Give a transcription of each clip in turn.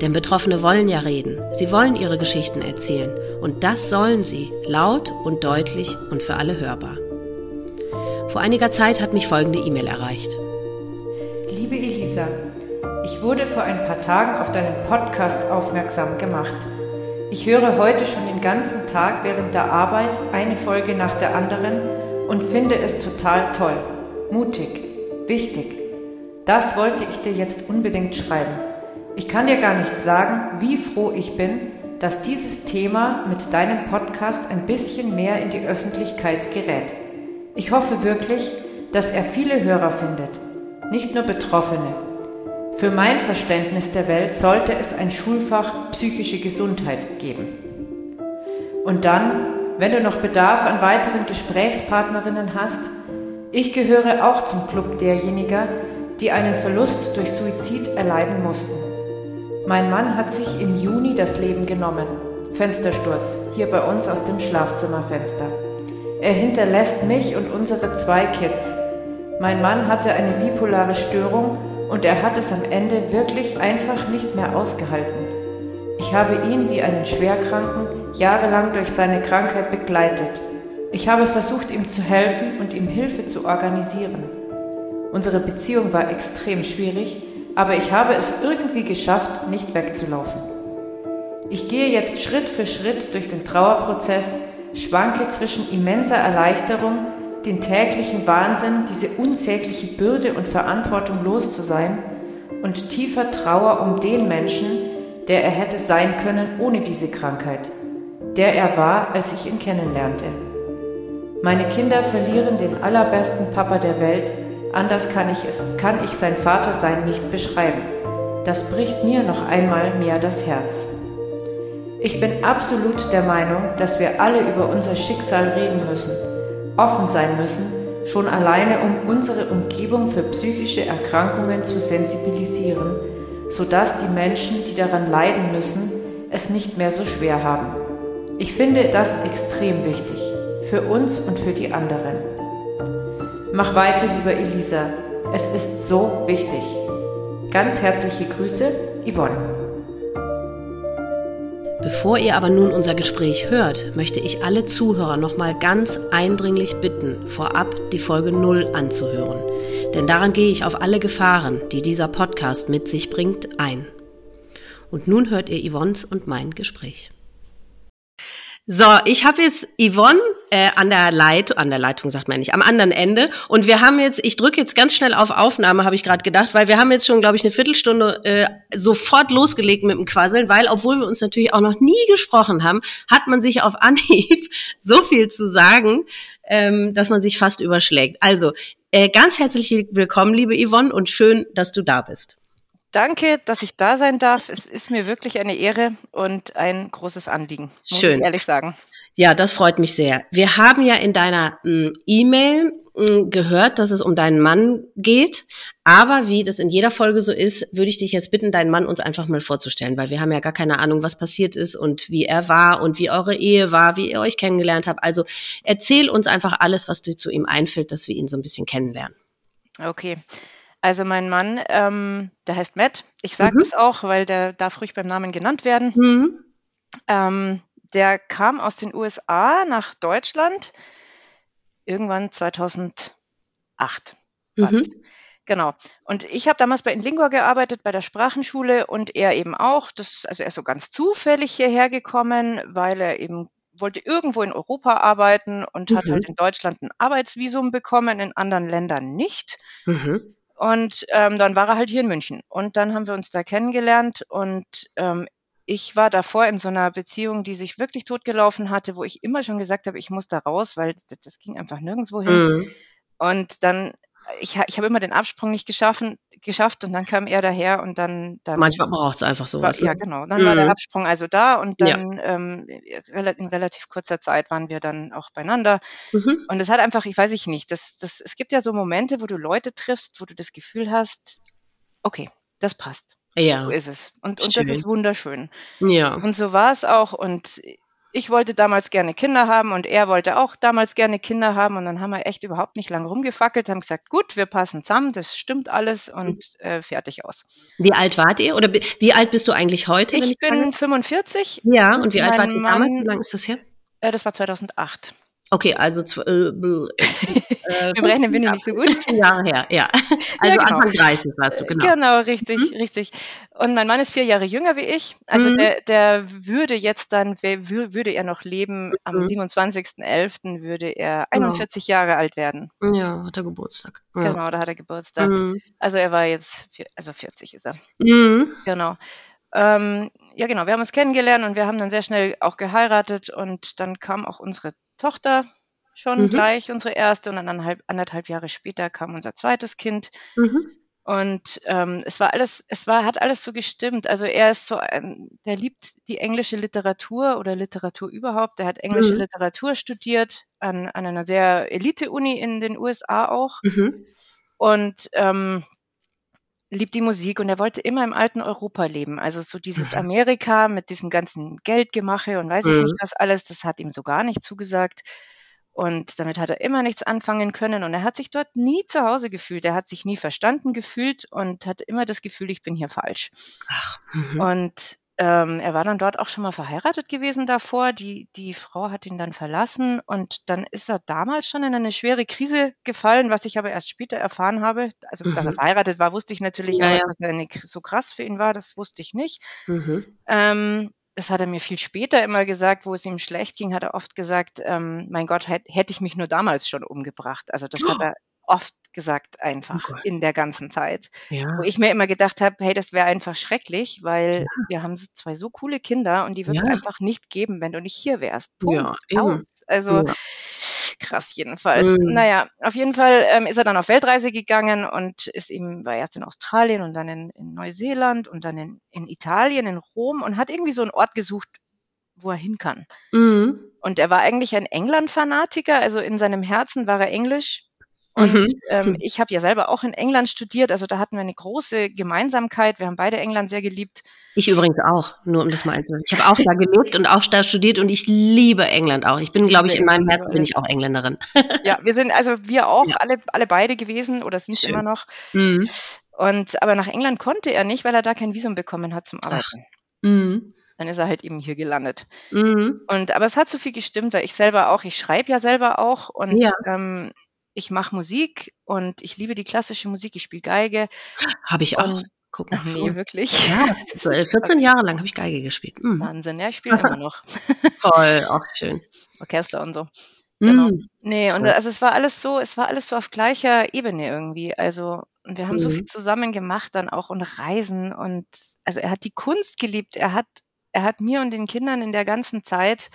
Denn Betroffene wollen ja reden, sie wollen ihre Geschichten erzählen und das sollen sie, laut und deutlich und für alle hörbar. Vor einiger Zeit hat mich folgende E-Mail erreicht. Liebe Elisa, ich wurde vor ein paar Tagen auf deinen Podcast aufmerksam gemacht. Ich höre heute schon den ganzen Tag während der Arbeit eine Folge nach der anderen und finde es total toll, mutig, wichtig. Das wollte ich dir jetzt unbedingt schreiben. Ich kann dir gar nicht sagen, wie froh ich bin, dass dieses Thema mit deinem Podcast ein bisschen mehr in die Öffentlichkeit gerät. Ich hoffe wirklich, dass er viele Hörer findet, nicht nur Betroffene. Für mein Verständnis der Welt sollte es ein Schulfach psychische Gesundheit geben. Und dann, wenn du noch Bedarf an weiteren Gesprächspartnerinnen hast, ich gehöre auch zum Club derjenigen, die einen Verlust durch Suizid erleiden mussten. Mein Mann hat sich im Juni das Leben genommen. Fenstersturz, hier bei uns aus dem Schlafzimmerfenster. Er hinterlässt mich und unsere zwei Kids. Mein Mann hatte eine bipolare Störung und er hat es am Ende wirklich einfach nicht mehr ausgehalten. Ich habe ihn wie einen Schwerkranken jahrelang durch seine Krankheit begleitet. Ich habe versucht, ihm zu helfen und ihm Hilfe zu organisieren. Unsere Beziehung war extrem schwierig aber ich habe es irgendwie geschafft, nicht wegzulaufen. Ich gehe jetzt Schritt für Schritt durch den Trauerprozess, schwanke zwischen immenser Erleichterung, den täglichen Wahnsinn, diese unsägliche Bürde und Verantwortung los zu sein, und tiefer Trauer um den Menschen, der er hätte sein können ohne diese Krankheit, der er war, als ich ihn kennenlernte. Meine Kinder verlieren den allerbesten Papa der Welt, Anders kann ich es, kann ich sein Vatersein nicht beschreiben. Das bricht mir noch einmal mehr das Herz. Ich bin absolut der Meinung, dass wir alle über unser Schicksal reden müssen, offen sein müssen, schon alleine um unsere Umgebung für psychische Erkrankungen zu sensibilisieren, sodass die Menschen, die daran leiden müssen, es nicht mehr so schwer haben. Ich finde das extrem wichtig, für uns und für die anderen. Mach weiter, lieber Elisa. Es ist so wichtig. Ganz herzliche Grüße, Yvonne. Bevor ihr aber nun unser Gespräch hört, möchte ich alle Zuhörer nochmal ganz eindringlich bitten, vorab die Folge 0 anzuhören. Denn daran gehe ich auf alle Gefahren, die dieser Podcast mit sich bringt, ein. Und nun hört ihr Yvonnes und mein Gespräch. So, ich habe jetzt Yvonne äh, an der Leitung, an der Leitung sagt man nicht, am anderen Ende. Und wir haben jetzt, ich drücke jetzt ganz schnell auf Aufnahme, habe ich gerade gedacht, weil wir haben jetzt schon, glaube ich, eine Viertelstunde äh, sofort losgelegt mit dem Quasseln, weil, obwohl wir uns natürlich auch noch nie gesprochen haben, hat man sich auf Anhieb so viel zu sagen, ähm, dass man sich fast überschlägt. Also, äh, ganz herzlich willkommen, liebe Yvonne, und schön, dass du da bist. Danke, dass ich da sein darf. Es ist mir wirklich eine Ehre und ein großes Anliegen, muss Schön. ich ehrlich sagen. Ja, das freut mich sehr. Wir haben ja in deiner hm, E-Mail hm, gehört, dass es um deinen Mann geht. Aber wie das in jeder Folge so ist, würde ich dich jetzt bitten, deinen Mann uns einfach mal vorzustellen, weil wir haben ja gar keine Ahnung, was passiert ist und wie er war und wie eure Ehe war, wie ihr euch kennengelernt habt. Also erzähl uns einfach alles, was dir zu ihm einfällt, dass wir ihn so ein bisschen kennenlernen. Okay. Also mein Mann, ähm, der heißt Matt. Ich sage Mhm. das auch, weil der darf ruhig beim Namen genannt werden. Mhm. Ähm, der kam aus den USA nach Deutschland irgendwann 2008 Mhm. Genau. Und ich habe damals bei Inlingua gearbeitet, bei der Sprachenschule und er eben auch. Das also er ist so ganz zufällig hierher gekommen, weil er eben wollte irgendwo in Europa arbeiten und hat halt mhm. in Deutschland ein Arbeitsvisum bekommen, in anderen Ländern nicht. Mhm. Und ähm, dann war er halt hier in München. Und dann haben wir uns da kennengelernt und ähm, ich war davor in so einer Beziehung, die sich wirklich totgelaufen hatte, wo ich immer schon gesagt habe, ich muss da raus, weil das, das ging einfach nirgendwo hin. Mhm. Und dann, ich, ich habe immer den Absprung nicht geschaffen, geschafft und dann kam er daher und dann. dann Manchmal braucht es einfach sowas. War, ja, ne? genau. Dann war der mhm. Absprung also da und Ja. dann ähm, in relativ kurzer Zeit waren wir dann auch beieinander. Mhm. Und es hat einfach, ich weiß ich nicht, das, das, es gibt ja so Momente, wo du Leute triffst, wo du das Gefühl hast, okay, das passt. So Ja, ist es. Und, und das ist schön. wunderschön. Ja. Und so war es auch. Und ich wollte damals gerne Kinder haben und er wollte auch damals gerne Kinder haben. Und dann haben wir echt überhaupt nicht lange rumgefackelt, haben gesagt, gut, wir passen zusammen, das stimmt alles und äh, fertig aus. Wie alt wart ihr? Oder wie alt bist du eigentlich heute? Ich fragen bin darf? 45, Ja, und wie alt wart ihr damals? Wie lange ist das her? äh, das war 2008. Okay, also äh, äh, Rechnen bin ich 15 nicht so gut. 15 Jahre her, ja. Ja, Also genau. Anfang 30 warst du, genau. Genau, richtig, Mhm. richtig. Und mein Mann ist vier Jahre jünger wie ich. Also Mhm. der, der würde jetzt dann, würde er noch leben, am Mhm. 27.11. würde er Genau. 41 Jahre alt werden. Ja, hat er Geburtstag. Ja. Genau, da hat er Geburtstag. Mhm. Also er war jetzt, vier- also 40 ist er. Mhm. Genau. Ähm, ja, genau. Wir haben uns kennengelernt und wir haben dann sehr schnell auch geheiratet und dann kam auch unsere Tochter schon Mhm. gleich, unsere erste und dann anderthalb, anderthalb Jahre später kam unser zweites Kind. Mhm. Und ähm, es war alles, es war, hat alles so gestimmt. Also er ist so, ein, der liebt die englische Literatur oder Literatur überhaupt. Der hat englische Mhm. Literatur studiert an, an einer sehr Elite-Uni in den USA auch Mhm. und ähm, liebt die Musik und er wollte immer im alten Europa leben. Also so dieses Mhm. Amerika mit diesem ganzen Geldgemache und weiß ich nicht Mhm. was alles, das hat ihm so gar nicht zugesagt. Und damit hat er immer nichts anfangen können und er hat sich dort nie zu Hause gefühlt. Er hat sich nie verstanden gefühlt und hatte immer das Gefühl, ich bin hier falsch. Ach. Mhm. Und ähm, er war dann dort auch schon mal verheiratet gewesen davor. Die, die Frau hat ihn dann verlassen und dann ist er damals schon in eine schwere Krise gefallen, was ich aber erst später erfahren habe. Also, dass er Mhm. verheiratet war, wusste ich natürlich, Ja, aber ja. dass er eine, so krass für ihn war, das wusste ich nicht. Mhm. Ähm, das hat er mir viel später immer gesagt, wo es ihm schlecht ging, hat er oft gesagt, ähm, mein Gott, hätt, hätte ich mich nur damals schon umgebracht. Also das hat er oft gesagt Oh einfach Gott. in der ganzen Zeit. Ja. Wo ich mir immer gedacht habe, hey, das wäre einfach schrecklich, weil Ja. wir haben zwei so coole Kinder und die wird es Ja. einfach nicht geben, wenn du nicht hier wärst. Ja, Punkt. Aus. Also Ja. krass jedenfalls. Mhm. Naja, auf jeden Fall ähm, ist er dann auf Weltreise gegangen und ist ihm, war erst in Australien und dann in, in Neuseeland und dann in, in Italien, in Rom und hat irgendwie so einen Ort gesucht, wo er hin kann. Mhm. Und er war eigentlich ein England-Fanatiker, also in seinem Herzen war er Englisch. Und Mhm. ähm, ich habe ja selber auch in England studiert, also da hatten wir eine große Gemeinsamkeit. Wir haben beide England sehr geliebt. Ich übrigens auch, nur um das mal einzuhalten. Ich habe auch da gelebt und auch da studiert und ich liebe England auch. Ich bin, glaube ich, in meinem Herzen bin ich auch Engländerin. Ja, wir sind also wir auch Ja. alle, alle beide gewesen oder sind Schön. immer noch. Mhm. Und aber nach England konnte er nicht, weil er da kein Visum bekommen hat zum Arbeiten. Mhm. Dann ist er halt eben hier gelandet. Mhm. Und aber es hat so viel gestimmt, weil ich selber auch, ich schreibe ja selber auch und Ja. ähm, ich mache Musik und ich liebe die klassische Musik. Ich spiele Geige. Habe ich auch. Guck mal. nee, wirklich. Ja, so, äh, 14 Jahre lang habe ich Geige gespielt. Mhm. Wahnsinn, ja, ich spiele immer noch Toll, auch schön. Orchester und so. Genau. Mhm. Nee, und also es war alles so, es war alles so auf gleicher Ebene irgendwie. Also, und wir haben so Mhm. viel zusammen gemacht dann auch und Reisen und also er hat die Kunst geliebt. Er hat, er hat mir und den Kindern in der ganzen Zeit,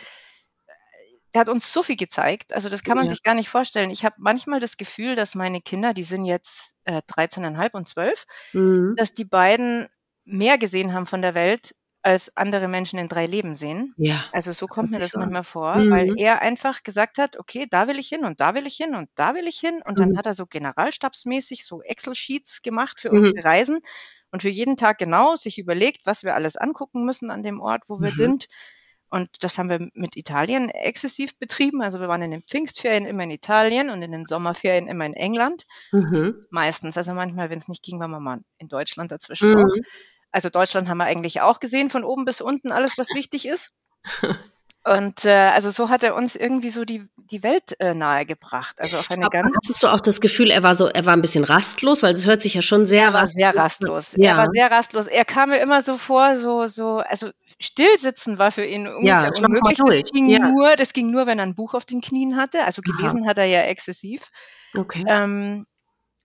er hat uns so viel gezeigt. Also das kann man Ja. sich gar nicht vorstellen. Ich habe manchmal das Gefühl, dass meine Kinder, die sind jetzt äh, 13,5 und 12, Mhm. dass die beiden mehr gesehen haben von der Welt, als andere Menschen in drei Leben sehen. Ja. Also so kommt mir das an. manchmal vor, Mhm. weil er einfach gesagt hat, okay, da will ich hin und da will ich hin und da will ich hin. Und dann Mhm. hat er so generalstabsmäßig so Excel-Sheets gemacht für Mhm. unsere Reisen und für jeden Tag genau sich überlegt, was wir alles angucken müssen an dem Ort, wo wir Mhm. sind. Und das haben wir mit Italien exzessiv betrieben. Also wir waren in den Pfingstferien immer in Italien und in den Sommerferien immer in England. Mhm. Meistens. Also manchmal, wenn es nicht ging, waren wir mal in Deutschland dazwischen. Mhm. Also Deutschland haben wir eigentlich auch gesehen, von oben bis unten alles, was wichtig ist. Und äh, also so hat er uns irgendwie so die, die Welt äh, nahegebracht. Also auf eine Aber ganz. hattest du auch das Gefühl, er war so, er war ein bisschen rastlos, weil es hört sich ja schon sehr Er war rastlos sehr rastlos. Ja. Er war sehr rastlos. Er kam mir immer so vor, so, so, also stillsitzen war für ihn ungefähr mal unmöglich. Das ging Ja. nur, das ging nur, wenn er ein Buch auf den Knien hatte. Also Aha. gelesen hat er ja exzessiv. Okay. Ähm,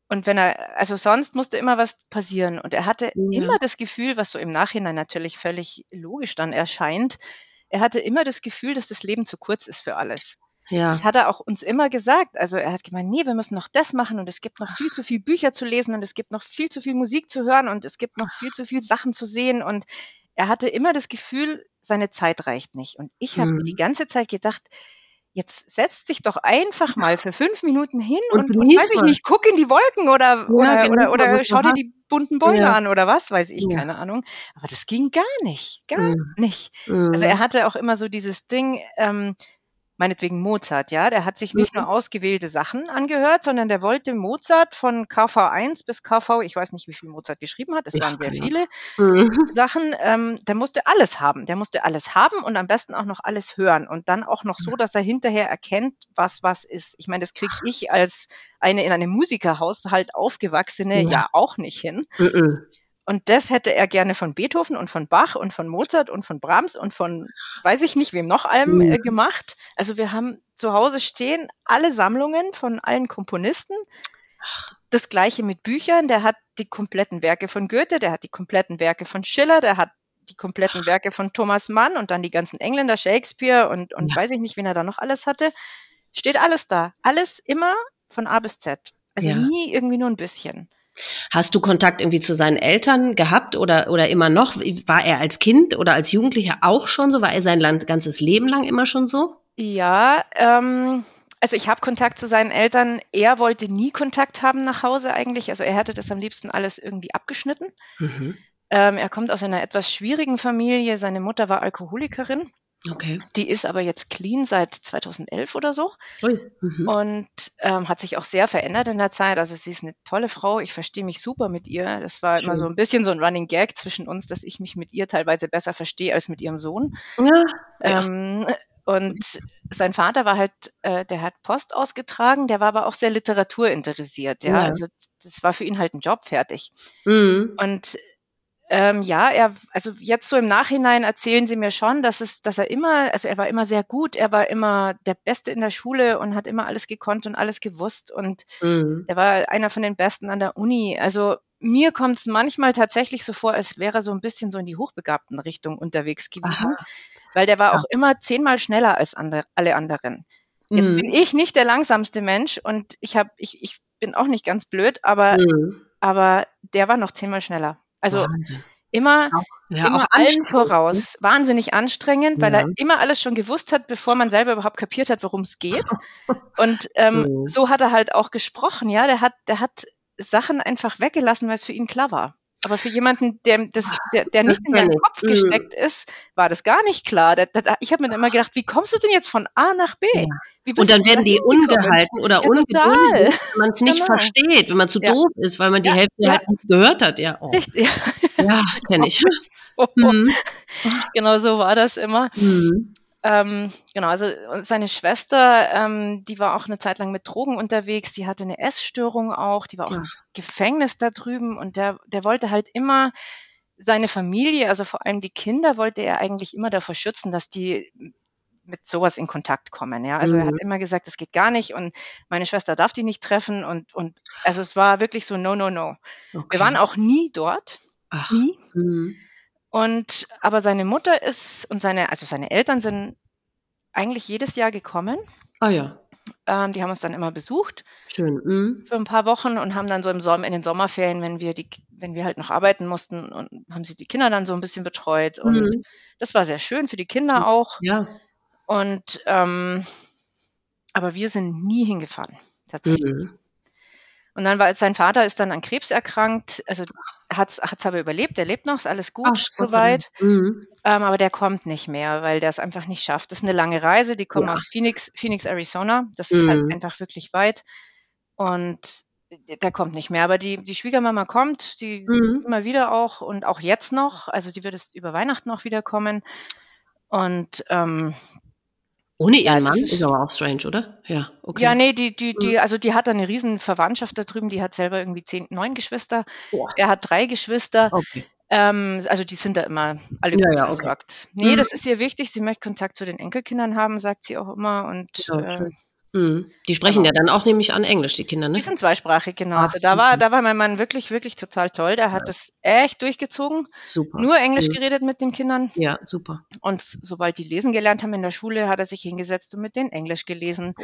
und wenn er, also sonst musste immer was passieren. Und er hatte Ja. immer das Gefühl, was so im Nachhinein natürlich völlig logisch dann erscheint, er hatte immer das Gefühl, dass das Leben zu kurz ist für alles. ja. Das hat er auch uns immer gesagt. Also er hat gemeint, nee, wir müssen noch das machen und es gibt noch viel zu viel Bücher zu lesen und es gibt noch viel zu viel Musik zu hören und es gibt noch viel zu viel Sachen zu sehen und er hatte immer das Gefühl, seine Zeit reicht nicht. Und ich habe mhm. die ganze Zeit gedacht, jetzt setzt dich doch einfach mal für fünf Minuten hin und, und, und weiß ich nicht, guck in die Wolken oder, ja, oder, genau, oder, oder schau dir die bunten Bäume ja. an oder was, weiß ich, ja. keine Ahnung. Aber das ging gar nicht, gar mhm. nicht. Mhm. Also er hatte auch immer so dieses Ding, ähm, meinetwegen Mozart, ja, der hat sich nicht mhm. nur ausgewählte Sachen angehört, sondern der wollte Mozart von KV1 bis KV, ich weiß nicht, wie viel Mozart geschrieben hat, es waren sehr viele mhm. Sachen, ähm, der musste alles haben, der musste alles haben und am besten auch noch alles hören und dann auch noch so, dass er hinterher erkennt, was was ist. Ich meine, das kriege ich als eine in einem Musikerhaushalt aufgewachsene ja, ja auch nicht hin. Mhm. Und das hätte er gerne von Beethoven und von Bach und von Mozart und von Brahms und von weiß ich nicht wem noch allem äh, mhm. gemacht. Also wir haben zu Hause stehen alle Sammlungen von allen Komponisten. Das gleiche mit Büchern. Der hat die kompletten Werke von Goethe, der hat die kompletten Werke von Schiller, der hat die kompletten Werke von Thomas Mann und dann die ganzen Engländer, Shakespeare und, und ja. weiß ich nicht, wen er da noch alles hatte. Steht alles da. Alles immer von A bis Z. Also ja. nie irgendwie nur ein bisschen. Hast du Kontakt irgendwie zu seinen Eltern gehabt oder, oder immer noch? War er als Kind oder als Jugendlicher auch schon so? War er sein Land, ganzes Leben lang immer schon so? Ja, ähm, also ich habe Kontakt zu seinen Eltern. Er wollte nie Kontakt haben nach Hause eigentlich. Also er hätte das am liebsten alles irgendwie abgeschnitten. Mhm. Ähm, er kommt aus einer etwas schwierigen Familie. Seine Mutter war Alkoholikerin. Okay. Die ist aber jetzt clean seit 2011 oder so Ui. Mhm. und ähm, hat sich auch sehr verändert in der Zeit. Also sie ist eine tolle Frau. Ich verstehe mich super mit ihr. Das war Schön. immer so ein bisschen so ein Running Gag zwischen uns, dass ich mich mit ihr teilweise besser verstehe als mit ihrem Sohn. Ja, ähm. Und sein Vater war halt, äh, der hat Post ausgetragen, der war aber auch sehr literaturinteressiert, ja. ja. Also das war für ihn halt ein Job fertig. Mhm. Und ähm, ja, er, also jetzt so im Nachhinein erzählen sie mir schon, dass es, dass er immer, also er war immer sehr gut, er war immer der Beste in der Schule und hat immer alles gekonnt und alles gewusst und mhm. er war einer von den Besten an der Uni. Also mir kommt es manchmal tatsächlich so vor, als wäre er so ein bisschen so in die hochbegabten Richtung unterwegs gewesen, Aha. weil der war ja. auch immer zehnmal schneller als andere, alle anderen. Jetzt mhm. bin ich nicht der langsamste Mensch und ich habe, ich, ich bin auch nicht ganz blöd, aber, mhm. aber der war noch zehnmal schneller. Also Wahnsinn. immer, auch, ja, immer allen voraus. Wahnsinnig anstrengend, weil ja. er immer alles schon gewusst hat, bevor man selber überhaupt kapiert hat, worum es geht. Und ähm, mhm. so hat er halt auch gesprochen, ja. Der hat, der hat Sachen einfach weggelassen, weil es für ihn klar war. Aber für jemanden, der, das, der, der nicht in seinen Kopf mhm. gesteckt ist, war das gar nicht klar. Der, der, ich habe mir immer gedacht, wie kommst du denn jetzt von A nach B? Ja. Und dann werden die ungehalten oder ja, ungebunden, wenn man es nicht genau. versteht, wenn man zu ja. doof ist, weil man die Hälfte halt nicht gehört hat. Ja, oh. Richtig. ja kenne ich. So. Mhm. Genau so war das immer. Mhm. Ähm, genau, also seine Schwester, ähm, die war auch eine Zeit lang mit Drogen unterwegs, die hatte eine Essstörung auch, die war auch ja. im Gefängnis da drüben und der, der wollte halt immer seine Familie, also vor allem die Kinder, wollte er eigentlich immer davor schützen, dass die mit sowas in Kontakt kommen. Ja, also mhm. er hat mhm. immer gesagt, das geht gar nicht und meine Schwester darf die nicht treffen und und also es war wirklich so no no no. Okay. Wir waren auch nie dort, Ach. nie. Mhm. Und aber seine Mutter ist und seine, also seine Eltern sind eigentlich jedes Jahr gekommen. Ah ja. Ähm, die haben uns dann immer besucht. Schön. Mhm. Für ein paar Wochen und haben dann so im Sommer, in den Sommerferien, wenn wir die, wenn wir halt noch arbeiten mussten, und haben sie die Kinder dann so ein bisschen betreut. Und mhm. das war sehr schön für die Kinder auch. Ja. Und ähm, aber wir sind nie hingefahren, tatsächlich. Mhm. Und dann war sein Vater ist dann an Krebs erkrankt, also hat es aber überlebt, er lebt noch, ist alles gut Ach, soweit. Mhm. Ähm, aber der kommt nicht mehr, weil der es einfach nicht schafft. Das ist eine lange Reise, die kommen ja. aus Phoenix, Phoenix, Arizona. Das ist halt mhm. einfach wirklich weit. Und der kommt nicht mehr. Aber die, die Schwiegermama kommt, die mhm. immer wieder auch und auch jetzt noch. Also die wird es über Weihnachten noch wiederkommen. Und ähm, ohne ihren ja, Mann ist, ist, aber auch strange, oder? Ja, okay. Ja, nee, die, die, die, hm. also die hat eine riesen Verwandtschaft da drüben, die hat selber irgendwie zehn, neun Geschwister. Boah. Er hat drei Geschwister. Okay. Ähm, also die sind da immer alle gut ja, ja, versorgt. Okay. Nee, mhm. das ist ihr wichtig. Sie möchte Kontakt zu den Enkelkindern haben, sagt sie auch immer. Und ja, äh. Die sprechen genau. ja dann auch nämlich an Englisch, die Kinder, ne? Die sind zweisprachig, genau. Ach, also da war, da war mein Mann wirklich, wirklich total toll. Der hat ja. das echt durchgezogen. Super. Nur Englisch mhm. geredet mit den Kindern. Ja, super. Und sobald die lesen gelernt haben in der Schule, hat er sich hingesetzt und mit denen Englisch gelesen.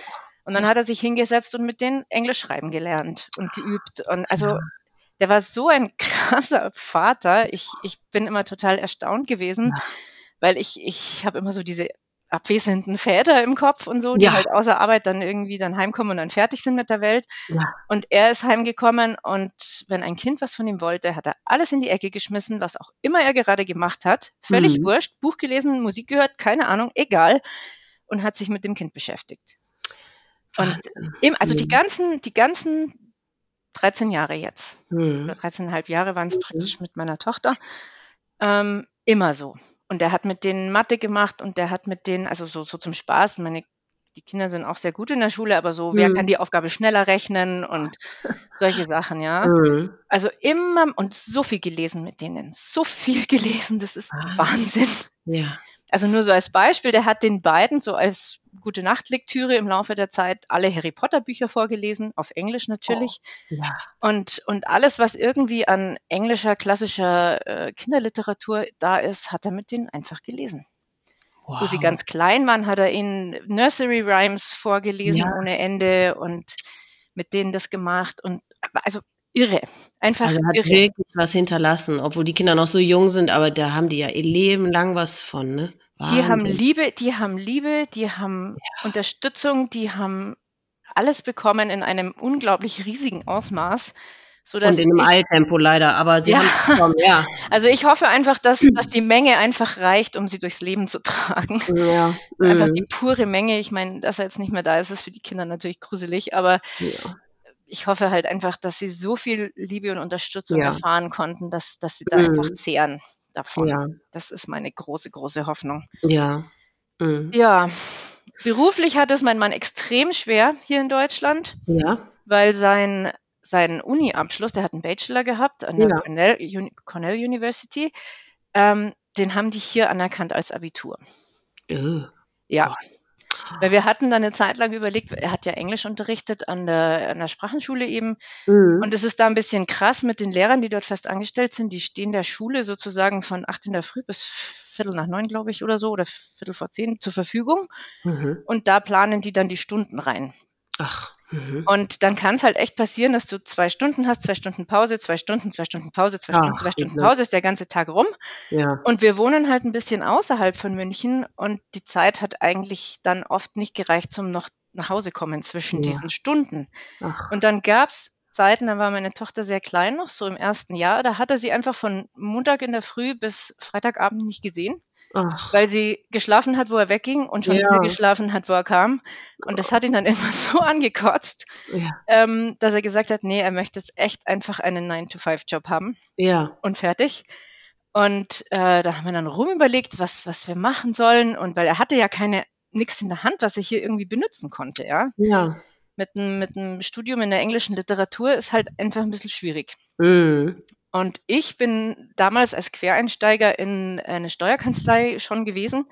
Und dann hat er sich hingesetzt und mit denen Englisch schreiben gelernt und geübt. Und also ja. der war so ein krasser Vater. Ich, ich bin immer total erstaunt gewesen, ja. weil ich, ich habe immer so diese abwesenden Väter im Kopf und so, die ja. halt außer Arbeit dann irgendwie dann heimkommen und dann fertig sind mit der Welt. Ja. Und er ist heimgekommen und wenn ein Kind was von ihm wollte, hat er alles in die Ecke geschmissen, was auch immer er gerade gemacht hat. Völlig mhm. wurscht, Buch gelesen, Musik gehört, keine Ahnung, egal. Und hat sich mit dem Kind beschäftigt. Und eben, also die mhm. ganzen, die ganzen 13 Jahre jetzt, mhm. oder 13,5 Jahre waren es mhm. praktisch mit meiner Tochter, ähm, immer so. Und der hat mit denen Mathe gemacht und der hat mit denen, also so, so zum Spaß, meine die Kinder sind auch sehr gut in der Schule, aber so, wer kann mhm. die Aufgabe schneller rechnen und solche Sachen, ja. Mhm. Also immer und so viel gelesen mit denen, so viel gelesen, das ist ah. Wahnsinn. Ja. Also nur so als Beispiel, der hat den beiden so als gute Nachtlektüre im Laufe der Zeit alle Harry Potter Bücher vorgelesen, auf Englisch natürlich. Oh, ja. Und, und alles, was irgendwie an englischer, klassischer äh, Kinderliteratur da ist, hat er mit denen einfach gelesen. Wow. Wo sie ganz klein waren, hat er ihnen Nursery Rhymes vorgelesen ja. ohne Ende und mit denen das gemacht. Und also irre. Einfach also hat irre. wirklich was hinterlassen, obwohl die Kinder noch so jung sind, aber da haben die ja ihr Leben lang was von, ne? Die haben Liebe, die haben Liebe, die haben ja. Unterstützung, die haben alles bekommen in einem unglaublich riesigen Ausmaß. Sodass und in einem Eiltempo leider, aber sie ja. haben es bekommen, ja. Also ich hoffe einfach, dass, dass die Menge einfach reicht, um sie durchs Leben zu tragen. Ja. Einfach mhm. die pure Menge. Ich meine, dass er jetzt nicht mehr da ist, ist für die Kinder natürlich gruselig, aber ja ich hoffe halt einfach, dass sie so viel Liebe und Unterstützung ja. erfahren konnten, dass, dass sie da mhm. einfach zehren davon. Ja. Das ist meine große, große Hoffnung. Ja. Mhm. Ja. Beruflich hat es mein Mann extrem schwer hier in Deutschland. Ja. Weil sein, sein Uni-Abschluss, der hat einen Bachelor gehabt an der ja. Cornell, Uni, Cornell, University, ähm, den haben die hier anerkannt als Abitur. Oh. Ja. Gott. Weil wir hatten dann eine Zeit lang überlegt, er hat ja Englisch unterrichtet an der, an der Sprachenschule eben. Mhm. Und es ist da ein bisschen krass mit den Lehrern, die dort fest angestellt sind. Die stehen der Schule sozusagen von acht in der Früh bis Viertel nach neun, glaube ich, oder so, oder Viertel vor zehn zur Verfügung. Mhm. Und da planen die dann die Stunden rein. Ach. Mhm. Und dann kann es halt echt passieren, dass du zwei Stunden hast, zwei Stunden Pause, zwei Stunden, zwei Stunden Pause, zwei Ach, Stunden, zwei Stunden Pause, ist der ganze Tag rum. Ja. Und wir wohnen halt ein bisschen außerhalb von München und die Zeit hat eigentlich dann oft nicht gereicht zum noch nach Hause kommen zwischen ja. diesen Stunden. Ach. Und dann gab es Zeiten, da war meine Tochter sehr klein noch, so im ersten Jahr, da hatte sie einfach von Montag in der Früh bis Freitagabend nicht gesehen. Ach. weil sie geschlafen hat, wo er wegging und schon ja. wieder geschlafen hat, wo er kam. Und das hat ihn dann immer so angekotzt, ja. ähm, dass er gesagt hat, nee, er möchte jetzt echt einfach einen 9-to-5-Job haben. Ja. Und fertig. Und äh, da haben wir dann rumüberlegt, was, was wir machen sollen. Und weil er hatte ja keine nichts in der Hand, was er hier irgendwie benutzen konnte, ja. Ja. Mit einem mit einem Studium in der englischen Literatur ist halt einfach ein bisschen schwierig. Mhm. Und ich bin damals als Quereinsteiger in eine Steuerkanzlei schon gewesen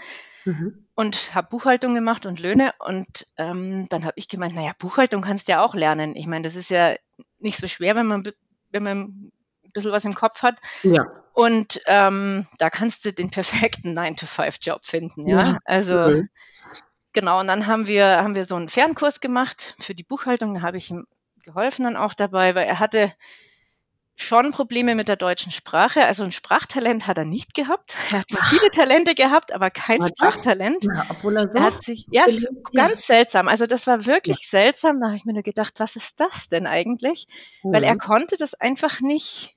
mhm. und habe Buchhaltung gemacht und Löhne. Und ähm, dann habe ich gemeint, naja, Buchhaltung kannst du ja auch lernen. Ich meine, das ist ja nicht so schwer, wenn man, wenn man ein bisschen was im Kopf hat. Ja. Und ähm, da kannst du den perfekten 9-to-5-Job finden, ja. ja. Also mhm. genau, und dann haben wir, haben wir so einen Fernkurs gemacht für die Buchhaltung. Da habe ich ihm geholfen dann auch dabei, weil er hatte schon Probleme mit der deutschen Sprache. Also ein Sprachtalent hat er nicht gehabt. Er hat viele Talente gehabt, aber kein aber Sprachtalent. Ja, obwohl er so er hat sich, ja, ist ganz seltsam. Also das war wirklich ja. seltsam. Da habe ich mir nur gedacht, was ist das denn eigentlich? Mhm. Weil er mhm. konnte das einfach nicht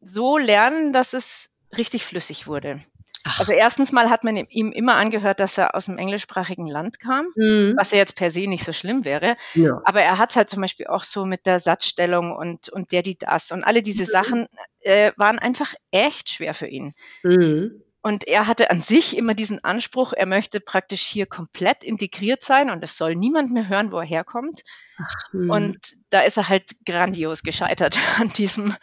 so lernen, dass es richtig flüssig wurde. Ach. Also erstens mal hat man ihm immer angehört, dass er aus einem englischsprachigen Land kam, mhm. was ja jetzt per se nicht so schlimm wäre. Ja. Aber er hat halt zum Beispiel auch so mit der Satzstellung und, und der, die, das und alle diese mhm. Sachen äh, waren einfach echt schwer für ihn. Mhm. Und er hatte an sich immer diesen Anspruch, er möchte praktisch hier komplett integriert sein und es soll niemand mehr hören, wo er herkommt. Ach, mhm. und da ist er halt grandios gescheitert an diesem.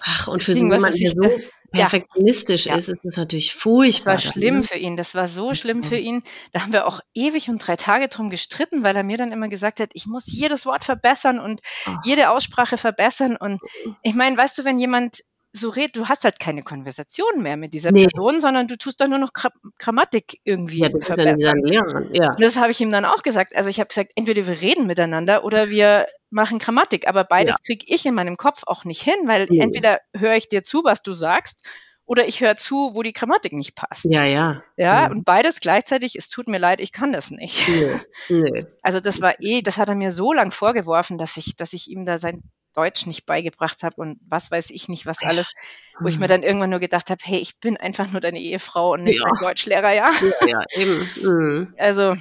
Ach, und für Ding, so jemanden, der so perfektionistisch ja. ist, ist das natürlich furchtbar. Das war schlimm ne? für ihn. Das war so schlimm für ihn. Da haben wir auch ewig und drei Tage drum gestritten, weil er mir dann immer gesagt hat, ich muss jedes Wort verbessern und jede Aussprache verbessern. Und ich meine, weißt du, wenn jemand so redet, du hast halt keine Konversation mehr mit dieser nee. Person, sondern du tust dann nur noch Gra Grammatik irgendwie ja, verbessern. Ja. das habe ich ihm dann auch gesagt. Also ich habe gesagt, entweder wir reden miteinander oder wir machen Grammatik, aber beides ja. kriege ich in meinem Kopf auch nicht hin, weil nee. entweder höre ich dir zu, was du sagst, oder ich höre zu, wo die Grammatik nicht passt. Ja, ja. Ja, ja. und beides gleichzeitig, es tut mir leid, ich kann das nicht. Nee, nee. Also das war eh, das hat er mir so lang vorgeworfen, dass ich, dass ich ihm da sein Deutsch nicht beigebracht habe und was weiß ich nicht, was alles, wo ich mir mhm. dann irgendwann nur gedacht habe, hey, ich bin einfach nur deine Ehefrau und nicht ja. dein Deutschlehrer, ja. Ja, ja eben. Mhm. Also,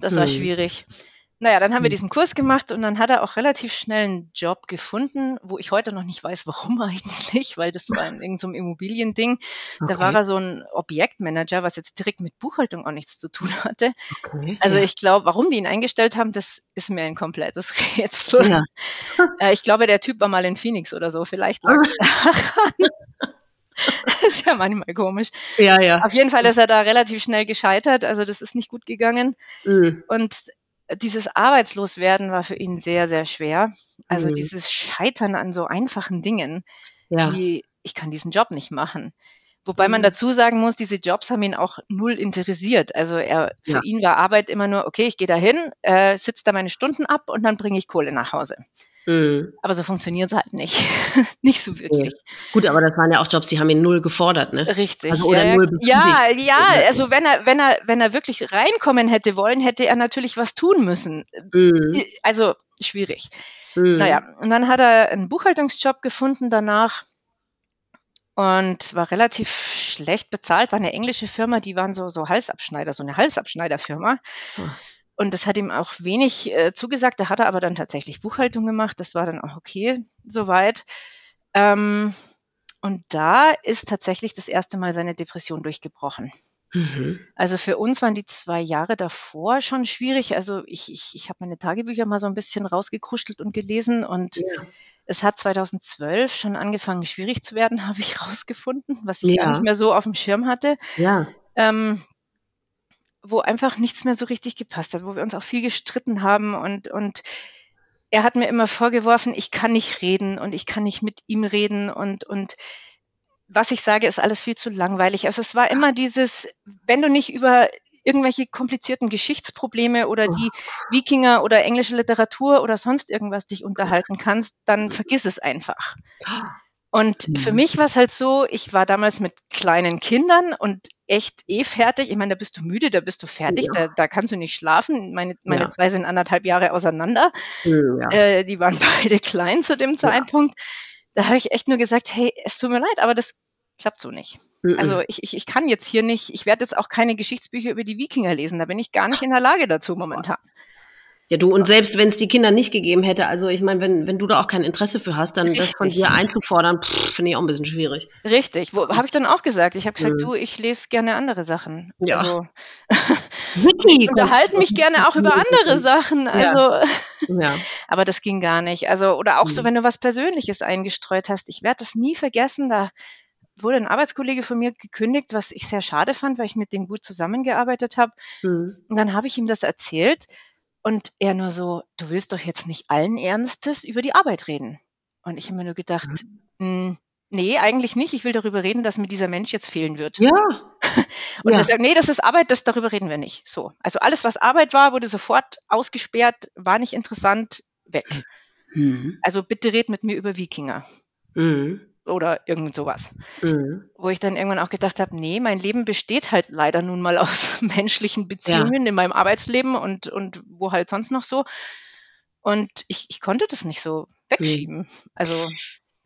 das war mhm. schwierig. Naja, dann haben wir hm. diesen Kurs gemacht und dann hat er auch relativ schnell einen Job gefunden, wo ich heute noch nicht weiß, warum eigentlich, weil das war in irgendeinem so Immobiliending. Okay. Da war er so ein Objektmanager, was jetzt direkt mit Buchhaltung auch nichts zu tun hatte. Okay, also ja. ich glaube, warum die ihn eingestellt haben, das ist mir ein komplettes Rätsel. Ja. Äh, ich glaube, der Typ war mal in Phoenix oder so, vielleicht lag es daran. das ist ja manchmal komisch. Ja, ja. Auf jeden Fall ist er da relativ schnell gescheitert. Also das ist nicht gut gegangen. Mhm. Und dieses Arbeitsloswerden war für ihn sehr, sehr schwer. Also mhm. dieses Scheitern an so einfachen Dingen, ja. wie ich kann diesen Job nicht machen. Wobei man mhm. dazu sagen muss, diese Jobs haben ihn auch null interessiert. Also er, für ja. ihn war Arbeit immer nur, okay, ich gehe da hin, äh, sitze da meine Stunden ab und dann bringe ich Kohle nach Hause. Mhm. Aber so funktioniert es halt nicht. nicht so wirklich. Ja. Gut, aber das waren ja auch Jobs, die haben ihn null gefordert, ne? Richtig. Also, oder ja, null ja, ja, also wenn er, wenn er, wenn er wirklich reinkommen hätte wollen, hätte er natürlich was tun müssen. Mhm. Also schwierig. Mhm. Naja, und dann hat er einen Buchhaltungsjob gefunden danach und war relativ schlecht bezahlt. War eine englische Firma, die waren so, so Halsabschneider, so eine Halsabschneiderfirma. Hm. Und das hat ihm auch wenig äh, zugesagt. Da hat er aber dann tatsächlich Buchhaltung gemacht. Das war dann auch okay soweit. Ähm, und da ist tatsächlich das erste Mal seine Depression durchgebrochen. Mhm. Also für uns waren die zwei Jahre davor schon schwierig. Also ich, ich, ich habe meine Tagebücher mal so ein bisschen rausgekruschelt und gelesen und ja. Es hat 2012 schon angefangen, schwierig zu werden, habe ich rausgefunden, was ich ja. gar nicht mehr so auf dem Schirm hatte. Ja. Ähm, wo einfach nichts mehr so richtig gepasst hat, wo wir uns auch viel gestritten haben und, und er hat mir immer vorgeworfen, ich kann nicht reden und ich kann nicht mit ihm reden und, und was ich sage, ist alles viel zu langweilig. Also es war immer dieses, wenn du nicht über irgendwelche komplizierten Geschichtsprobleme oder die Wikinger oder englische Literatur oder sonst irgendwas dich unterhalten kannst, dann vergiss es einfach. Und für mhm. mich war es halt so, ich war damals mit kleinen Kindern und echt eh fertig. Ich meine, da bist du müde, da bist du fertig, ja. da, da kannst du nicht schlafen. Meine, meine ja. zwei sind anderthalb Jahre auseinander. Ja. Äh, die waren beide klein zu dem Zeitpunkt. Da habe ich echt nur gesagt, hey, es tut mir leid, aber das klappt so nicht. Also ich, ich, ich kann jetzt hier nicht, ich werde jetzt auch keine Geschichtsbücher über die Wikinger lesen, da bin ich gar nicht in der Lage dazu momentan. Ja, du, und selbst wenn es die Kinder nicht gegeben hätte, also ich meine, wenn, wenn du da auch kein Interesse für hast, dann Richtig. das von dir einzufordern, finde ich auch ein bisschen schwierig. Richtig, habe ich dann auch gesagt. Ich habe gesagt, mhm. du, ich lese gerne andere Sachen. Ja. Also, ich unterhalte mich gerne auch über andere Sachen. Also, ja. ja. aber das ging gar nicht. Also, oder auch mhm. so, wenn du was Persönliches eingestreut hast. Ich werde das nie vergessen, da wurde ein Arbeitskollege von mir gekündigt, was ich sehr schade fand, weil ich mit dem gut zusammengearbeitet habe. Mhm. Und dann habe ich ihm das erzählt und er nur so, du willst doch jetzt nicht allen Ernstes über die Arbeit reden. Und ich habe mir nur gedacht, mhm. nee, eigentlich nicht. Ich will darüber reden, dass mir dieser Mensch jetzt fehlen wird. Ja. Und ja. er sagt, nee, das ist Arbeit, das darüber reden wir nicht. So. Also alles, was Arbeit war, wurde sofort ausgesperrt, war nicht interessant, weg. Mhm. Also bitte red mit mir über Wikinger. Mhm oder irgend sowas. Mhm. Wo ich dann irgendwann auch gedacht habe, nee, mein Leben besteht halt leider nun mal aus menschlichen Beziehungen ja. in meinem Arbeitsleben und, und wo halt sonst noch so. Und ich, ich konnte das nicht so wegschieben. Mhm. Also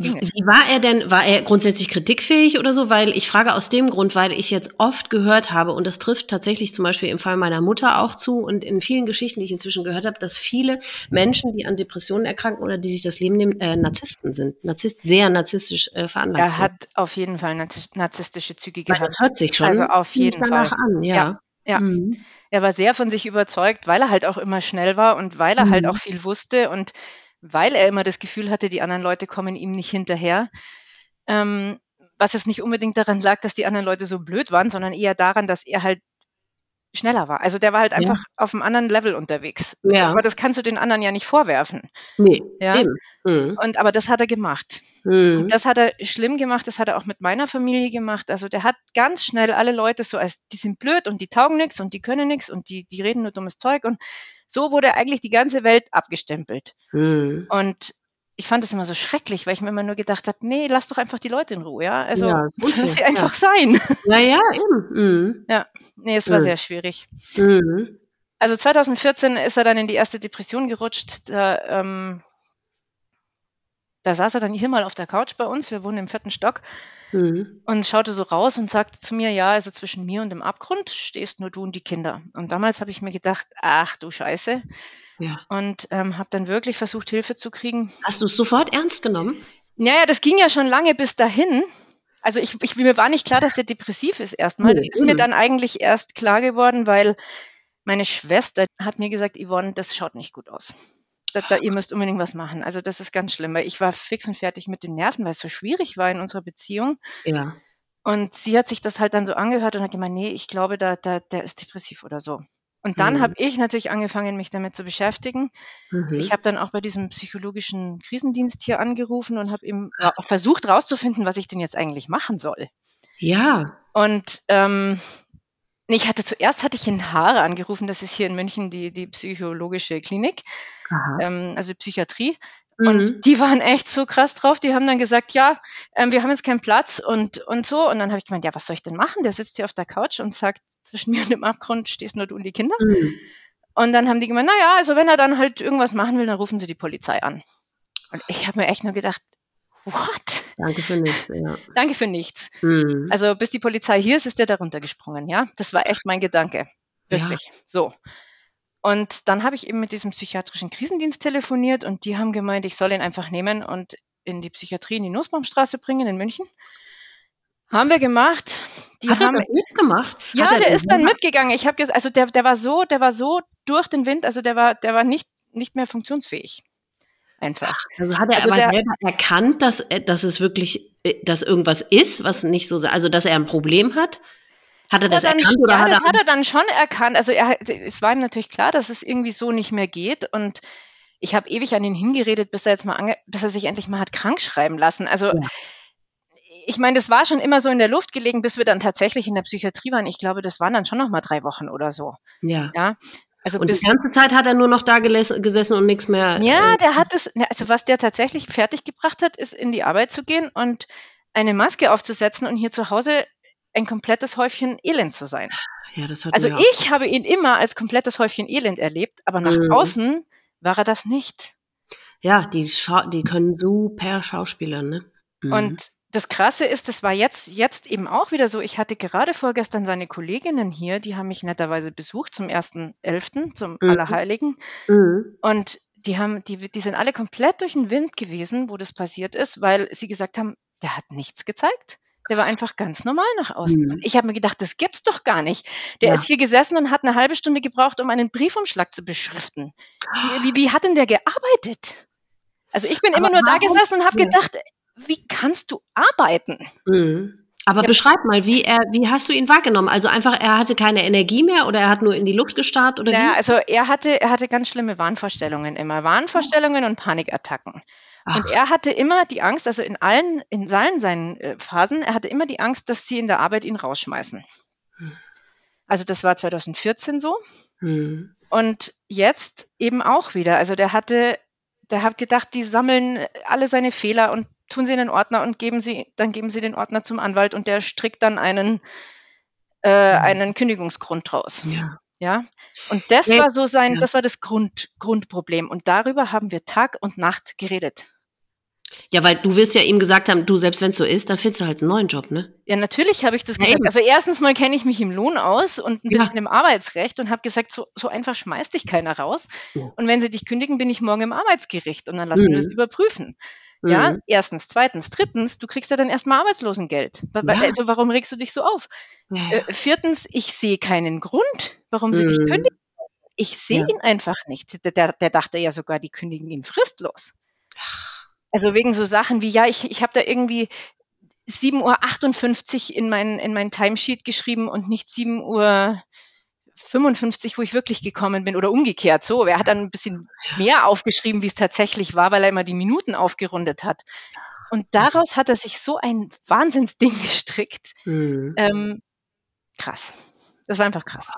wie war er denn, war er grundsätzlich kritikfähig oder so? Weil ich frage aus dem Grund, weil ich jetzt oft gehört habe, und das trifft tatsächlich zum Beispiel im Fall meiner Mutter auch zu und in vielen Geschichten, die ich inzwischen gehört habe, dass viele Menschen, die an Depressionen erkranken oder die sich das Leben nehmen, äh, Narzissten sind. Narzisst, sehr narzisstisch äh, veranlagt Er hat auf jeden Fall narzisstische Züge gehabt. Weil das hört sich schon also auf jeden danach Fall. an, ja. ja. Ja, mhm. er war sehr von sich überzeugt, weil er halt auch immer schnell war und weil er halt mhm. halt auch viel wusste und weil er immer das Gefühl hatte, die anderen Leute kommen ihm nicht hinterher, ähm, was jetzt nicht unbedingt daran lag, dass die anderen Leute so blöd waren, sondern eher daran, dass er halt schneller war. Also der war halt einfach ja. auf einem anderen Level unterwegs. Ja. Aber das kannst du den anderen ja nicht vorwerfen. Nee, ja? Mhm. Und aber das hat er gemacht. Mhm. Das hat er schlimm gemacht, das hat er auch mit meiner Familie gemacht. Also der hat ganz schnell alle Leute so als die sind blöd und die taugen nichts und die können nichts und die, die reden nur dummes Zeug. Und so wurde eigentlich die ganze Welt abgestempelt. Mhm. Und ich fand das immer so schrecklich, weil ich mir immer nur gedacht habe, nee, lass doch einfach die Leute in Ruhe, ja. Also ja, lass sie einfach ja. sein. Ja, ja, eben. Mhm. Ja, nee, es war mhm. sehr schwierig. Mhm. Also 2014 ist er dann in die erste Depression gerutscht. Da, ähm, da saß er dann hier mal auf der Couch bei uns, wir wohnen im vierten Stock, mhm. und schaute so raus und sagte zu mir, ja, also zwischen mir und dem Abgrund stehst nur du und die Kinder. Und damals habe ich mir gedacht, ach du Scheiße, ja. Und ähm, habe dann wirklich versucht, Hilfe zu kriegen. Hast du es sofort ernst genommen? Naja, das ging ja schon lange bis dahin. Also ich, ich, mir war nicht klar, dass der depressiv ist erstmal. Das ist mir dann eigentlich erst klar geworden, weil meine Schwester hat mir gesagt, Yvonne, das schaut nicht gut aus. Da, da, ihr müsst unbedingt was machen. Also das ist ganz schlimm, weil ich war fix und fertig mit den Nerven, weil es so schwierig war in unserer Beziehung. Ja. Und sie hat sich das halt dann so angehört und hat gemeint, nee, ich glaube, da, da, der ist depressiv oder so. Und dann mhm. habe ich natürlich angefangen, mich damit zu beschäftigen. Mhm. Ich habe dann auch bei diesem psychologischen Krisendienst hier angerufen und habe eben versucht herauszufinden, was ich denn jetzt eigentlich machen soll. Ja. Und ähm, ich hatte zuerst hatte ich in Haare angerufen, das ist hier in München die, die psychologische Klinik, ähm, also Psychiatrie. Mhm. Und die waren echt so krass drauf. Die haben dann gesagt, ja, ähm, wir haben jetzt keinen Platz und, und so. Und dann habe ich gemeint, ja, was soll ich denn machen? Der sitzt hier auf der Couch und sagt, zwischen mir und dem Abgrund stehst nur du und die Kinder. Mhm. Und dann haben die gemeint, naja, also wenn er dann halt irgendwas machen will, dann rufen sie die Polizei an. Und ich habe mir echt nur gedacht, what? Danke für nichts, ja. Danke für nichts. Mhm. Also bis die Polizei hier ist, ist der darunter gesprungen, ja. Das war echt mein Gedanke. Wirklich. Ja. So. Und dann habe ich eben mit diesem psychiatrischen Krisendienst telefoniert und die haben gemeint, ich soll ihn einfach nehmen und in die Psychiatrie in die Nussbaumstraße bringen in München. Haben wir gemacht. Die Hat haben, er das mitgemacht? Ja, der ist dann mitgegangen. Ich habe also der, der war so, der war so durch den Wind, also der war, der war nicht, nicht mehr funktionsfähig. Einfach. Also hat er also aber selber erkannt, dass, äh, dass es wirklich, äh, dass irgendwas ist, was nicht so, also dass er ein Problem hat? Hat er das dann, erkannt oder ja, hat das er hat er dann schon erkannt. Also er, es war ihm natürlich klar, dass es irgendwie so nicht mehr geht und ich habe ewig an ihn hingeredet, bis er jetzt mal bis er sich endlich mal hat krank schreiben lassen. Also ja. ich meine, das war schon immer so in der Luft gelegen, bis wir dann tatsächlich in der Psychiatrie waren. Ich glaube, das waren dann schon noch mal drei Wochen oder so. Ja. Ja. Also und die ganze Zeit hat er nur noch da gesessen und nichts mehr. Ja, äh, der hat es, also was der tatsächlich fertig gebracht hat, ist in die Arbeit zu gehen und eine Maske aufzusetzen und hier zu Hause ein komplettes Häufchen Elend zu sein. Ja, das also ich habe ihn immer als komplettes Häufchen Elend erlebt, aber nach mhm. außen war er das nicht. Ja, die, Scha die können super Schauspieler, ne? Mhm. Und das Krasse ist, das war jetzt, jetzt eben auch wieder so. Ich hatte gerade vorgestern seine Kolleginnen hier, die haben mich netterweise besucht zum 1.11., zum mhm. Allerheiligen. Mhm. Und die haben, die, die sind alle komplett durch den Wind gewesen, wo das passiert ist, weil sie gesagt haben, der hat nichts gezeigt. Der war einfach ganz normal nach außen. Mhm. Ich habe mir gedacht, das gibt's doch gar nicht. Der ja. ist hier gesessen und hat eine halbe Stunde gebraucht, um einen Briefumschlag zu beschriften. Wie, wie, wie hat denn der gearbeitet? Also ich bin Aber immer nur da gesessen und habe gedacht, wie kannst du arbeiten? Mhm. Aber ja. beschreib mal, wie er, wie hast du ihn wahrgenommen? Also einfach, er hatte keine Energie mehr oder er hat nur in die Luft gestarrt oder naja, wie? also er hatte, er hatte ganz schlimme Wahnvorstellungen immer, Wahnvorstellungen und Panikattacken. Ach. Und er hatte immer die Angst, also in allen, in allen seinen äh, Phasen, er hatte immer die Angst, dass sie in der Arbeit ihn rausschmeißen. Hm. Also das war 2014 so. Hm. Und jetzt eben auch wieder. Also der hatte, der hat gedacht, die sammeln alle seine Fehler und tun sie in den Ordner und geben sie, dann geben sie den Ordner zum Anwalt und der strickt dann einen, äh, hm. einen Kündigungsgrund draus. Ja. Ja, und das ja, war so sein, ja. das war das Grund, Grundproblem. Und darüber haben wir Tag und Nacht geredet. Ja, weil du wirst ja ihm gesagt haben, du, selbst wenn es so ist, dann findest du halt einen neuen Job, ne? Ja, natürlich habe ich das gesagt. Eben. Also erstens mal kenne ich mich im Lohn aus und ein bisschen im Arbeitsrecht und habe gesagt, so, so einfach schmeißt dich keiner raus. Und wenn sie dich kündigen, bin ich morgen im Arbeitsgericht und dann lassen mhm. wir das überprüfen. Ja, mhm. erstens. Zweitens. Drittens, du kriegst ja dann erstmal Arbeitslosengeld. Ja. Also warum regst du dich so auf? Ja, ja. Äh, viertens, ich sehe keinen Grund, warum sie mhm. dich kündigen. Ich sehe ihn einfach nicht. Der, der dachte ja sogar, die kündigen ihn fristlos. Also wegen so Sachen wie, ja, ich, ich habe da irgendwie, 7.58 Uhr in mein, in mein Timesheet geschrieben und nicht 7 Uhr 55, wo ich wirklich gekommen bin oder umgekehrt so. Er hat dann ein bisschen mehr aufgeschrieben, wie es tatsächlich war, weil er immer die Minuten aufgerundet hat. Und daraus hat er sich so ein Wahnsinnsding gestrickt. Mhm. Ähm, krass. Das war einfach krass.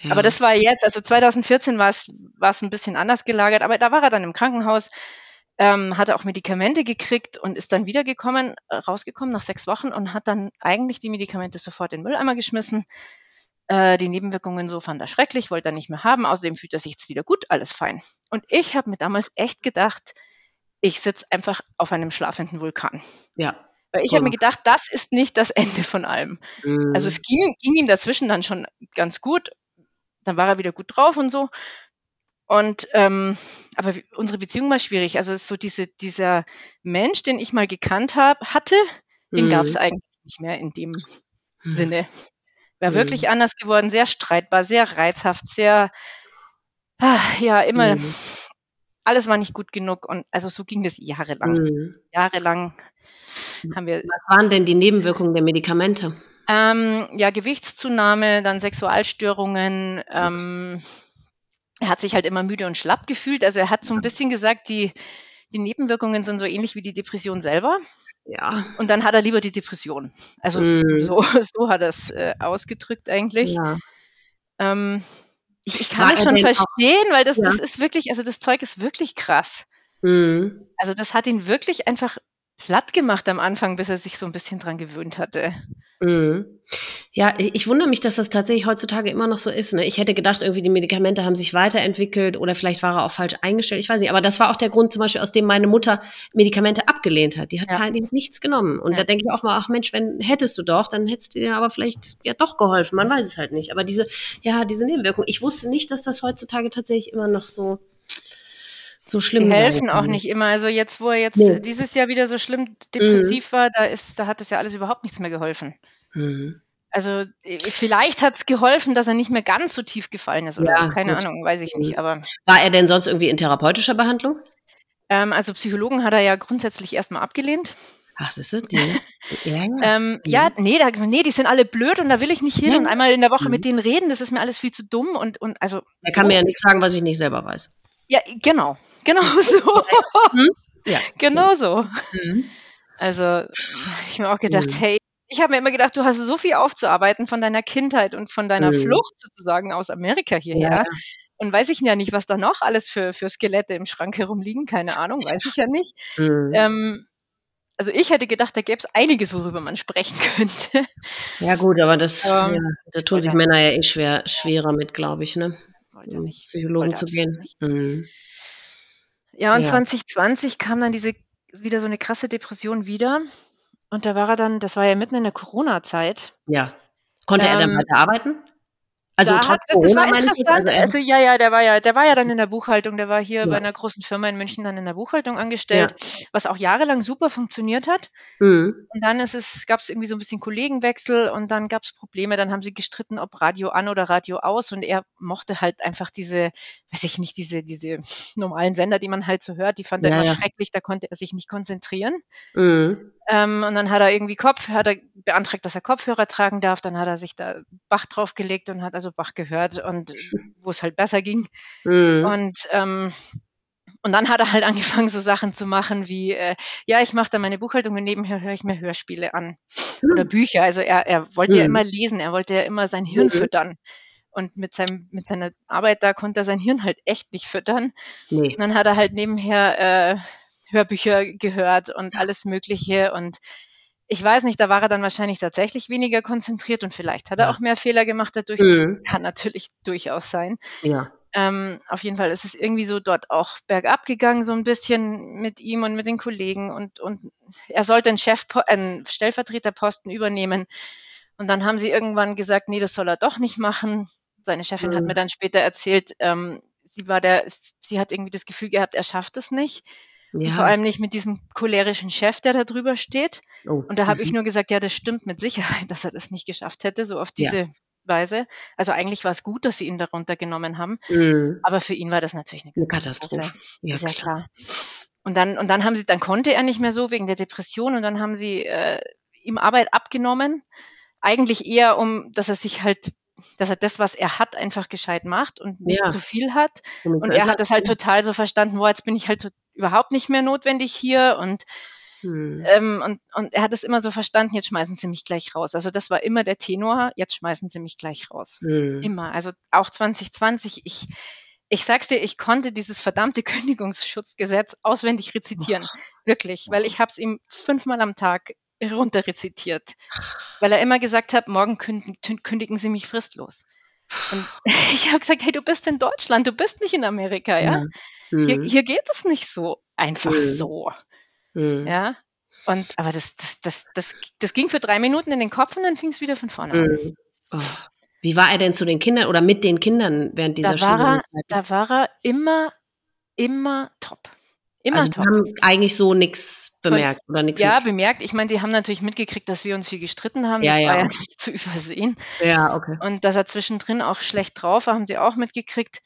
Ja. Aber das war jetzt, also 2014 war es, war es ein bisschen anders gelagert, aber da war er dann im Krankenhaus, ähm, hatte auch Medikamente gekriegt und ist dann wiedergekommen, äh, rausgekommen nach sechs Wochen und hat dann eigentlich die Medikamente sofort in den Mülleimer geschmissen. Äh, die Nebenwirkungen so fand er schrecklich, wollte er nicht mehr haben. Außerdem fühlt er sich jetzt wieder gut, alles fein. Und ich habe mir damals echt gedacht, ich sitze einfach auf einem schlafenden Vulkan. Ja. Weil ich habe mir gedacht, das ist nicht das Ende von allem. Mhm. Also es ging, ging ihm dazwischen dann schon ganz gut. Dann war er wieder gut drauf und so. Und ähm, aber unsere Beziehung war schwierig. Also so diese, dieser Mensch, den ich mal gekannt habe, hatte, den mhm. gab es eigentlich nicht mehr in dem mhm. Sinne. War mhm. wirklich anders geworden, sehr streitbar, sehr reizhaft, sehr ah, ja immer mhm. alles war nicht gut genug und also so ging das jahrelang. Mhm. Jahrelang haben wir. Was waren denn die Nebenwirkungen der Medikamente? Ähm, ja, Gewichtszunahme, dann Sexualstörungen. Ähm, er hat sich halt immer müde und schlapp gefühlt. Also er hat so ein bisschen gesagt, die, die Nebenwirkungen sind so ähnlich wie die Depression selber. Ja. Und dann hat er lieber die Depression. Also mm. so, so hat er es äh, ausgedrückt eigentlich. Ja. Ähm, ich, ich, kann War das schon verstehen, auch, weil das, ja. das ist wirklich, also das Zeug ist wirklich krass. Mm. Also das hat ihn wirklich einfach platt gemacht am Anfang, bis er sich so ein bisschen dran gewöhnt hatte. Mhm. Ja, ich wundere mich, dass das tatsächlich heutzutage immer noch so ist. Ne? Ich hätte gedacht, irgendwie die Medikamente haben sich weiterentwickelt oder vielleicht war er auch falsch eingestellt. Ich weiß nicht. Aber das war auch der Grund zum Beispiel, aus dem meine Mutter Medikamente abgelehnt hat. Die hat, ja. kein, die hat nichts genommen. Und ja. da denke ich auch mal, ach Mensch, wenn hättest du doch, dann hättest du dir aber vielleicht ja doch geholfen. Man weiß es halt nicht. Aber diese, ja, diese Nebenwirkung. Ich wusste nicht, dass das heutzutage tatsächlich immer noch so so schlimm Die helfen auch nicht immer. Also jetzt, wo er jetzt nee. dieses Jahr wieder so schlimm depressiv mhm. war, da ist, da hat das ja alles überhaupt nichts mehr geholfen. Mhm. Also äh, vielleicht hat es geholfen, dass er nicht mehr ganz so tief gefallen ist oder ja, keine gut. Ahnung, weiß ich nicht. Mhm. Aber war er denn sonst irgendwie in therapeutischer Behandlung? Ähm, also Psychologen hat er ja grundsätzlich erstmal abgelehnt. Ach, das sind die? ja, ähm, ja, nee, da, nee, die sind alle blöd und da will ich nicht hin ja. und einmal in der Woche mhm. mit denen reden, das ist mir alles viel zu dumm und, und also. Er kann so. mir ja nichts sagen, was ich nicht selber weiß. Ja, genau. Genau so. Hm? Ja. Genau so. Mhm. Also, ich habe mir auch gedacht, mhm. hey, ich habe mir immer gedacht, du hast so viel aufzuarbeiten von deiner Kindheit und von deiner mhm. Flucht sozusagen aus Amerika hierher. Ja. Und weiß ich ja nicht, was da noch alles für, für Skelette im Schrank herumliegen. Keine Ahnung, weiß ich ja nicht. Mhm. Ähm, also ich hätte gedacht, da gäbe es einiges, worüber man sprechen könnte. Ja gut, aber das, ähm, ja, da tun sich Männer ja eh schwer, schwerer mit, glaube ich, ne? Wollte nicht. Psychologen wollte zu gehen. Mhm. Ja, und ja. 2020 kam dann diese wieder so eine krasse Depression wieder. Und da war er dann, das war ja mitten in der Corona-Zeit. Ja. Konnte ähm, er dann ähm, weiter arbeiten? Also da hat, das war interessant. Also, also, ja, ja, der war ja, der war ja dann in der Buchhaltung, der war hier ja. bei einer großen Firma in München dann in der Buchhaltung angestellt, ja. was auch jahrelang super funktioniert hat. Mhm. Und dann ist es, gab es irgendwie so ein bisschen Kollegenwechsel und dann gab es Probleme. Dann haben sie gestritten, ob Radio an oder Radio aus. Und er mochte halt einfach diese, weiß ich nicht, diese, diese normalen Sender, die man halt so hört, die fand er immer schrecklich, da konnte er sich nicht konzentrieren. Mhm. Ähm, und dann hat er irgendwie Kopf, hat er beantragt, dass er Kopfhörer tragen darf. Dann hat er sich da Bach draufgelegt und hat also Bach gehört und wo es halt besser ging. Mhm. Und ähm, und dann hat er halt angefangen, so Sachen zu machen wie, äh, ja, ich mache da meine Buchhaltung und nebenher höre ich mir Hörspiele an mhm. oder Bücher. Also er, er wollte mhm. ja immer lesen, er wollte ja immer sein Hirn mhm. füttern. Und mit, seinem, mit seiner Arbeit da konnte er sein Hirn halt echt nicht füttern. Nee. Und dann hat er halt nebenher äh, Hörbücher gehört und alles Mögliche. Und ich weiß nicht, da war er dann wahrscheinlich tatsächlich weniger konzentriert und vielleicht hat er ja. auch mehr Fehler gemacht dadurch. Mhm. Das kann natürlich durchaus sein. Ja. Ähm, auf jeden Fall ist es irgendwie so dort auch bergab gegangen, so ein bisschen mit ihm und mit den Kollegen und, und er sollte einen Chef, einen Stellvertreterposten übernehmen. Und dann haben sie irgendwann gesagt, nee, das soll er doch nicht machen. Seine Chefin mhm. hat mir dann später erzählt, ähm, sie war der, sie hat irgendwie das Gefühl gehabt, er schafft es nicht. Ja. vor allem nicht mit diesem cholerischen Chef, der da drüber steht. Oh. Und da habe ich mhm. nur gesagt, ja, das stimmt mit Sicherheit, dass er das nicht geschafft hätte, so auf diese ja. Weise. Also eigentlich war es gut, dass sie ihn darunter genommen haben. Mhm. Aber für ihn war das natürlich eine, eine Katastrophe. Ja, ist ja klar. Und dann, und dann haben sie, dann konnte er nicht mehr so wegen der Depression und dann haben sie äh, ihm Arbeit abgenommen. Eigentlich eher, um, dass er sich halt, dass er das, was er hat, einfach gescheit macht und nicht ja. zu viel hat. Und, und er hat das halt total so verstanden, wo jetzt bin ich halt überhaupt nicht mehr notwendig hier und hm. Ähm, und, und er hat es immer so verstanden, jetzt schmeißen sie mich gleich raus. Also das war immer der Tenor, jetzt schmeißen sie mich gleich raus. Hm. Immer. Also auch 2020, ich, ich sag's dir, ich konnte dieses verdammte Kündigungsschutzgesetz auswendig rezitieren. Oh. Wirklich, weil ich habe es ihm fünfmal am Tag runterrezitiert. Weil er immer gesagt hat, morgen kündigen, kündigen Sie mich fristlos. Und ich habe gesagt, hey, du bist in Deutschland, du bist nicht in Amerika, ja? ja. Mhm. Hier, hier, geht es nicht so einfach mhm. so. Mhm. Ja. Und aber das, das, das, das, das ging für drei Minuten in den Kopf und dann fing es wieder von vorne an. Mhm. Oh. Wie war er denn zu den Kindern oder mit den Kindern während dieser da war er, Da war er immer, immer top. Immer also top. haben eigentlich so nichts bemerkt Von, oder nichts. Ja, mit. bemerkt. Ich meine, die haben natürlich mitgekriegt, dass wir uns viel gestritten haben. Ja, das ja. war ja nicht zu übersehen. Ja, okay. Und dass er zwischendrin auch schlecht drauf war, haben sie auch mitgekriegt.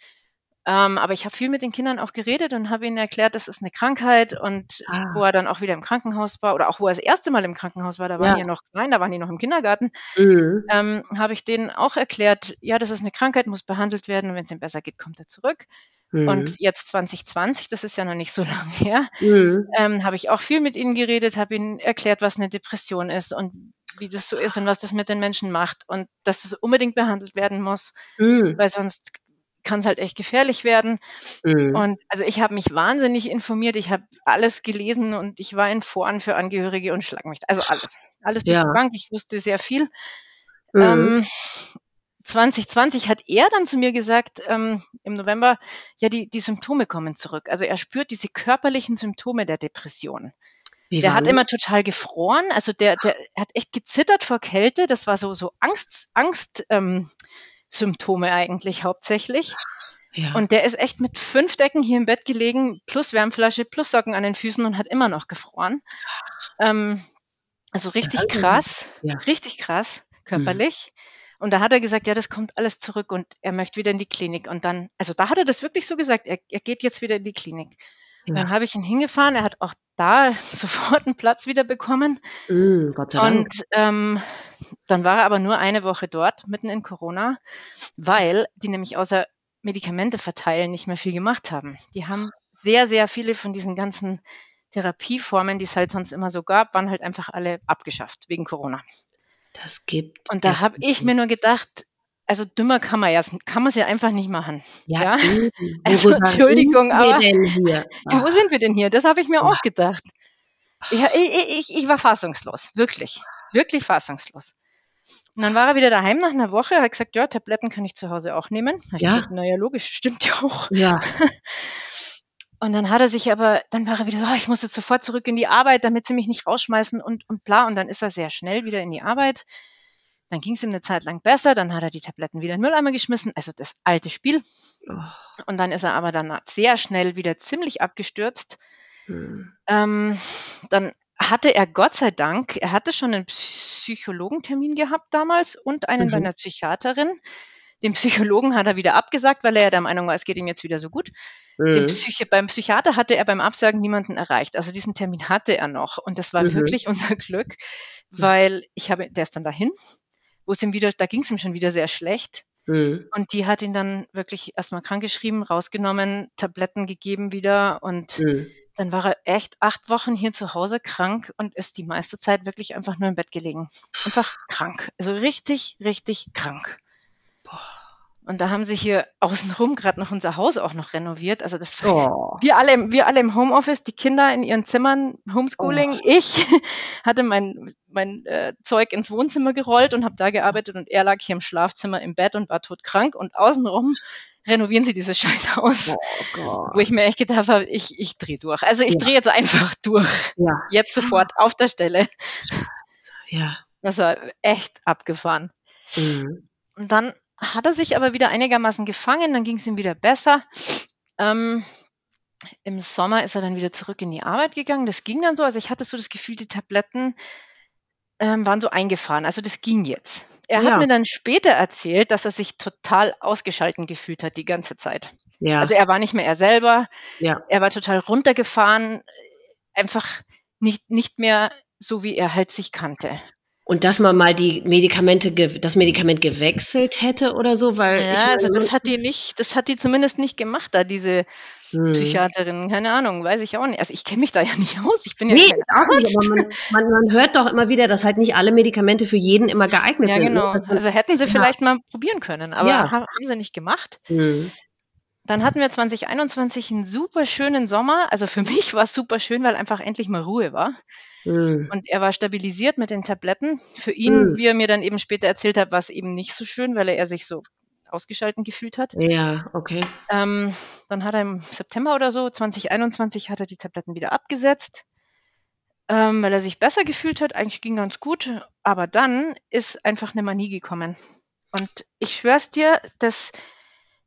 Ähm, aber ich habe viel mit den Kindern auch geredet und habe ihnen erklärt, das ist eine Krankheit und ah. wo er dann auch wieder im Krankenhaus war oder auch wo er das erste Mal im Krankenhaus war, da waren ja. die ja noch klein, da waren die noch im Kindergarten, mhm. ähm, habe ich denen auch erklärt, ja, das ist eine Krankheit, muss behandelt werden und wenn es ihm besser geht, kommt er zurück. Mhm. Und jetzt 2020, das ist ja noch nicht so lange her, mhm. ähm, habe ich auch viel mit ihnen geredet, habe ihnen erklärt, was eine Depression ist und wie das so ist und was das mit den Menschen macht und dass das unbedingt behandelt werden muss, mhm. weil sonst kann es halt echt gefährlich werden. Mhm. Und also ich habe mich wahnsinnig informiert, ich habe alles gelesen und ich war in Foren für Angehörige und schlag mich. Also alles. Alles durch ja. die Bank. Ich wusste sehr viel. Mhm. Ähm, 2020 hat er dann zu mir gesagt, ähm, im November, ja, die, die Symptome kommen zurück. Also er spürt diese körperlichen Symptome der Depression. Wie der hat immer total gefroren, also der, der hat echt gezittert vor Kälte. Das war so, so Angst, Angst, ähm, Symptome eigentlich hauptsächlich. Ja. Und der ist echt mit fünf Decken hier im Bett gelegen, plus Wärmflasche, plus Socken an den Füßen und hat immer noch gefroren. Ähm, also richtig krass, ja. richtig krass, körperlich. Mhm. Und da hat er gesagt, ja, das kommt alles zurück und er möchte wieder in die Klinik. Und dann, also da hat er das wirklich so gesagt, er, er geht jetzt wieder in die Klinik. Ja. Dann habe ich ihn hingefahren, er hat auch da sofort einen Platz wieder bekommen. Mm, Gott sei Dank. Und ähm, dann war er aber nur eine Woche dort, mitten in Corona, weil die nämlich außer Medikamente verteilen nicht mehr viel gemacht haben. Die haben sehr, sehr viele von diesen ganzen Therapieformen, die es halt sonst immer so gab, waren halt einfach alle abgeschafft wegen Corona. Das gibt. Und da habe ich mir nur gedacht, also dümmer kann man ja, kann man es ja einfach nicht machen. Ja. ja? Also Entschuldigung, aber ja, wo sind wir denn hier? Das habe ich mir auch gedacht. Ich, ich, ich, war fassungslos, wirklich, wirklich fassungslos. Und dann war er wieder daheim nach einer Woche, hat gesagt, ja, Tabletten kann ich zu Hause auch nehmen. Da ja. Gedacht, naja, logisch, stimmt ja auch. Ja. Und dann hat er sich aber, dann war er wieder so, oh, ich muss jetzt sofort zurück in die Arbeit, damit sie mich nicht rausschmeißen und, und bla. Und dann ist er sehr schnell wieder in die Arbeit dann ging es ihm eine Zeit lang besser, dann hat er die Tabletten wieder in den Mülleimer geschmissen, also das alte Spiel. Oh. Und dann ist er aber dann sehr schnell wieder ziemlich abgestürzt. Mhm. Ähm, dann hatte er Gott sei Dank, er hatte schon einen Psychologentermin gehabt damals und einen mhm. bei einer Psychiaterin. Den Psychologen hat er wieder abgesagt, weil er ja der Meinung war, es geht ihm jetzt wieder so gut. Mhm. Psychi beim Psychiater hatte er beim Absagen niemanden erreicht. Also diesen Termin hatte er noch. Und das war mhm. wirklich unser Glück, weil ich habe, der ist dann dahin wo es ihm wieder, da ging es ihm schon wieder sehr schlecht. Mhm. Und die hat ihn dann wirklich erstmal krankgeschrieben, rausgenommen, Tabletten gegeben wieder und mhm. dann war er echt acht Wochen hier zu Hause krank und ist die meiste Zeit wirklich einfach nur im Bett gelegen. Einfach krank. Also richtig, richtig krank. Und da haben sie hier außenrum gerade noch unser Haus auch noch renoviert. Also das oh. wir alle, wir alle im Homeoffice, die Kinder in ihren Zimmern, Homeschooling. Oh. Ich hatte mein, mein äh, Zeug ins Wohnzimmer gerollt und habe da gearbeitet und er lag hier im Schlafzimmer im Bett und war todkrank. Und außenrum renovieren sie dieses scheiß Haus. Oh wo ich mir echt gedacht habe, ich, ich drehe durch. Also ich ja. drehe jetzt einfach durch. Ja. Jetzt sofort auf der Stelle. Ja. Das war echt abgefahren. Mhm. Und dann hat er sich aber wieder einigermaßen gefangen, dann ging es ihm wieder besser. Ähm, Im Sommer ist er dann wieder zurück in die Arbeit gegangen. Das ging dann so. Also ich hatte so das Gefühl, die Tabletten ähm, waren so eingefahren. Also das ging jetzt. Er ja. hat mir dann später erzählt, dass er sich total ausgeschalten gefühlt hat die ganze Zeit. Ja. Also er war nicht mehr er selber. Ja. Er war total runtergefahren, einfach nicht, nicht mehr so wie er halt sich kannte. Und dass man mal die Medikamente, das Medikament gewechselt hätte oder so, weil. Ja, also das hat die nicht, das hat die zumindest nicht gemacht, da diese hm. Psychiaterin, keine Ahnung, weiß ich auch nicht. Also ich kenne mich da ja nicht aus. Ich bin ja nee, auch nicht, aber man, man, man, hört doch immer wieder, dass halt nicht alle Medikamente für jeden immer geeignet ja, sind. Ja, ne? genau. Also hätten sie ja. vielleicht mal probieren können, aber ja. haben, haben, sie nicht gemacht. Hm. Dann hatten wir 2021 einen super schönen Sommer. Also für mich war es super schön, weil einfach endlich mal Ruhe war. Mhm. Und er war stabilisiert mit den Tabletten. Für ihn, mhm. wie er mir dann eben später erzählt hat, war es eben nicht so schön, weil er sich so ausgeschalten gefühlt hat. Ja, okay. Ähm, dann hat er im September oder so, 2021, hat er die Tabletten wieder abgesetzt, ähm, weil er sich besser gefühlt hat. Eigentlich ging ganz gut. Aber dann ist einfach eine Manie gekommen. Und ich schwör's dir, dass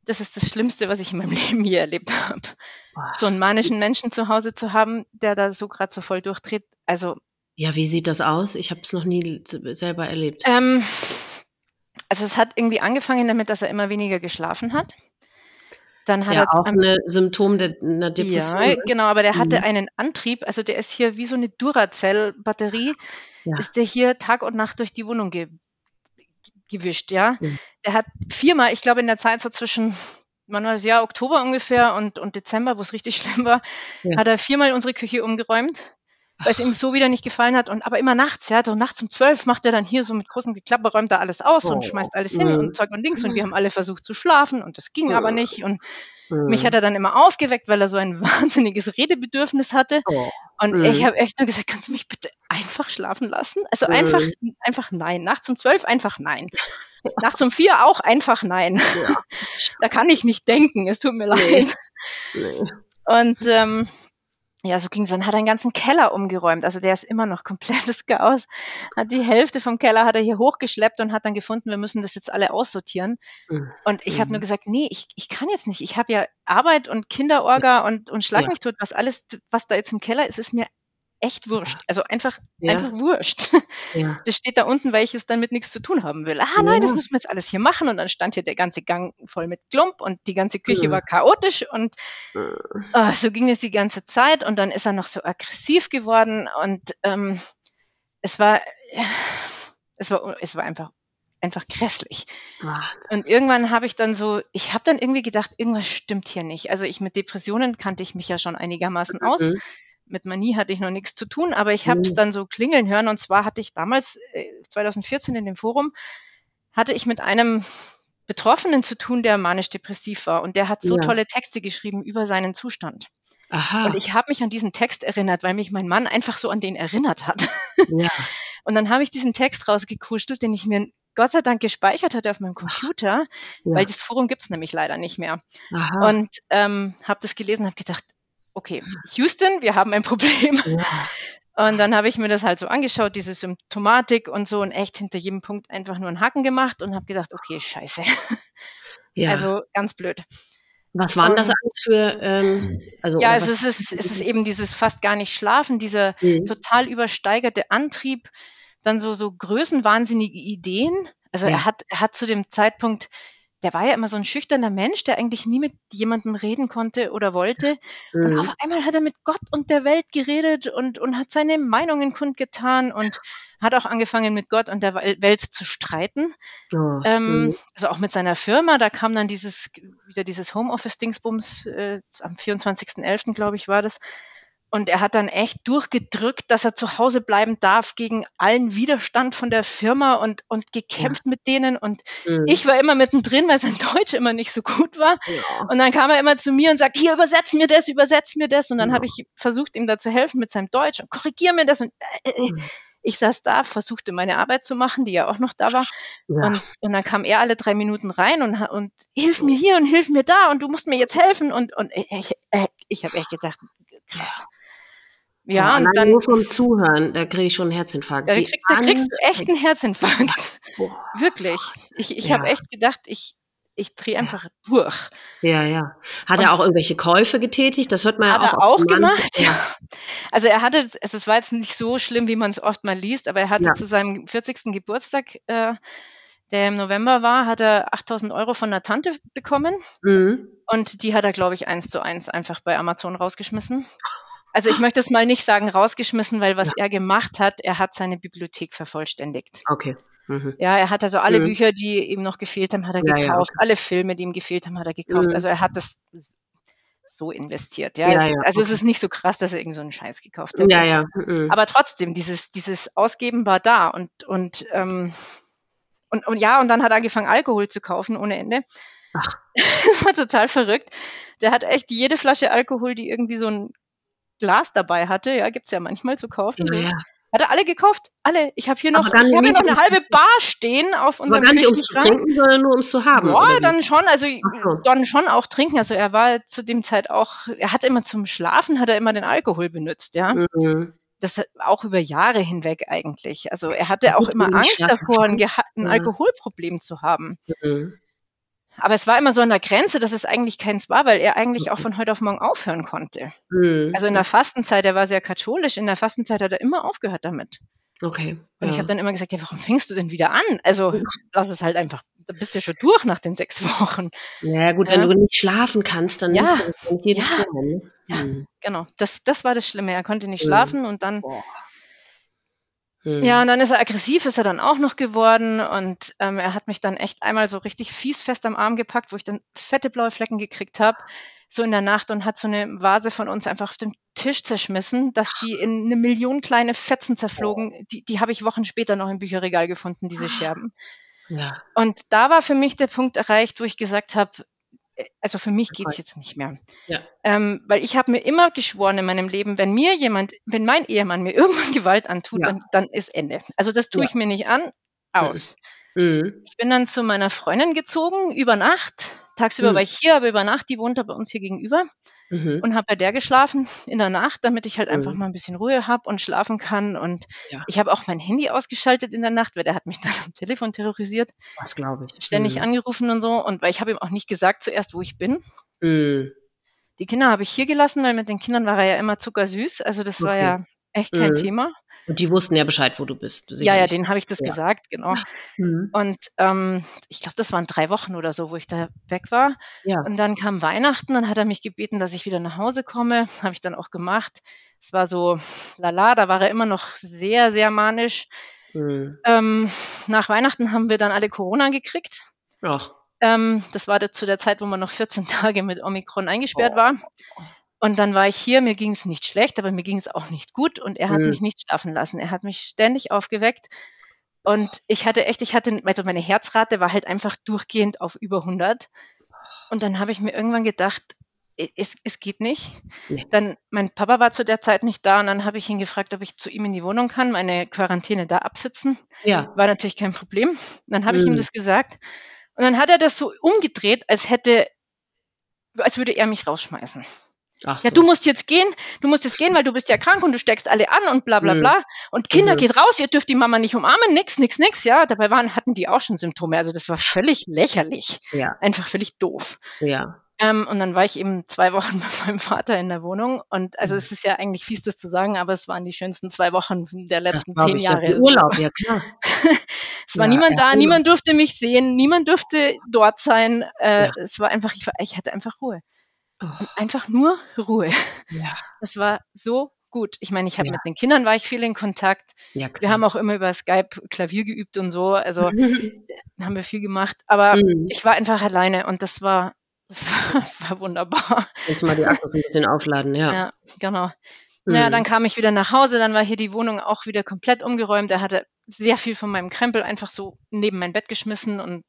das ist das Schlimmste, was ich in meinem Leben je erlebt habe. So einen manischen Menschen zu Hause zu haben, der da so gerade so voll durchdreht. Also. Ja, wie sieht das aus? Ich habe es noch nie selber erlebt. Ähm, also es hat irgendwie angefangen damit, dass er immer weniger geschlafen hat. Dann hat ja, er auch ein Symptom der, einer Depression. Ja, genau, aber der hatte mhm. einen Antrieb, also der ist hier wie so eine Duracell-Batterie, ja. ist der hier Tag und Nacht durch die Wohnung ge gewischt, ja. Mhm. Der hat viermal, ich glaube in der Zeit so zwischen, war das Jahr, Oktober ungefähr und, und Dezember, wo es richtig schlimm war, ja. hat er viermal unsere Küche umgeräumt weil es ihm so wieder nicht gefallen hat. Und aber immer nachts, ja, so nachts um zwölf macht er dann hier so mit großem Geklapper, räumt er alles aus oh. und schmeißt alles hin mhm. und Zeug und Links. Und wir haben alle versucht zu schlafen und das ging aber nicht. Und Mhm. Mich hat er dann immer aufgeweckt, weil er so ein wahnsinniges Redebedürfnis hatte. Oh. Und mhm. ich habe echt nur gesagt, kannst du mich bitte einfach schlafen lassen? Also mhm. einfach, einfach nein. Nachts um zwölf einfach nein. Nachts um vier auch einfach nein. Ja. da kann ich nicht denken, es tut mir nee. leid. Nee. Und ähm, ja, so ging es. Dann hat er einen ganzen Keller umgeräumt. Also der ist immer noch komplettes Chaos. Hat die Hälfte vom Keller hat er hier hochgeschleppt und hat dann gefunden, wir müssen das jetzt alle aussortieren. Mhm. Und ich habe nur mhm. gesagt, nee, ich, ich kann jetzt nicht. Ich habe ja Arbeit und Kinderorga und, und Schlag mich tot. Was alles, was da jetzt im Keller ist, ist mir echt wurscht. Also einfach, ja. einfach wurscht. Ja. Das steht da unten, weil ich es dann mit nichts zu tun haben will. Ah nein, ja. das müssen wir jetzt alles hier machen. Und dann stand hier der ganze Gang voll mit Klump und die ganze Küche war chaotisch und oh, so ging es die ganze Zeit. Und dann ist er noch so aggressiv geworden und ähm, es war, es war, es war einfach einfach grässlich. Ach. Und irgendwann habe ich dann so, ich habe dann irgendwie gedacht, irgendwas stimmt hier nicht. Also ich mit Depressionen kannte ich mich ja schon einigermaßen aus. Mit Manie hatte ich noch nichts zu tun, aber ich habe es mhm. dann so klingeln hören. Und zwar hatte ich damals, 2014 äh, in dem Forum, hatte ich mit einem Betroffenen zu tun, der manisch-depressiv war. Und der hat so ja. tolle Texte geschrieben über seinen Zustand. Aha. Und ich habe mich an diesen Text erinnert, weil mich mein Mann einfach so an den erinnert hat. Ja. Und dann habe ich diesen Text rausgekuschelt, den ich mir Gott sei Dank gespeichert hatte auf meinem Computer, ja. weil das Forum gibt es nämlich leider nicht mehr. Aha. Und ähm, habe das gelesen, habe gedacht, okay, Houston, wir haben ein Problem. Ja. Und dann habe ich mir das halt so angeschaut, diese Symptomatik und so und echt hinter jedem Punkt einfach nur einen Haken gemacht und habe gedacht, okay, scheiße. Ja. Also ganz blöd. Was waren das alles für, ähm, also? Ja, also es ist, es ist eben dieses fast gar nicht schlafen, dieser mhm. total übersteigerte Antrieb, dann so, so größenwahnsinnige Ideen. Also ja. er hat, er hat zu dem Zeitpunkt der war ja immer so ein schüchterner Mensch, der eigentlich nie mit jemandem reden konnte oder wollte. Mhm. Und auf einmal hat er mit Gott und der Welt geredet und, und hat seine Meinungen kundgetan und hat auch angefangen mit Gott und der Welt zu streiten. Oh, ähm, mhm. Also auch mit seiner Firma, da kam dann dieses, wieder dieses Homeoffice-Dingsbums, äh, am 24.11. glaube ich war das. Und er hat dann echt durchgedrückt, dass er zu Hause bleiben darf gegen allen Widerstand von der Firma und, und gekämpft ja. mit denen. Und mhm. ich war immer mittendrin, weil sein Deutsch immer nicht so gut war. Ja. Und dann kam er immer zu mir und sagt, hier, übersetz mir das, übersetz mir das. Und dann ja. habe ich versucht, ihm da zu helfen mit seinem Deutsch und korrigier mir das. Und äh, äh mhm. ich saß da, versuchte meine Arbeit zu machen, die ja auch noch da war. Und, und dann kam er alle drei Minuten rein und, und hilf mir hier und hilf mir da und du musst mir jetzt helfen. Und, und ich, äh, ich habe echt gedacht, krass. Ja, und dann nur vom Zuhören, da kriege ich schon einen Herzinfarkt. Da, krieg, da kriegst du echt einen Herzinfarkt. Boah. Wirklich. Ich, ich ja. habe echt gedacht, ich, ich drehe einfach durch. Ja, ja. Hat und er auch irgendwelche Käufe getätigt? Das hört man ja auch. Hat er auch gemacht, ja. Also er hatte, also es war jetzt nicht so schlimm, wie man es oft mal liest, aber er hatte ja. zu seinem 40. Geburtstag, äh, der im November war, hat er 8000 Euro von einer Tante bekommen. Mhm. Und die hat er, glaube ich, eins zu eins einfach bei Amazon rausgeschmissen. Also ich möchte es mal nicht sagen rausgeschmissen, weil was ja. er gemacht hat, er hat seine Bibliothek vervollständigt. Okay. Mhm. Ja, er hat also alle mhm. Bücher, die ihm noch gefehlt haben, hat er ja, gekauft. Ja, okay. Alle Filme, die ihm gefehlt haben, hat er gekauft. Mhm. Also er hat das so investiert. Ja, ja, ja also okay. es ist nicht so krass, dass er irgend so einen Scheiß gekauft hat. Ja, ja. Mhm. Aber trotzdem, dieses, dieses Ausgeben war da und, und, ähm, und, und ja, und dann hat er angefangen, Alkohol zu kaufen ohne Ende. Ach. das war total verrückt. Der hat echt jede Flasche Alkohol, die irgendwie so ein Glas dabei hatte, ja, gibt's ja manchmal zu kaufen. Ja, so. ja. Hat er alle gekauft? Alle. Ich habe hier noch, ich hab hier noch eine halbe Bar stehen auf unserem Aber gar nicht ums zu trinken, sondern nur ums zu haben. Ja, dann schon, also so. dann schon auch trinken. Also er war zu dem Zeit auch, er hat immer zum Schlafen, hat er immer den Alkohol benutzt, ja. Mhm. Das auch über Jahre hinweg eigentlich. Also er hatte auch immer Angst davor, ein, ein Alkoholproblem zu haben. Mhm. Aber es war immer so an der Grenze, dass es eigentlich keins war, weil er eigentlich auch von heute auf morgen aufhören konnte. Mhm. Also in der Fastenzeit, er war sehr katholisch, in der Fastenzeit hat er immer aufgehört damit. Okay. Und ja. ich habe dann immer gesagt, ja, warum fängst du denn wieder an? Also lass es halt einfach, da bist du ja schon durch nach den sechs Wochen. Ja gut, ja. wenn du nicht schlafen kannst, dann ja. nimmst du nicht jedes ja. Mal. Ne? Ja, mhm. genau. Das, das war das Schlimme. Er konnte nicht mhm. schlafen und dann Boah. Mhm. Ja, und dann ist er aggressiv, ist er dann auch noch geworden und ähm, er hat mich dann echt einmal so richtig fies fest am Arm gepackt, wo ich dann fette blaue Flecken gekriegt habe, so in der Nacht und hat so eine Vase von uns einfach auf den Tisch zerschmissen, dass die in eine Million kleine Fetzen zerflogen. Die, die habe ich Wochen später noch im Bücherregal gefunden, diese Scherben. Ja. Und da war für mich der Punkt erreicht, wo ich gesagt habe, äh, also für mich geht's jetzt nicht mehr. Ja. Ähm, weil ich habe mir immer geschworen in meinem Leben, wenn mir jemand, wenn mein Ehemann mir irgendwann Gewalt antut, ja. dann, dann ist Ende. Also das tue ja. ich mir nicht an, aus. Mhm. Ich bin dann zu meiner Freundin gezogen über Nacht Tagsüber mhm. war ich hier, aber über Nacht, die wohnt da bei uns hier gegenüber mhm. und habe bei der geschlafen in der Nacht, damit ich halt mhm. einfach mal ein bisschen Ruhe habe und schlafen kann. Und ja. ich habe auch mein Handy ausgeschaltet in der Nacht, weil der hat mich dann am Telefon terrorisiert. Das glaube ich. Ständig mhm. angerufen und so. Und weil ich habe ihm auch nicht gesagt zuerst, wo ich bin. Mhm. Die Kinder habe ich hier gelassen, weil mit den Kindern war er ja immer zuckersüß. Also das okay. war ja echt kein mhm. Thema. Und die wussten ja Bescheid, wo du bist. Du ja, ja, denen habe ich das ja. gesagt, genau. Mhm. Und ähm, ich glaube, das waren drei Wochen oder so, wo ich da weg war. Ja. Und dann kam Weihnachten, dann hat er mich gebeten, dass ich wieder nach Hause komme. Habe ich dann auch gemacht. Es war so, lala, da war er immer noch sehr, sehr manisch. Mhm. Ähm, nach Weihnachten haben wir dann alle Corona gekriegt. Ach. Ähm, das war zu der Zeit, wo man noch 14 Tage mit Omikron eingesperrt oh. war. Und dann war ich hier, mir ging es nicht schlecht, aber mir ging es auch nicht gut und er hat mhm. mich nicht schlafen lassen. Er hat mich ständig aufgeweckt und ich hatte echt, ich hatte, also meine Herzrate war halt einfach durchgehend auf über 100. Und dann habe ich mir irgendwann gedacht, es, es geht nicht. Nee. Dann, mein Papa war zu der Zeit nicht da und dann habe ich ihn gefragt, ob ich zu ihm in die Wohnung kann, meine Quarantäne da absitzen. Ja. War natürlich kein Problem. Und dann habe mhm. ich ihm mhm. das gesagt. Und dann hat er das so umgedreht, als hätte, als würde er mich rausschmeißen. Ach ja, so. du musst jetzt gehen, du musst jetzt gehen, weil du bist ja krank und du steckst alle an und bla bla bla. Und Kinder, mhm. geht raus, ihr dürft die Mama nicht umarmen, nix, nix, nix, ja. Dabei waren, hatten die auch schon Symptome. Also das war völlig lächerlich. Ja. Einfach völlig doof. Ja. Ähm, und dann war ich eben zwei Wochen mit meinem Vater in der Wohnung. Und also mhm. es ist ja eigentlich fies, das zu sagen, aber es waren die schönsten zwei Wochen der letzten zehn Jahre. Ja, Urlaub, ja klar. es war ja, niemand da, niemand durfte mich sehen, niemand durfte dort sein. Äh, ja. Es war einfach, ich, war, ich hatte einfach Ruhe. Oh. einfach nur Ruhe. Ja. Das war so gut. Ich meine, ich habe ja. mit den Kindern war ich viel in Kontakt. Ja, wir haben auch immer über Skype Klavier geübt und so. Also haben wir viel gemacht. Aber mhm. ich war einfach alleine und das war, das war, war wunderbar. Jetzt mal die Akkus ein bisschen aufladen, ja. Ja, genau. Mhm. Dann kam ich wieder nach Hause, dann war hier die Wohnung auch wieder komplett umgeräumt. Er hatte sehr viel von meinem Krempel einfach so neben mein Bett geschmissen und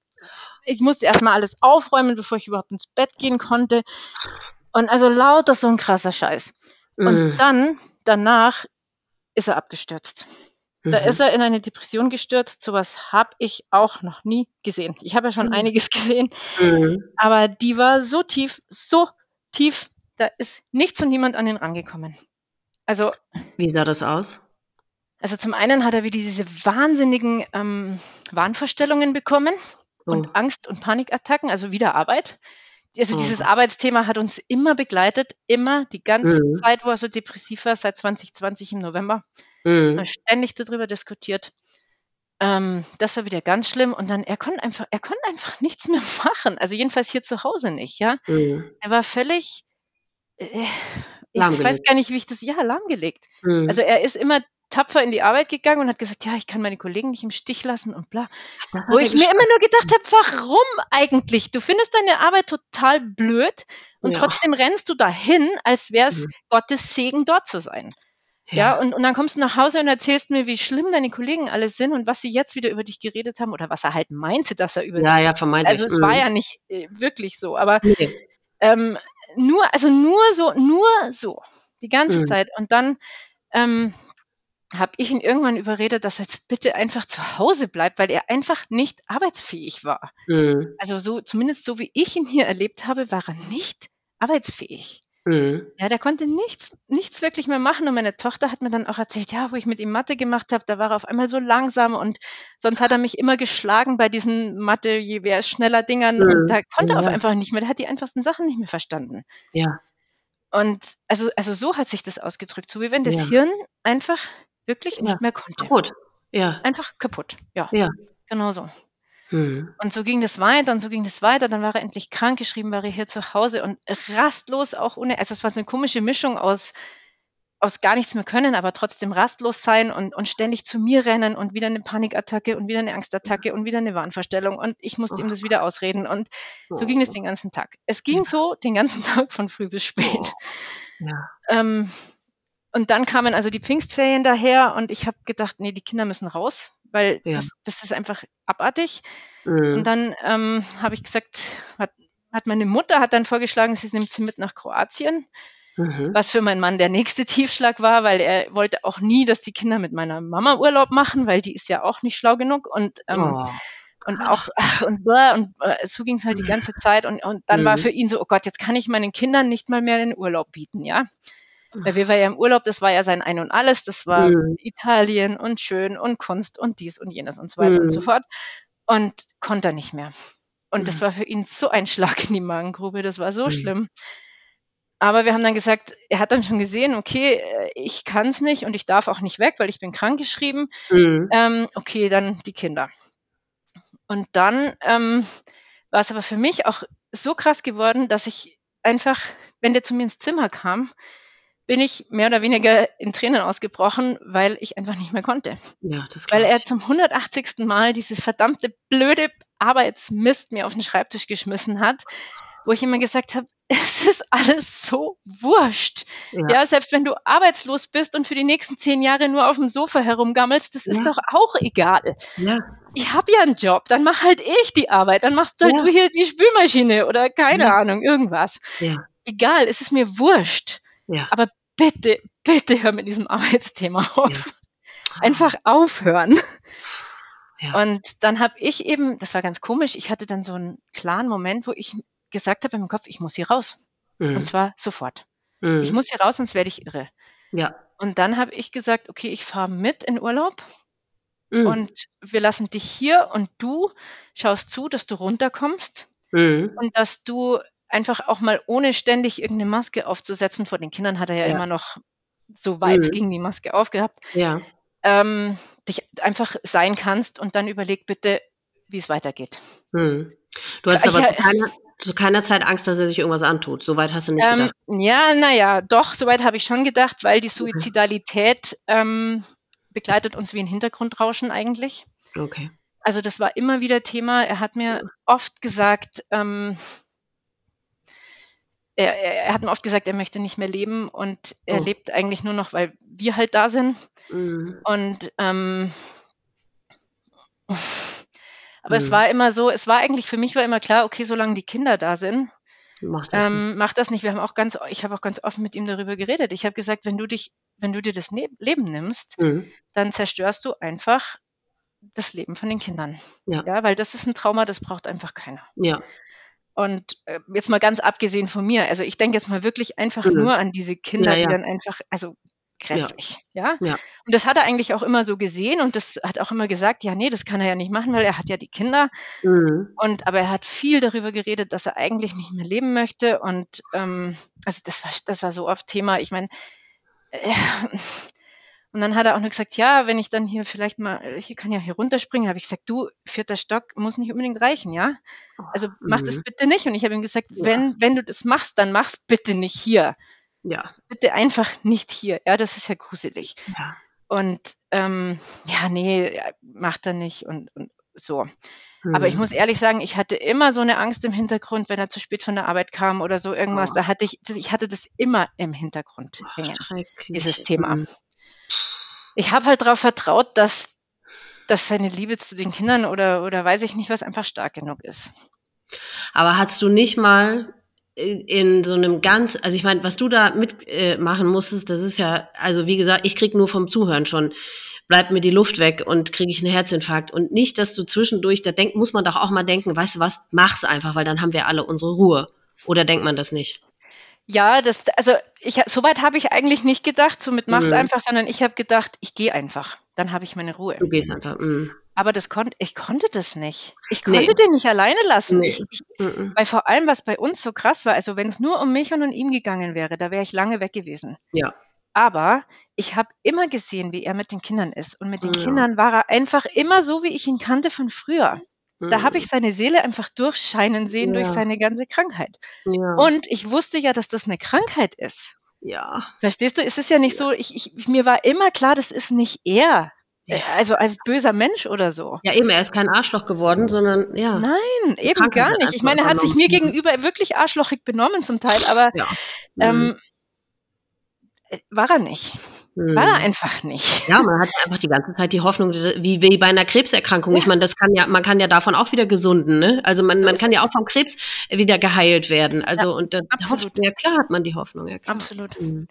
ich musste erstmal alles aufräumen, bevor ich überhaupt ins Bett gehen konnte. Und also lauter so ein krasser Scheiß. Und mm. dann, danach, ist er abgestürzt. Mhm. Da ist er in eine Depression gestürzt. Sowas habe ich auch noch nie gesehen. Ich habe ja schon mhm. einiges gesehen, mhm. aber die war so tief, so tief, da ist nichts und niemand an ihn rangekommen. Also. Wie sah das aus? Also zum einen hat er wie diese wahnsinnigen ähm, Wahnvorstellungen bekommen und oh. Angst- und Panikattacken, also wieder Arbeit. Also dieses oh. Arbeitsthema hat uns immer begleitet, immer die ganze mhm. Zeit, wo er so depressiv war, seit 2020 im November. Mhm. Ständig darüber diskutiert. Ähm, das war wieder ganz schlimm. Und dann, er konnte einfach, er konnte einfach nichts mehr machen. Also jedenfalls hier zu Hause nicht, ja. Mhm. Er war völlig, äh, ich weiß gar nicht, wie ich das, ja, lahmgelegt. Mhm. Also er ist immer tapfer in die Arbeit gegangen und hat gesagt, ja, ich kann meine Kollegen nicht im Stich lassen und bla. Wo ich mir immer nur gedacht habe, warum eigentlich? Du findest deine Arbeit total blöd und ja. trotzdem rennst du dahin, als wäre es mhm. Gottes Segen, dort zu sein. Ja, ja und, und dann kommst du nach Hause und erzählst mir, wie schlimm deine Kollegen alle sind und was sie jetzt wieder über dich geredet haben oder was er halt meinte, dass er über Ja, ja, vermeintlich. Also es mhm. war ja nicht äh, wirklich so, aber nee. ähm, nur, also nur so, nur so, die ganze mhm. Zeit. Und dann ähm, habe ich ihn irgendwann überredet, dass er jetzt bitte einfach zu Hause bleibt, weil er einfach nicht arbeitsfähig war. Mhm. Also so, zumindest so wie ich ihn hier erlebt habe, war er nicht arbeitsfähig. Mhm. Ja, der konnte nichts, nichts wirklich mehr machen. Und meine Tochter hat mir dann auch erzählt, ja, wo ich mit ihm Mathe gemacht habe, da war er auf einmal so langsam und sonst hat er mich immer geschlagen bei diesen Mathe, je wer ist schneller Dingern. Mhm. Und da konnte er auf einfach nicht mehr. Der hat die einfachsten Sachen nicht mehr verstanden. Ja. Und also, also so hat sich das ausgedrückt, so wie wenn das ja. Hirn einfach wirklich ja. nicht mehr konnte. Kaputt. Ja. Einfach kaputt. Ja. Ja. Genau so. Mhm. Und so ging das weiter und so ging das weiter. Dann war er endlich krank geschrieben, war er hier zu Hause und rastlos auch ohne, also es war so eine komische Mischung aus, aus gar nichts mehr können, aber trotzdem rastlos sein und, und ständig zu mir rennen und wieder eine Panikattacke und wieder eine Angstattacke und wieder eine Wahnvorstellung und ich musste oh. ihm das wieder ausreden und so ging es oh. den ganzen Tag. Es ging so den ganzen Tag von früh bis spät. Oh. Ja. Ähm, und dann kamen also die Pfingstferien daher und ich habe gedacht, nee, die Kinder müssen raus weil ja. das, das, ist einfach abartig. Mhm. Und dann ähm, habe ich gesagt, hat, hat meine Mutter hat dann vorgeschlagen, sie nimmt sie mit nach Kroatien. Mhm. Was für meinen Mann der nächste Tiefschlag war, weil er wollte auch nie, dass die Kinder mit meiner Mama Urlaub machen, weil die ist ja auch nicht schlau genug und ähm, oh. und auch und und äh, so ging es halt die ganze Zeit und und dann mhm. war für ihn so, oh Gott, jetzt kann ich meinen Kindern nicht mal mehr den Urlaub bieten, ja. Weil wir waren ja im Urlaub, das war ja sein Ein und Alles, das war mhm. Italien und schön und Kunst und dies und jenes und so weiter mhm. und so mhm. fort. Und konnte er nicht mehr. Und mhm. das war für ihn so ein Schlag in die Magengrube, das war so mhm. schlimm. Aber wir haben dann gesagt, er hat dann schon gesehen, okay, äh, ich kann es nicht und ich darf auch nicht weg, weil ich bin krankgeschrieben. Mhm. Ähm, okay, dann die Kinder. Und dann ähm, war es aber für mich auch so krass geworden, dass ich einfach, wenn der zu mir ins Zimmer kam, bin ich mehr oder weniger in Tränen ausgebrochen, weil ich einfach nicht mehr konnte. Ja, das weil er zum 180. Mal dieses verdammte blöde Arbeitsmist mir auf den Schreibtisch geschmissen hat, wo ich immer gesagt habe, es ist alles so wurscht. Ja. ja. selbst wenn du arbeitslos bist und für die nächsten zehn Jahre nur auf dem Sofa herumgammelst, das ja. ist doch auch egal. Ja. Ich habe ja einen Job, dann mach halt ich die Arbeit, dann machst halt du hier die Spülmaschine oder keine Ahnung, irgendwas. Egal, es ist mir wurscht. Ja. Aber bitte, bitte hör mit diesem Arbeitsthema auf. Ja. Einfach aufhören. Ja. Und dann habe ich eben, das war ganz komisch, ich hatte dann so einen klaren Moment, wo ich gesagt habe im Kopf, ich muss hier raus. Mhm. Und zwar sofort. Mhm. Ich muss hier raus, sonst werde ich irre. Ja. Und dann habe ich gesagt, okay, ich fahre mit in Urlaub mhm. und wir lassen dich hier und du schaust zu, dass du runterkommst mhm. und dass du einfach auch mal ohne ständig irgendeine Maske aufzusetzen. Vor den Kindern hat er ja, ja. immer noch so weit mhm. ging die Maske aufgehabt. Ja. Ähm, dich einfach sein kannst und dann überleg bitte, wie es weitergeht. Mhm. Du hast aber zu keiner, zu keiner, Zeit Angst, dass er sich irgendwas antut. Soweit hast du nicht ähm, gedacht. Ja, naja, doch, soweit habe ich schon gedacht, weil die Suizidalität ähm, begleitet uns wie ein Hintergrundrauschen eigentlich. Okay. Also das war immer wieder Thema. Er hat mir oft gesagt, ähm, er, er, hat mir oft gesagt, er möchte nicht mehr leben und er oh. lebt eigentlich nur noch, weil wir halt da sind. Mhm. Und ähm, aber mhm. es war immer so, es war eigentlich für mich war immer klar, okay, solange die Kinder da sind, mach das, ähm, nicht. Mach das nicht. Wir haben auch ganz, ich habe auch ganz offen mit ihm darüber geredet. Ich habe gesagt, wenn du dich, wenn du dir das ne Leben nimmst, mhm. dann zerstörst du einfach das Leben von den Kindern. Ja. ja, weil das ist ein Trauma, das braucht einfach keiner. Ja. Und äh, jetzt mal ganz abgesehen von mir, also ich denke jetzt mal wirklich einfach mhm. nur an diese Kinder, ja, ja. die dann einfach, also kräftig, ja. ja. Und das hat er eigentlich auch immer so gesehen und das hat auch immer gesagt, ja, nee, das kann er ja nicht machen, weil er hat ja die Kinder. Mhm. Und aber er hat viel darüber geredet, dass er eigentlich nicht mehr leben möchte. Und ähm, also das war, das war so oft Thema. Ich meine, äh, und dann hat er auch nur gesagt, ja, wenn ich dann hier vielleicht mal, hier kann ja hier runterspringen, habe ich gesagt, du, vierter Stock muss nicht unbedingt reichen, ja? Also mach mhm. das bitte nicht. Und ich habe ihm gesagt, ja. wenn, wenn du das machst, dann mach's bitte nicht hier. Ja. Bitte einfach nicht hier. Ja, das ist ja gruselig. Ja. Und ähm, ja, nee, macht er nicht und, und so. Mhm. Aber ich muss mhm. ehrlich sagen, ich hatte immer so eine Angst im Hintergrund, wenn er zu spät von der Arbeit kam oder so irgendwas. Oh. Da hatte ich, ich hatte das immer im Hintergrund hängen, dieses Thema. Mhm. Ich habe halt darauf vertraut, dass, dass seine Liebe zu den Kindern oder, oder weiß ich nicht was einfach stark genug ist. Aber hast du nicht mal in so einem ganz, also ich meine, was du da mitmachen äh, musstest, das ist ja, also wie gesagt, ich krieg nur vom Zuhören schon, bleibt mir die Luft weg und kriege ich einen Herzinfarkt. Und nicht, dass du zwischendurch, da denkt, muss man doch auch mal denken, weißt du was, mach's einfach, weil dann haben wir alle unsere Ruhe. Oder denkt man das nicht? Ja, das, also ich, soweit habe ich eigentlich nicht gedacht, so mit mach's mhm. einfach, sondern ich habe gedacht, ich gehe einfach. Dann habe ich meine Ruhe. Du gehst einfach. Mhm. Aber das kon ich konnte das nicht. Ich konnte nee. den nicht alleine lassen. Nee. Ich, ich, mhm. Weil vor allem, was bei uns so krass war, also wenn es nur um mich und um ihn gegangen wäre, da wäre ich lange weg gewesen. Ja. Aber ich habe immer gesehen, wie er mit den Kindern ist. Und mit den ja. Kindern war er einfach immer so, wie ich ihn kannte von früher. Da habe ich mhm. seine Seele einfach durchscheinen sehen ja. durch seine ganze Krankheit. Ja. Und ich wusste ja, dass das eine Krankheit ist. Ja. Verstehst du? Es ist ja nicht so, ich, ich, mir war immer klar, das ist nicht er. Ja. Äh, also als böser Mensch oder so. Ja, eben, er ist kein Arschloch geworden, sondern ja. Nein, eben gar nicht. Ich meine, er hat sich mir gegenüber wirklich arschlochig benommen zum Teil, aber ja. ähm, mhm. War er nicht. Hm. War er einfach nicht. Ja, man hat einfach die ganze Zeit die Hoffnung, wie, wie bei einer Krebserkrankung. Ja. Ich meine, das kann ja, man kann ja davon auch wieder gesunden, ne? Also man, man kann ja auch vom Krebs wieder geheilt werden. Also ja, und dann hofft, ja klar hat man die Hoffnung. Ja, klar. Absolut. Mhm.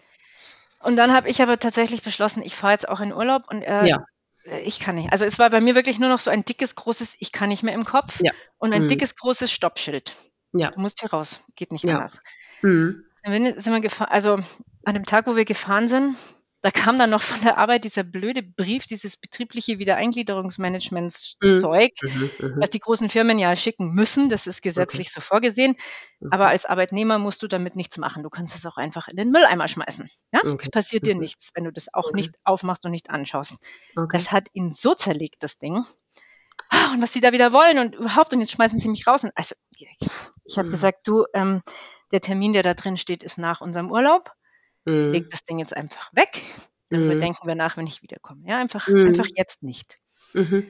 Und dann habe ich aber tatsächlich beschlossen, ich fahre jetzt auch in Urlaub und er ja. Äh, ich kann nicht. Also es war bei mir wirklich nur noch so ein dickes, großes Ich kann nicht mehr im Kopf ja. und ein mhm. dickes, großes Stoppschild. Ja. Du musst hier raus, geht nicht ja. anders. Mhm. Dann sind wir gefahren, also an dem Tag, wo wir gefahren sind, da kam dann noch von der Arbeit dieser blöde Brief, dieses betriebliche Wiedereingliederungsmanagementszeug, mhm, mhm, mhm, was die großen Firmen ja schicken müssen. Das ist gesetzlich okay. so vorgesehen. Aber als Arbeitnehmer musst du damit nichts machen. Du kannst es auch einfach in den Mülleimer schmeißen. Ja? Okay. Es passiert dir nichts, wenn du das auch okay. nicht aufmachst und nicht anschaust. Das hat ihn so zerlegt, das Ding. Ah, und was sie da wieder wollen und überhaupt, und jetzt schmeißen sie mich raus. Und also, ich habe mhm. gesagt, du, ähm, der Termin, der da drin steht, ist nach unserem Urlaub mhm. leg das Ding jetzt einfach weg. Darüber mhm. denken wir nach, wenn ich wiederkomme. Ja, einfach, mhm. einfach jetzt nicht. Mhm.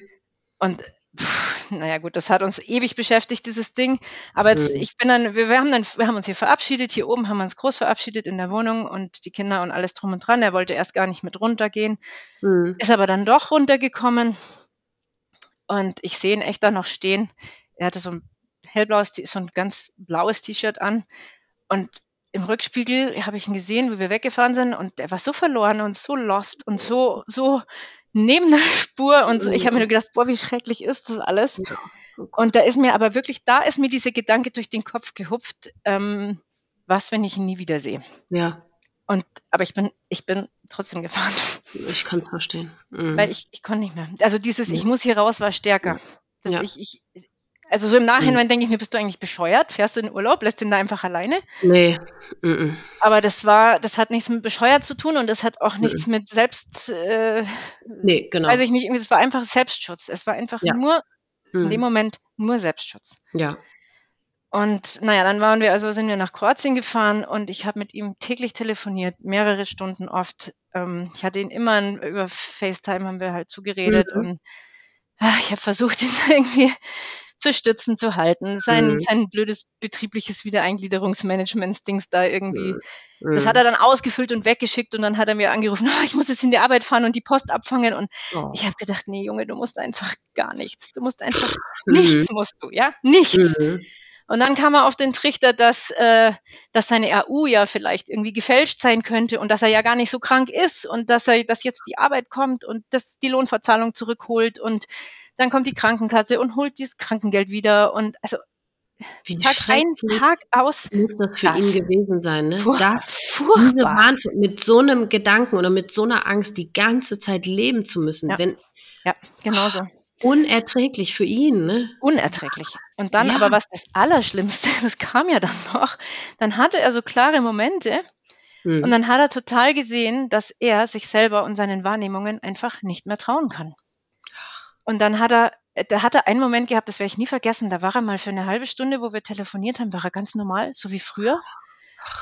Und pff, naja, gut, das hat uns ewig beschäftigt, dieses Ding. Aber jetzt, mhm. ich bin dann, wir, wir, haben dann, wir haben uns hier verabschiedet. Hier oben haben wir uns groß verabschiedet in der Wohnung und die Kinder und alles drum und dran. Er wollte erst gar nicht mit runtergehen, mhm. ist aber dann doch runtergekommen. Und ich sehe ihn echt da noch stehen. Er hatte so ein hellblaues, so ein ganz blaues T-Shirt an. Und im Rückspiegel habe ich ihn gesehen, wie wir weggefahren sind und er war so verloren und so lost und so, so neben der Spur und so. ich habe mir nur gedacht, boah, wie schrecklich ist das alles. Und da ist mir aber wirklich, da ist mir dieser Gedanke durch den Kopf gehupft, ähm, was, wenn ich ihn nie wiedersehe. Ja. Und, aber ich bin, ich bin trotzdem gefahren. Ich kann es verstehen. Mhm. Weil ich, ich konnte nicht mehr. Also dieses, ich muss hier raus, war stärker. Ja. Ich, ich, also so im Nachhinein mhm. denke ich mir, bist du eigentlich bescheuert? Fährst du in Urlaub, lässt ihn da einfach alleine? Nee. Mhm. Aber das war, das hat nichts mit bescheuert zu tun und das hat auch nichts mhm. mit Selbst, äh, nee, genau. weiß ich nicht, es war einfach Selbstschutz. Es war einfach ja. nur, in dem mhm. Moment nur Selbstschutz. Ja. Und naja, dann waren wir, also sind wir nach Kroatien gefahren und ich habe mit ihm täglich telefoniert, mehrere Stunden oft. Ähm, ich hatte ihn immer über FaceTime haben wir halt zugeredet mhm. und ach, ich habe versucht, ihn irgendwie zu stützen, zu halten. Sein, mhm. sein blödes betriebliches Wiedereingliederungsmanagements-Dings da irgendwie. Mhm. Das hat er dann ausgefüllt und weggeschickt und dann hat er mir angerufen, oh, ich muss jetzt in die Arbeit fahren und die Post abfangen. Und oh. ich habe gedacht, nee, Junge, du musst einfach gar nichts. Du musst einfach mhm. nichts musst du, ja? Nichts. Mhm. Und dann kam er auf den Trichter, dass, äh, dass seine AU ja vielleicht irgendwie gefälscht sein könnte und dass er ja gar nicht so krank ist und dass er, dass jetzt die Arbeit kommt und dass die Lohnverzahlung zurückholt und dann kommt die Krankenkasse und holt dieses Krankengeld wieder und also wie Tag ein, Tag aus. Muss das für das ihn gewesen sein, ne? Furchtbar. Das, diese Wahnsinn, mit so einem Gedanken oder mit so einer Angst die ganze Zeit leben zu müssen. Ja, wenn, ja genau so. Unerträglich für ihn, ne? Unerträglich. Und dann ja. aber was das Allerschlimmste, das kam ja dann noch, dann hatte er so klare Momente hm. und dann hat er total gesehen, dass er sich selber und seinen Wahrnehmungen einfach nicht mehr trauen kann. Und dann hat er, äh, da hat er einen Moment gehabt, das werde ich nie vergessen, da war er mal für eine halbe Stunde, wo wir telefoniert haben, war er ganz normal, so wie früher.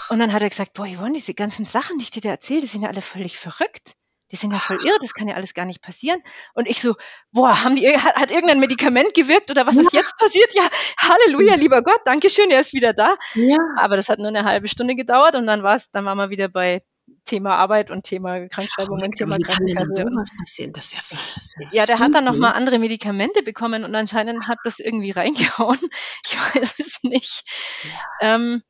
Und dann hat er gesagt, boah, Yvonne, diese ganzen Sachen, die ich dir da erzähle, die sind ja alle völlig verrückt. Die sind ja voll irre, das kann ja alles gar nicht passieren. Und ich so, boah, haben die, hat, hat irgendein Medikament gewirkt oder was ja. ist jetzt passiert? Ja, Halleluja, lieber Gott, danke schön, er ist wieder da. Ja. Aber das hat nur eine halbe Stunde gedauert und dann war es, dann waren wir wieder bei Thema Arbeit und Thema Krankschreibung und Thema Krankenkasse. Das ja, das ja, ja der hat dann nochmal andere Medikamente bekommen und anscheinend hat das irgendwie reingehauen. Ich weiß es nicht. Ja. Ähm,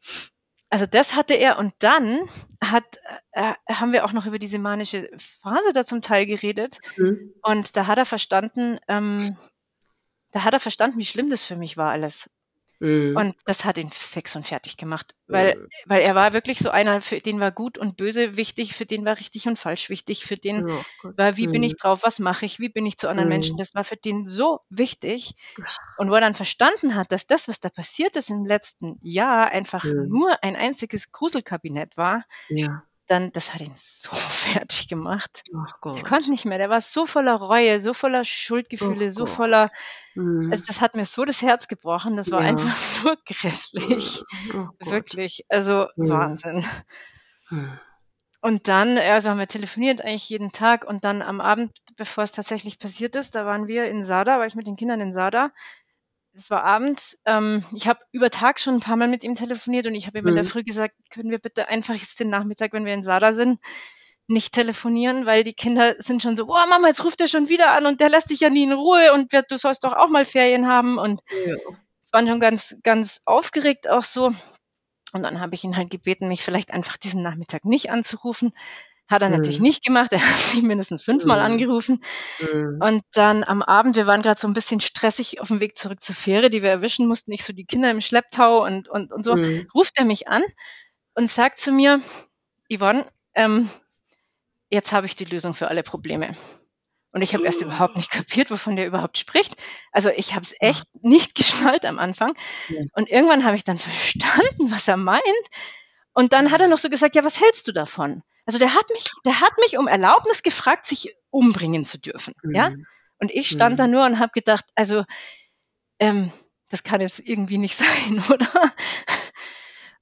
also das hatte er und dann hat, äh, haben wir auch noch über diese manische Phase da zum Teil geredet mhm. und da hat er verstanden, ähm, da hat er verstanden, wie schlimm das für mich war alles. Mhm. Und das hat ihn fix und fertig gemacht, weil, mhm. weil er war wirklich so einer, für den war gut und böse wichtig, für den war richtig und falsch wichtig, für den oh war, wie mhm. bin ich drauf, was mache ich, wie bin ich zu anderen Menschen, das war für den so wichtig. Und wo er dann verstanden hat, dass das, was da passiert ist im letzten Jahr, einfach nur ein einziges Gruselkabinett war, ja dann, das hat ihn so fertig gemacht. Ach Der konnte nicht mehr. Der war so voller Reue, so voller Schuldgefühle, oh so voller. Mhm. Also das hat mir so das Herz gebrochen. Das war ja. einfach nur grässlich. Oh Wirklich. Also mhm. Wahnsinn. Mhm. Und dann, also haben wir telefoniert eigentlich jeden Tag und dann am Abend, bevor es tatsächlich passiert ist, da waren wir in Sada, war ich mit den Kindern in Sada es war abends. Ähm, ich habe über Tag schon ein paar Mal mit ihm telefoniert und ich habe ihm in der mhm. Früh gesagt, können wir bitte einfach jetzt den Nachmittag, wenn wir in Sada sind, nicht telefonieren, weil die Kinder sind schon so, oh Mama, jetzt ruft er schon wieder an und der lässt dich ja nie in Ruhe und du sollst doch auch mal Ferien haben und ja. waren schon ganz, ganz aufgeregt auch so. Und dann habe ich ihn halt gebeten, mich vielleicht einfach diesen Nachmittag nicht anzurufen, hat er mhm. natürlich nicht gemacht. Er hat mich mindestens fünfmal mhm. angerufen. Mhm. Und dann am Abend, wir waren gerade so ein bisschen stressig auf dem Weg zurück zur Fähre, die wir erwischen mussten. Ich so die Kinder im Schlepptau und, und, und so. Mhm. Ruft er mich an und sagt zu mir, Yvonne, ähm, jetzt habe ich die Lösung für alle Probleme. Und ich habe erst überhaupt nicht kapiert, wovon der überhaupt spricht. Also ich habe es echt nicht geschnallt am Anfang. Ja. Und irgendwann habe ich dann verstanden, was er meint. Und dann hat er noch so gesagt, ja, was hältst du davon? Also der hat mich, der hat mich um Erlaubnis gefragt, sich umbringen zu dürfen. Mhm. Ja? Und ich stand mhm. da nur und habe gedacht, also ähm, das kann jetzt irgendwie nicht sein, oder?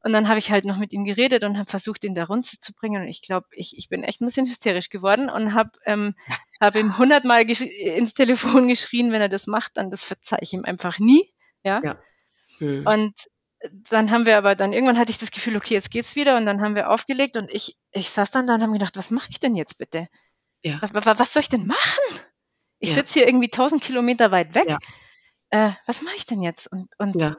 Und dann habe ich halt noch mit ihm geredet und habe versucht, ihn da runterzubringen. Und ich glaube, ich, ich bin echt ein bisschen hysterisch geworden und habe ähm, hab ihm hundertmal ins Telefon geschrien, wenn er das macht, dann das verzeih ich ihm einfach nie. Ja. ja. Mhm. Und dann haben wir aber dann irgendwann hatte ich das Gefühl, okay, jetzt geht's wieder und dann haben wir aufgelegt und ich, ich saß dann da und habe gedacht, was mache ich denn jetzt bitte? Ja. Was, was soll ich denn machen? Ich ja. sitze hier irgendwie tausend Kilometer weit weg. Ja. Äh, was mache ich denn jetzt? Und, und ja.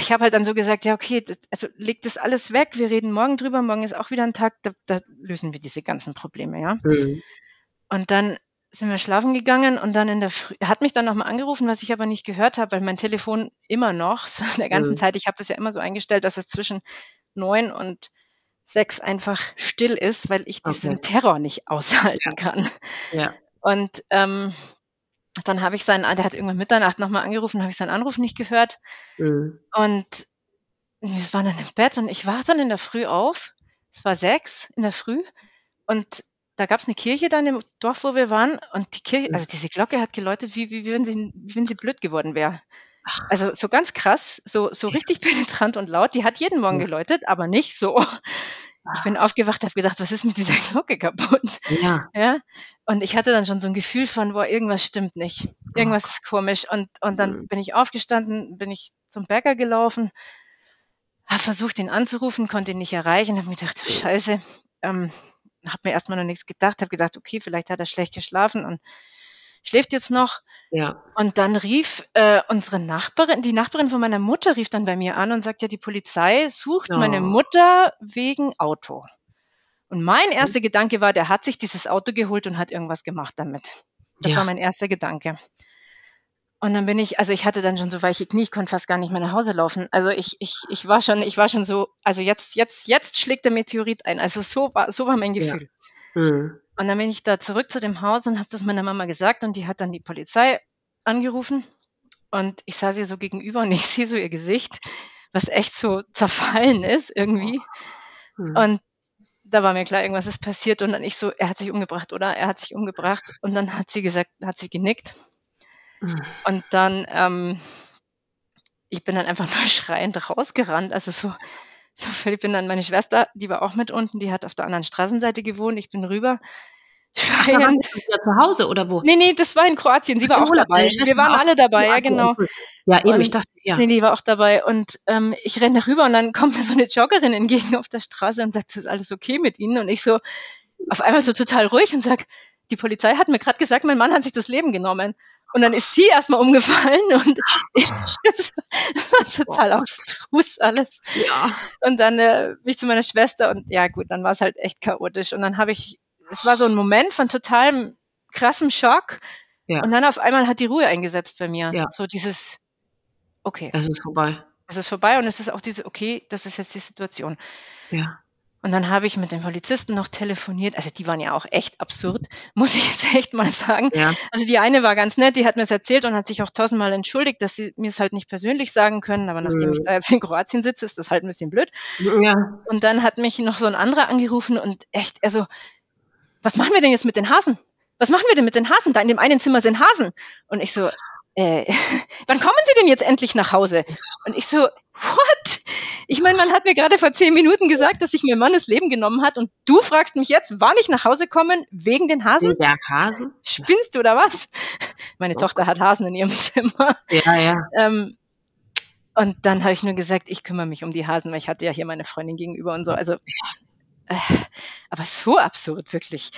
ich habe halt dann so gesagt, ja, okay, das, also leg das alles weg, wir reden morgen drüber, morgen ist auch wieder ein Tag, da, da lösen wir diese ganzen Probleme, ja. Mhm. Und dann sind wir schlafen gegangen und dann in der Früh, er hat mich dann nochmal angerufen, was ich aber nicht gehört habe, weil mein Telefon immer noch, so in der ganzen mhm. Zeit, ich habe das ja immer so eingestellt, dass es zwischen neun und sechs einfach still ist, weil ich diesen okay. Terror nicht aushalten ja. kann. Ja. Und ähm, dann habe ich seinen, der hat irgendwann Mitternacht nochmal angerufen, habe ich seinen Anruf nicht gehört. Mhm. Und wir waren dann im Bett und ich war dann in der Früh auf. Es war sechs in der Früh. Und da gab es eine Kirche dann im Dorf, wo wir waren und die Kirche, also diese Glocke hat geläutet, wie, wie, wenn, sie, wie wenn sie blöd geworden wäre. Also so ganz krass, so, so richtig penetrant und laut. Die hat jeden Morgen geläutet, aber nicht so. Ich bin aufgewacht, habe gedacht, was ist mit dieser Glocke kaputt? Ja. ja. Und ich hatte dann schon so ein Gefühl von, boah, irgendwas stimmt nicht. Irgendwas ist komisch. Und, und dann mhm. bin ich aufgestanden, bin ich zum Bäcker gelaufen, habe versucht, ihn anzurufen, konnte ihn nicht erreichen, habe mir gedacht, scheiße, ähm, habe mir erstmal noch nichts gedacht, habe gedacht, okay, vielleicht hat er schlecht geschlafen und schläft jetzt noch. Ja. Und dann rief äh, unsere Nachbarin, die Nachbarin von meiner Mutter rief dann bei mir an und sagt, ja, die Polizei sucht oh. meine Mutter wegen Auto. Und mein erster Gedanke war, der hat sich dieses Auto geholt und hat irgendwas gemacht damit. Das ja. war mein erster Gedanke. Und dann bin ich, also ich hatte dann schon so weiche Knie, ich konnte fast gar nicht mehr nach Hause laufen. Also ich, ich, ich war schon, ich war schon so, also jetzt, jetzt, jetzt schlägt der Meteorit ein. Also so war, so war mein Gefühl. Ja. Mhm. Und dann bin ich da zurück zu dem Haus und habe das meiner Mama gesagt und die hat dann die Polizei angerufen. Und ich saß ihr so gegenüber und ich sehe so ihr Gesicht, was echt so zerfallen ist irgendwie. Mhm. Und da war mir klar, irgendwas ist passiert und dann ich so, er hat sich umgebracht, oder? Er hat sich umgebracht. Und dann hat sie gesagt, hat sie genickt Mhm. Und dann, ähm, ich bin dann einfach nur schreiend rausgerannt, also so, Ich bin dann meine Schwester, die war auch mit unten, die hat auf der anderen Straßenseite gewohnt. Ich bin rüber. Schreiend. Ach, zu Hause oder wo? Nee, nee, das war in Kroatien. Sie war auch dabei. Wir waren alle dabei, ja, genau. Ja, eben, und, ich dachte, ja. Nee, die war auch dabei. Und ähm, ich renne rüber und dann kommt mir so eine Joggerin entgegen auf der Straße und sagt, ist alles okay mit Ihnen? Und ich so, auf einmal so total ruhig und sag, die Polizei hat mir gerade gesagt, mein Mann hat sich das Leben genommen. Und dann ist sie erstmal umgefallen und das war total austrus alles. Ja. Und dann äh, bin ich zu meiner Schwester und ja gut, dann war es halt echt chaotisch. Und dann habe ich, es war so ein Moment von totalem krassem Schock. Ja. Und dann auf einmal hat die Ruhe eingesetzt bei mir. Ja. So dieses, okay. Es ist vorbei. Es ist vorbei und es ist auch diese, okay, das ist jetzt die Situation. Ja. Und dann habe ich mit den Polizisten noch telefoniert. Also die waren ja auch echt absurd, muss ich jetzt echt mal sagen. Ja. Also die eine war ganz nett, die hat mir es erzählt und hat sich auch tausendmal entschuldigt, dass sie mir es halt nicht persönlich sagen können. Aber nachdem mhm. ich da jetzt in Kroatien sitze, ist das halt ein bisschen blöd. Ja. Und dann hat mich noch so ein anderer angerufen und echt, also, was machen wir denn jetzt mit den Hasen? Was machen wir denn mit den Hasen? Da in dem einen Zimmer sind Hasen. Und ich so, äh, wann kommen Sie denn jetzt endlich nach Hause? Und ich so, what? Ich meine, man hat mir gerade vor zehn Minuten gesagt, dass sich mein Mann das Leben genommen hat und du fragst mich jetzt, wann ich nach Hause kommen wegen den Hasen? Der Hasen? Spinnst du oder was? Meine oh Tochter hat Hasen in ihrem Zimmer. Ja, ja. Ähm, und dann habe ich nur gesagt, ich kümmere mich um die Hasen, weil ich hatte ja hier meine Freundin gegenüber und so. Also äh, aber so absurd, wirklich.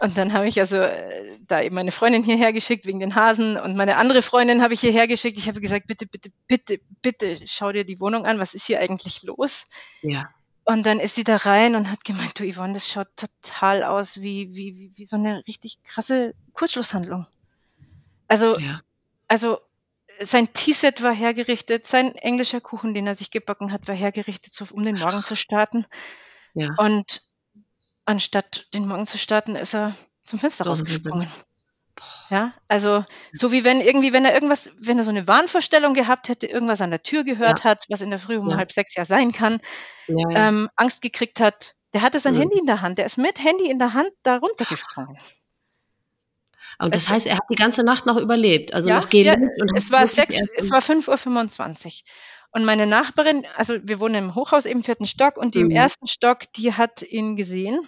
Und dann habe ich also äh, da eben meine Freundin hierher geschickt wegen den Hasen und meine andere Freundin habe ich hierher geschickt. Ich habe gesagt, bitte, bitte, bitte, bitte, schau dir die Wohnung an. Was ist hier eigentlich los? Ja. Und dann ist sie da rein und hat gemeint, du Yvonne, das schaut total aus wie, wie, wie, wie so eine richtig krasse Kurzschlusshandlung. Also, ja. also sein Teeset war hergerichtet, sein englischer Kuchen, den er sich gebacken hat, war hergerichtet, so, um den Morgen zu starten. Ja. Und anstatt den Morgen zu starten, ist er zum Fenster so rausgesprungen. Ja, also so wie wenn irgendwie, wenn er irgendwas, wenn er so eine Wahnvorstellung gehabt hätte, irgendwas an der Tür gehört ja. hat, was in der Früh um ja. halb sechs ja sein kann, ja, ähm, Angst gekriegt hat, der hatte sein mhm. Handy in der Hand, der ist mit Handy in der Hand da runtergesprungen. Und das heißt, er hat die ganze Nacht noch überlebt, also noch gelebt. Es war sechs, es war 5.25 Uhr. Und meine Nachbarin, also wir wohnen im Hochhaus im vierten Stock und die mhm. im ersten Stock, die hat ihn gesehen,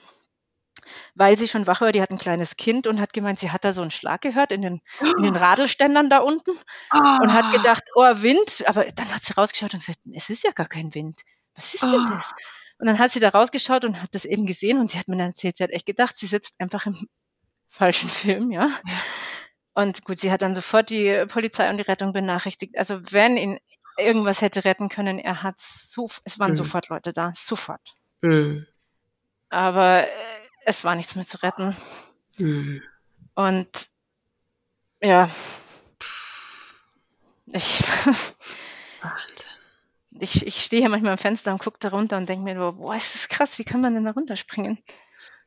weil sie schon wach war. Die hat ein kleines Kind und hat gemeint, sie hat da so einen Schlag gehört in den, in den Radelständern da unten oh. und hat ah. gedacht, oh, Wind. Aber dann hat sie rausgeschaut und gesagt, es ist ja gar kein Wind. Was ist denn oh. das? Und dann hat sie da rausgeschaut und hat das eben gesehen und sie hat mir dann erzählt, sie hat echt gedacht, sie sitzt einfach im falschen Film, ja. Und gut, sie hat dann sofort die Polizei und die Rettung benachrichtigt. Also wenn ihn irgendwas hätte retten können. Er hat so, es waren mhm. sofort Leute da, sofort. Mhm. Aber äh, es war nichts mehr zu retten. Mhm. Und ja, ich, ich, ich stehe hier manchmal am Fenster und gucke da runter und denke mir, boah, ist das krass, wie kann man denn da runterspringen?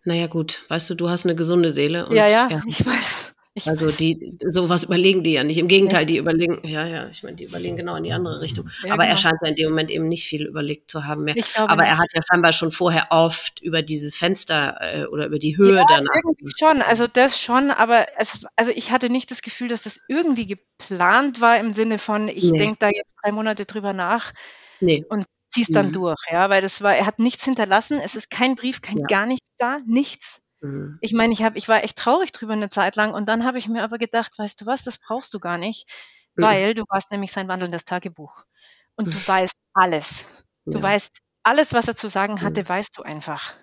Naja, gut, weißt du, du hast eine gesunde Seele. Und, ja, ja, ja, ich weiß. Ich also die, sowas überlegen die ja nicht. Im Gegenteil, ja. die überlegen, ja, ja, ich meine, die überlegen genau in die andere Richtung. Ja, Aber genau. er scheint ja in dem Moment eben nicht viel überlegt zu haben mehr. Aber nicht. er hat ja scheinbar schon vorher oft über dieses Fenster äh, oder über die Höhe ja, danach. Irgendwie schon, also das schon, aber es, also ich hatte nicht das Gefühl, dass das irgendwie geplant war im Sinne von, ich nee. denke da jetzt drei Monate drüber nach nee. und zieh's dann mhm. durch, ja, weil das war, er hat nichts hinterlassen, es ist kein Brief, kein gar nichts da, nichts. Mhm. Ich meine, ich habe, ich war echt traurig drüber eine Zeit lang und dann habe ich mir aber gedacht, weißt du was, das brauchst du gar nicht, mhm. weil du warst nämlich sein wandelndes Tagebuch und du weißt alles. Du ja. weißt alles, was er zu sagen hatte, weißt du einfach.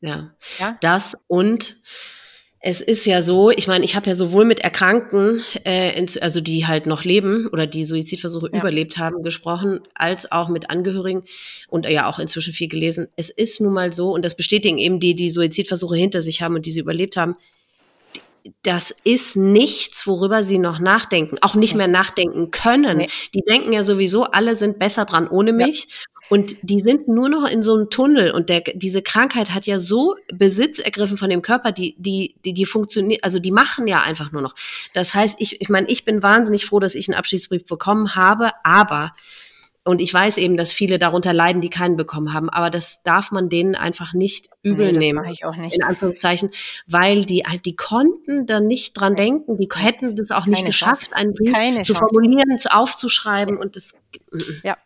Ja. ja? Das und es ist ja so, ich meine, ich habe ja sowohl mit Erkrankten, äh, also die halt noch leben oder die Suizidversuche ja. überlebt haben, gesprochen, als auch mit Angehörigen und ja auch inzwischen viel gelesen. Es ist nun mal so, und das bestätigen eben die, die Suizidversuche hinter sich haben und die sie überlebt haben, das ist nichts, worüber sie noch nachdenken, auch nicht mehr nachdenken können. Nee. Die denken ja sowieso, alle sind besser dran ohne mich. Ja. Und die sind nur noch in so einem Tunnel und der, diese Krankheit hat ja so Besitz ergriffen von dem Körper, die, die, die, die funktioniert, also die machen ja einfach nur noch. Das heißt, ich, ich meine, ich bin wahnsinnig froh, dass ich einen Abschiedsbrief bekommen habe, aber und ich weiß eben, dass viele darunter leiden, die keinen bekommen haben, aber das darf man denen einfach nicht übel nee, nehmen. ich auch nicht. In Anführungszeichen, weil die die konnten da nicht dran denken, die hätten das auch nicht Keine geschafft, Chance. einen Brief Keine zu Chance. formulieren, aufzuschreiben und das ja.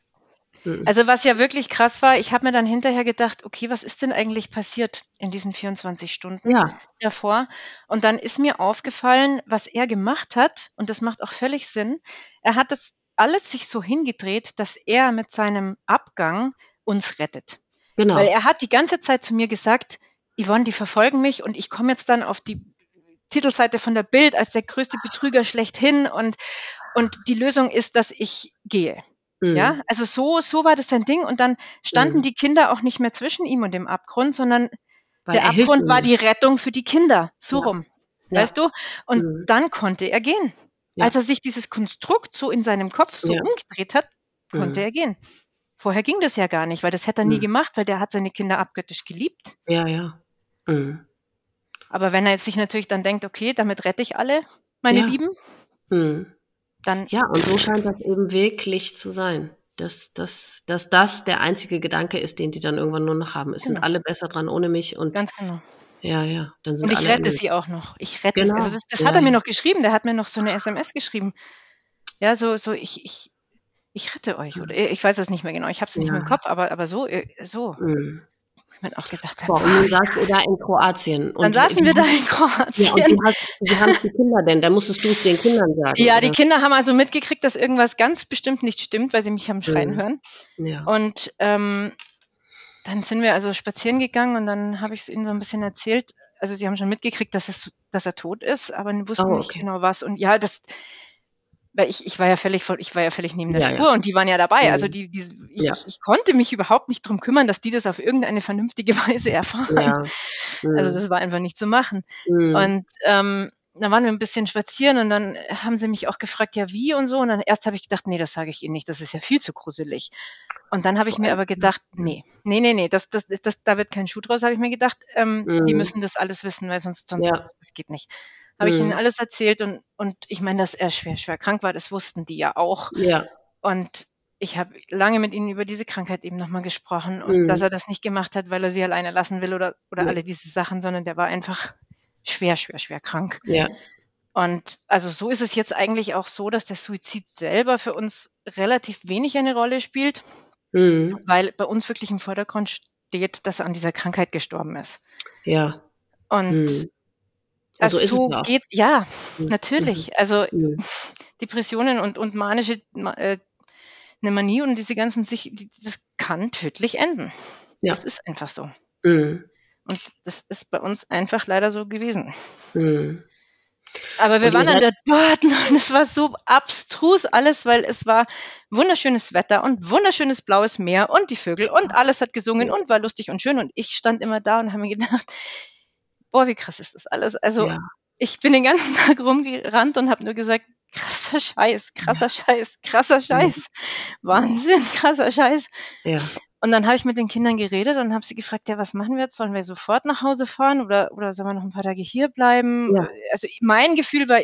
Mhm. Also was ja wirklich krass war, ich habe mir dann hinterher gedacht, okay, was ist denn eigentlich passiert in diesen 24 Stunden ja. davor? Und dann ist mir aufgefallen, was er gemacht hat, und das macht auch völlig Sinn. Er hat das alles sich so hingedreht, dass er mit seinem Abgang uns rettet. Genau. Weil er hat die ganze Zeit zu mir gesagt, Yvonne, die verfolgen mich und ich komme jetzt dann auf die Titelseite von der Bild als der größte Betrüger schlechthin und, und die Lösung ist, dass ich gehe. Mhm. Ja, also so, so war das sein Ding. Und dann standen mhm. die Kinder auch nicht mehr zwischen ihm und dem Abgrund, sondern Weil der Abgrund war die Rettung für die Kinder. So ja. rum. Ja. Weißt du? Und mhm. dann konnte er gehen. Ja. Als er sich dieses Konstrukt so in seinem Kopf so umgedreht hat, konnte mhm. er gehen. Vorher ging das ja gar nicht, weil das hätte er nie mhm. gemacht, weil der hat seine Kinder abgöttisch geliebt. Ja, ja. Mhm. Aber wenn er jetzt sich natürlich dann denkt, okay, damit rette ich alle, meine Lieben, dann. Ja, und so scheint das eben wirklich zu sein. Dass, dass, dass das der einzige Gedanke ist, den die dann irgendwann nur noch haben. Es genau. sind alle besser dran ohne mich und ganz genau. Ja, ja. Dann sind und ich rette sie auch noch. Ich rette. Genau. Also das, das ja. hat er mir noch geschrieben. Der hat mir noch so eine SMS geschrieben. Ja, so, so ich, ich, ich rette euch. Oder ich weiß es nicht mehr genau. Ich habe es nicht ja. mehr im Kopf, aber, aber so, äh, so. Mhm man auch gesagt hat. Boah, und dann saßt ihr da in Kroatien. Und dann saßen wir da in Kroatien. Ja, und wie haben die Kinder denn? Da musstest du es den Kindern sagen. Ja, oder? die Kinder haben also mitgekriegt, dass irgendwas ganz bestimmt nicht stimmt, weil sie mich haben schreien mhm. hören. Ja. Und ähm, dann sind wir also spazieren gegangen und dann habe ich es ihnen so ein bisschen erzählt. Also sie haben schon mitgekriegt, dass es, dass er tot ist, aber wussten oh, okay. nicht genau was. Und ja, das, weil ich, ich war ja völlig ich war ja völlig neben der ja, Spur ja. und die waren ja dabei. Also mhm. die, die ich, ja. ich, ich, konnte mich überhaupt nicht drum kümmern, dass die das auf irgendeine vernünftige Weise erfahren. Mhm. Also das war einfach nicht zu machen. Mhm. Und ähm, dann waren wir ein bisschen spazieren und dann haben sie mich auch gefragt, ja wie und so. Und dann erst habe ich gedacht, nee, das sage ich ihnen nicht, das ist ja viel zu gruselig. Und dann habe ich mir aber gedacht, nee, nee, nee, nee, das, das, das, da wird kein Schuh draus, habe ich mir gedacht. Ähm, mhm. Die müssen das alles wissen, weil sonst, sonst das geht nicht habe mhm. ich ihnen alles erzählt und, und ich meine, dass er schwer, schwer krank war, das wussten die ja auch. Ja. Und ich habe lange mit ihnen über diese Krankheit eben nochmal gesprochen und mhm. dass er das nicht gemacht hat, weil er sie alleine lassen will oder, oder ja. alle diese Sachen, sondern der war einfach schwer, schwer, schwer krank. Ja. Und also so ist es jetzt eigentlich auch so, dass der Suizid selber für uns relativ wenig eine Rolle spielt, mhm. weil bei uns wirklich im Vordergrund steht, dass er an dieser Krankheit gestorben ist. Ja. Und mhm. Also so, so es geht, ja, mhm. natürlich. Mhm. Also mhm. Depressionen und, und manische äh, eine Manie und diese ganzen sich, die, das kann tödlich enden. Ja. Das ist einfach so. Mhm. Und das ist bei uns einfach leider so gewesen. Mhm. Aber wir und waren dann da dort und es war so abstrus alles, weil es war wunderschönes Wetter und wunderschönes blaues Meer und die Vögel und alles hat gesungen und war lustig und schön und ich stand immer da und habe mir gedacht, boah, wie krass ist das alles. Also ja. ich bin den ganzen Tag rumgerannt und habe nur gesagt, krasser Scheiß, krasser ja. Scheiß, krasser Scheiß, ja. Wahnsinn, krasser Scheiß. Ja. Und dann habe ich mit den Kindern geredet und habe sie gefragt, ja, was machen wir jetzt? Sollen wir sofort nach Hause fahren oder, oder sollen wir noch ein paar Tage hier bleiben? Ja. Also mein Gefühl war,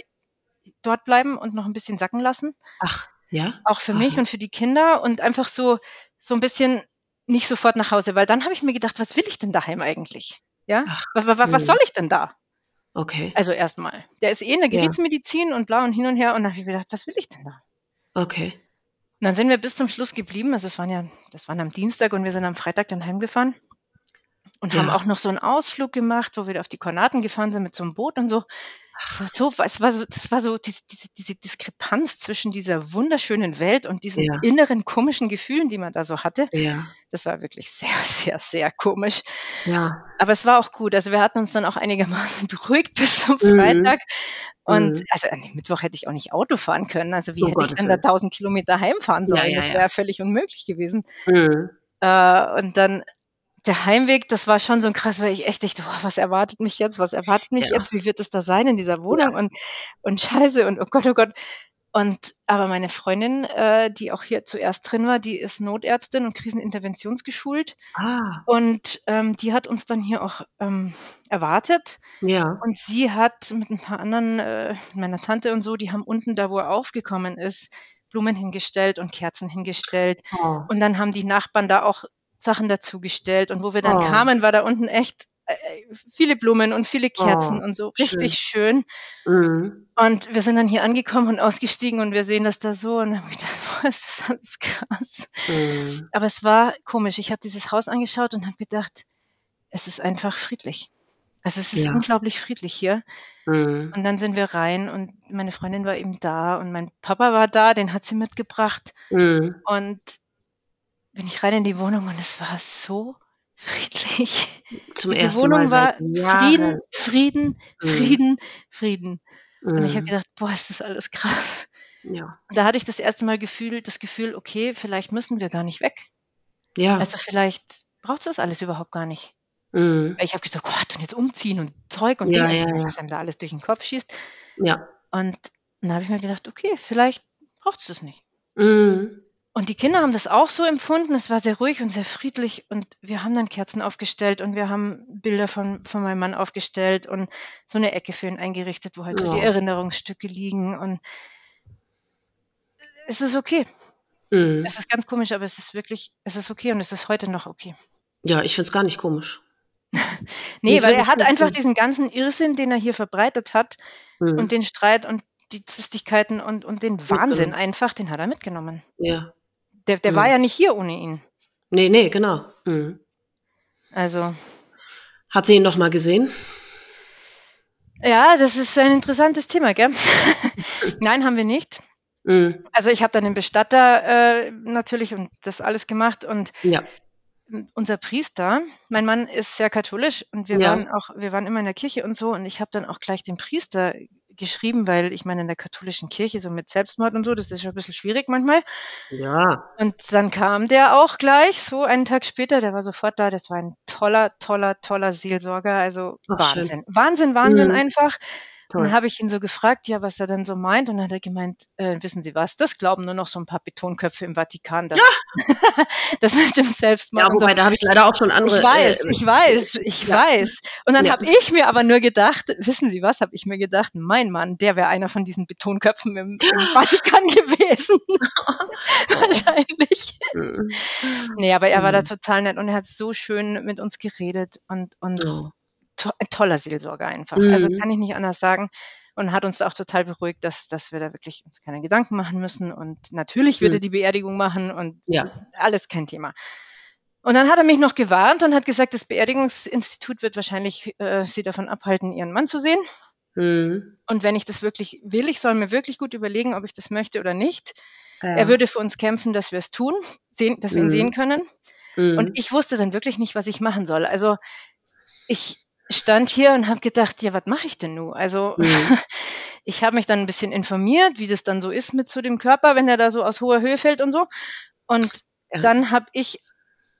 dort bleiben und noch ein bisschen sacken lassen. Ach, ja. Auch für Aha. mich und für die Kinder und einfach so, so ein bisschen nicht sofort nach Hause, weil dann habe ich mir gedacht, was will ich denn daheim eigentlich? Ja? Ach, was, was, was, soll ich denn da? Okay. Also erstmal. Der ist eh in der Gerichtsmedizin ja. und blau und hin und her. Und dann habe ich gedacht, was will ich denn da? Okay. Und dann sind wir bis zum Schluss geblieben. Also es waren ja, das waren am Dienstag und wir sind am Freitag dann heimgefahren. Und ja. haben auch noch so einen Ausflug gemacht, wo wir auf die Kornaten gefahren sind mit so einem Boot und so. War so, es war so, das war so diese, diese, diese Diskrepanz zwischen dieser wunderschönen Welt und diesen ja. inneren komischen Gefühlen, die man da so hatte. Ja. Das war wirklich sehr, sehr, sehr komisch. Ja. Aber es war auch gut. Also wir hatten uns dann auch einigermaßen beruhigt bis zum mhm. Freitag. Und mhm. also an dem Mittwoch hätte ich auch nicht Auto fahren können. Also wie oh hätte Gott, ich dann da 1000 Kilometer heimfahren sollen? Ja, das wäre völlig unmöglich gewesen. Mhm. Äh, und dann der Heimweg, das war schon so ein krass, weil ich echt dachte, boah, was erwartet mich jetzt? Was erwartet mich ja. jetzt? Wie wird es da sein in dieser Wohnung? Ja. Und, und Scheiße und oh Gott, oh Gott. Und aber meine Freundin, äh, die auch hier zuerst drin war, die ist Notärztin und Kriseninterventionsgeschult. Ah. Und ähm, die hat uns dann hier auch ähm, erwartet. Ja. Und sie hat mit ein paar anderen, äh, meiner Tante und so, die haben unten da, wo er aufgekommen ist, Blumen hingestellt und Kerzen hingestellt. Oh. Und dann haben die Nachbarn da auch Sachen dazugestellt. Und wo wir dann oh. kamen, war da unten echt äh, viele Blumen und viele Kerzen oh, und so. Richtig schön. schön. Mhm. Und wir sind dann hier angekommen und ausgestiegen und wir sehen das da so und haben gedacht, boah, ist das alles krass. Mhm. Aber es war komisch. Ich habe dieses Haus angeschaut und habe gedacht, es ist einfach friedlich. Also es ist ja. unglaublich friedlich hier. Mhm. Und dann sind wir rein und meine Freundin war eben da und mein Papa war da, den hat sie mitgebracht. Mhm. Und bin ich rein in die Wohnung und es war so friedlich. Zum die ersten Wohnung Mal war Frieden, Frieden, mhm. Frieden, Frieden. Und ich habe mhm. gedacht, boah, ist das alles krass. Ja. Und da hatte ich das erste Mal Gefühl, das Gefühl, okay, vielleicht müssen wir gar nicht weg. Ja. Also vielleicht braucht es das alles überhaupt gar nicht. Mhm. Ich habe gedacht, Gott, und jetzt umziehen und Zeug und ja, Dinge, ja. was einem da alles durch den Kopf schießt. Ja. Und dann habe ich mir gedacht, okay, vielleicht braucht es das nicht. Mhm. Und die Kinder haben das auch so empfunden. Es war sehr ruhig und sehr friedlich. Und wir haben dann Kerzen aufgestellt und wir haben Bilder von, von meinem Mann aufgestellt und so eine Ecke für ihn eingerichtet, wo halt ja. so die Erinnerungsstücke liegen. Und es ist okay. Mhm. Es ist ganz komisch, aber es ist wirklich, es ist okay und es ist heute noch okay. Ja, ich finde es gar nicht komisch. nee, weil er hat einfach diesen ganzen Irrsinn, den er hier verbreitet hat mhm. und den Streit und die Zwistigkeiten und, und den Wahnsinn einfach, den hat er mitgenommen. Ja. Der, der mhm. war ja nicht hier ohne ihn. Nee, nee, genau. Mhm. Also. Hat sie ihn noch mal gesehen? Ja, das ist ein interessantes Thema, gell? Nein, haben wir nicht. Mhm. Also ich habe dann den Bestatter äh, natürlich und das alles gemacht und ja unser Priester, mein Mann ist sehr katholisch und wir ja. waren auch, wir waren immer in der Kirche und so und ich habe dann auch gleich den Priester geschrieben, weil ich meine, in der katholischen Kirche so mit Selbstmord und so, das ist schon ein bisschen schwierig manchmal. Ja. Und dann kam der auch gleich, so einen Tag später, der war sofort da, das war ein toller, toller, toller Seelsorger, also Ach, Wahnsinn. Schön. Wahnsinn, Wahnsinn mhm. einfach. Toll. Dann habe ich ihn so gefragt, ja, was er denn so meint. Und dann hat er gemeint, äh, wissen Sie was, das glauben nur noch so ein paar Betonköpfe im Vatikan. Dass, ja. das mit dem Selbstmord. Ja, wobei, so. da habe ich leider auch schon andere. Ich weiß, äh, ich weiß, ich ja. weiß. Und dann ja. habe ich mir aber nur gedacht, wissen Sie was, habe ich mir gedacht, mein Mann, der wäre einer von diesen Betonköpfen im, im Vatikan gewesen. Wahrscheinlich. Mhm. nee, aber er war da mhm. total nett und er hat so schön mit uns geredet und, und oh to ein toller Seelsorger einfach. Also, mhm. Also kann ich nicht anders sagen. Und hat uns auch total beruhigt, dass, dass wir da wirklich uns keine Gedanken machen müssen. Und natürlich wird mhm. er die Beerdigung machen und ja. alles kein Thema. Und dann hat er mich noch gewarnt und hat gesagt, das Beerdigungsinstitut wird wahrscheinlich äh, sie davon abhalten, ihren Mann zu sehen. Mhm. Und wenn ich das wirklich will, ich soll mir wirklich gut überlegen, ob ich das möchte oder nicht. Ja. Er würde für uns kämpfen, dass wir es tun, sehen, dass wir ihn sehen mhm. können. Mhm. Und ich wusste dann wirklich nicht, was ich machen soll. Also ich, stand hier und habe gedacht, ja, was mache ich denn nun? Also mhm. ich habe mich dann ein bisschen informiert, wie das dann so ist mit so dem Körper, wenn er da so aus hoher Höhe fällt und so. Und ja. dann habe ich,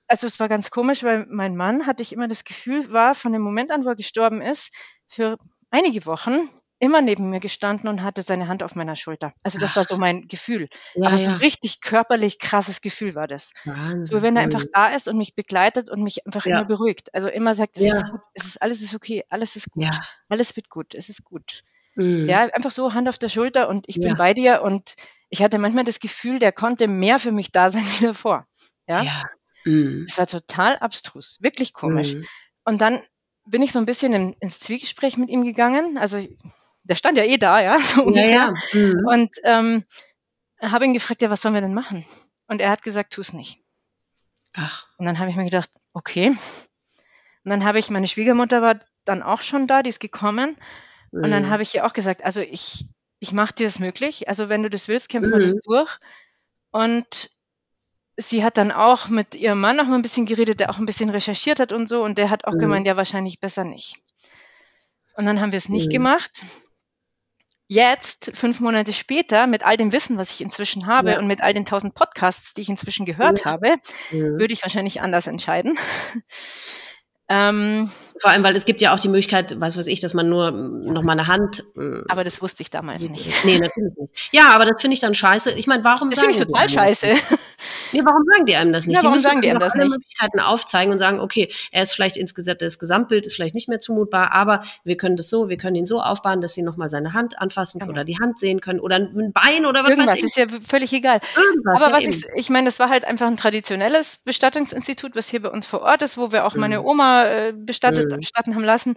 also es war ganz komisch, weil mein Mann hatte ich immer das Gefühl, war von dem Moment an, wo er gestorben ist, für einige Wochen immer neben mir gestanden und hatte seine Hand auf meiner Schulter. Also das war so mein Gefühl. Ja, Aber so ja. richtig körperlich krasses Gefühl war das. Wahnsinn. So wenn er einfach da ist und mich begleitet und mich einfach ja. immer beruhigt. Also immer sagt, es ist gut, es ist alles ist okay, alles ist gut, alles wird gut, es ist gut. Mhm. Ja, einfach so Hand auf der Schulter und ich bin bei dir und ich hatte manchmal das Gefühl, der konnte mehr für mich da sein wie davor. Ja. ja. Mhm. War total abstrus, wirklich komisch. Mhm. Und dann bin ich so ein bisschen in, ins Zwiegespräch mit ihm gegangen. Also der stand ja eh da, ja, so ungefähr. Ja, ja. Mhm. Und ähm, habe ihn gefragt, ja, was sollen wir denn machen? Und er hat gesagt, tu es nicht. Ach. Und dann habe ich mir gedacht, okay. Und dann habe ich, meine Schwiegermutter war dann auch schon da, die ist gekommen. Mhm. Und dann mhm. habe ich ihr auch gesagt, also ich, ich mache dir das möglich. Also wenn du das willst, kämpfen wir das mhm. durch. Und sie hat dann auch mit ihrem Mann noch mal ein bisschen geredet, der auch ein bisschen recherchiert hat und so. Und der hat auch mhm. gemeint, ja, wahrscheinlich besser nicht. Und dann haben wir es nicht mhm. gemacht jetzt, fünf Monate später, mit all dem Wissen, was ich inzwischen habe ja. und mit all den tausend Podcasts, die ich inzwischen gehört ja. habe, ja. würde ich wahrscheinlich anders entscheiden. ähm, Vor allem, weil es gibt ja auch die Möglichkeit, was weiß ich, dass man nur noch mal eine Hand. Äh, aber das wusste ich damals nicht. Nee, natürlich nicht. Ja, aber das finde ich dann scheiße. Ich meine, warum das finde ich total scheiße. Ja, warum sagen die einem das nicht? Ja, warum die sagen die einem das alle nicht? Möglichkeiten aufzeigen und sagen, okay, er ist vielleicht insgesamt, das Gesamtbild ist vielleicht nicht mehr zumutbar, aber wir können das so, wir können ihn so aufbauen, dass sie nochmal seine Hand anfassen Genau. oder die Hand sehen können oder ein Bein oder was Irgendwas weiß ich. ist ja völlig egal. Irgendwas, Aber was ich, ich meine, das war halt einfach ein traditionelles Bestattungsinstitut, was hier bei uns vor Ort ist, wo wir auch meine Mhm. Oma äh, bestattet, Mhm. bestatten haben lassen.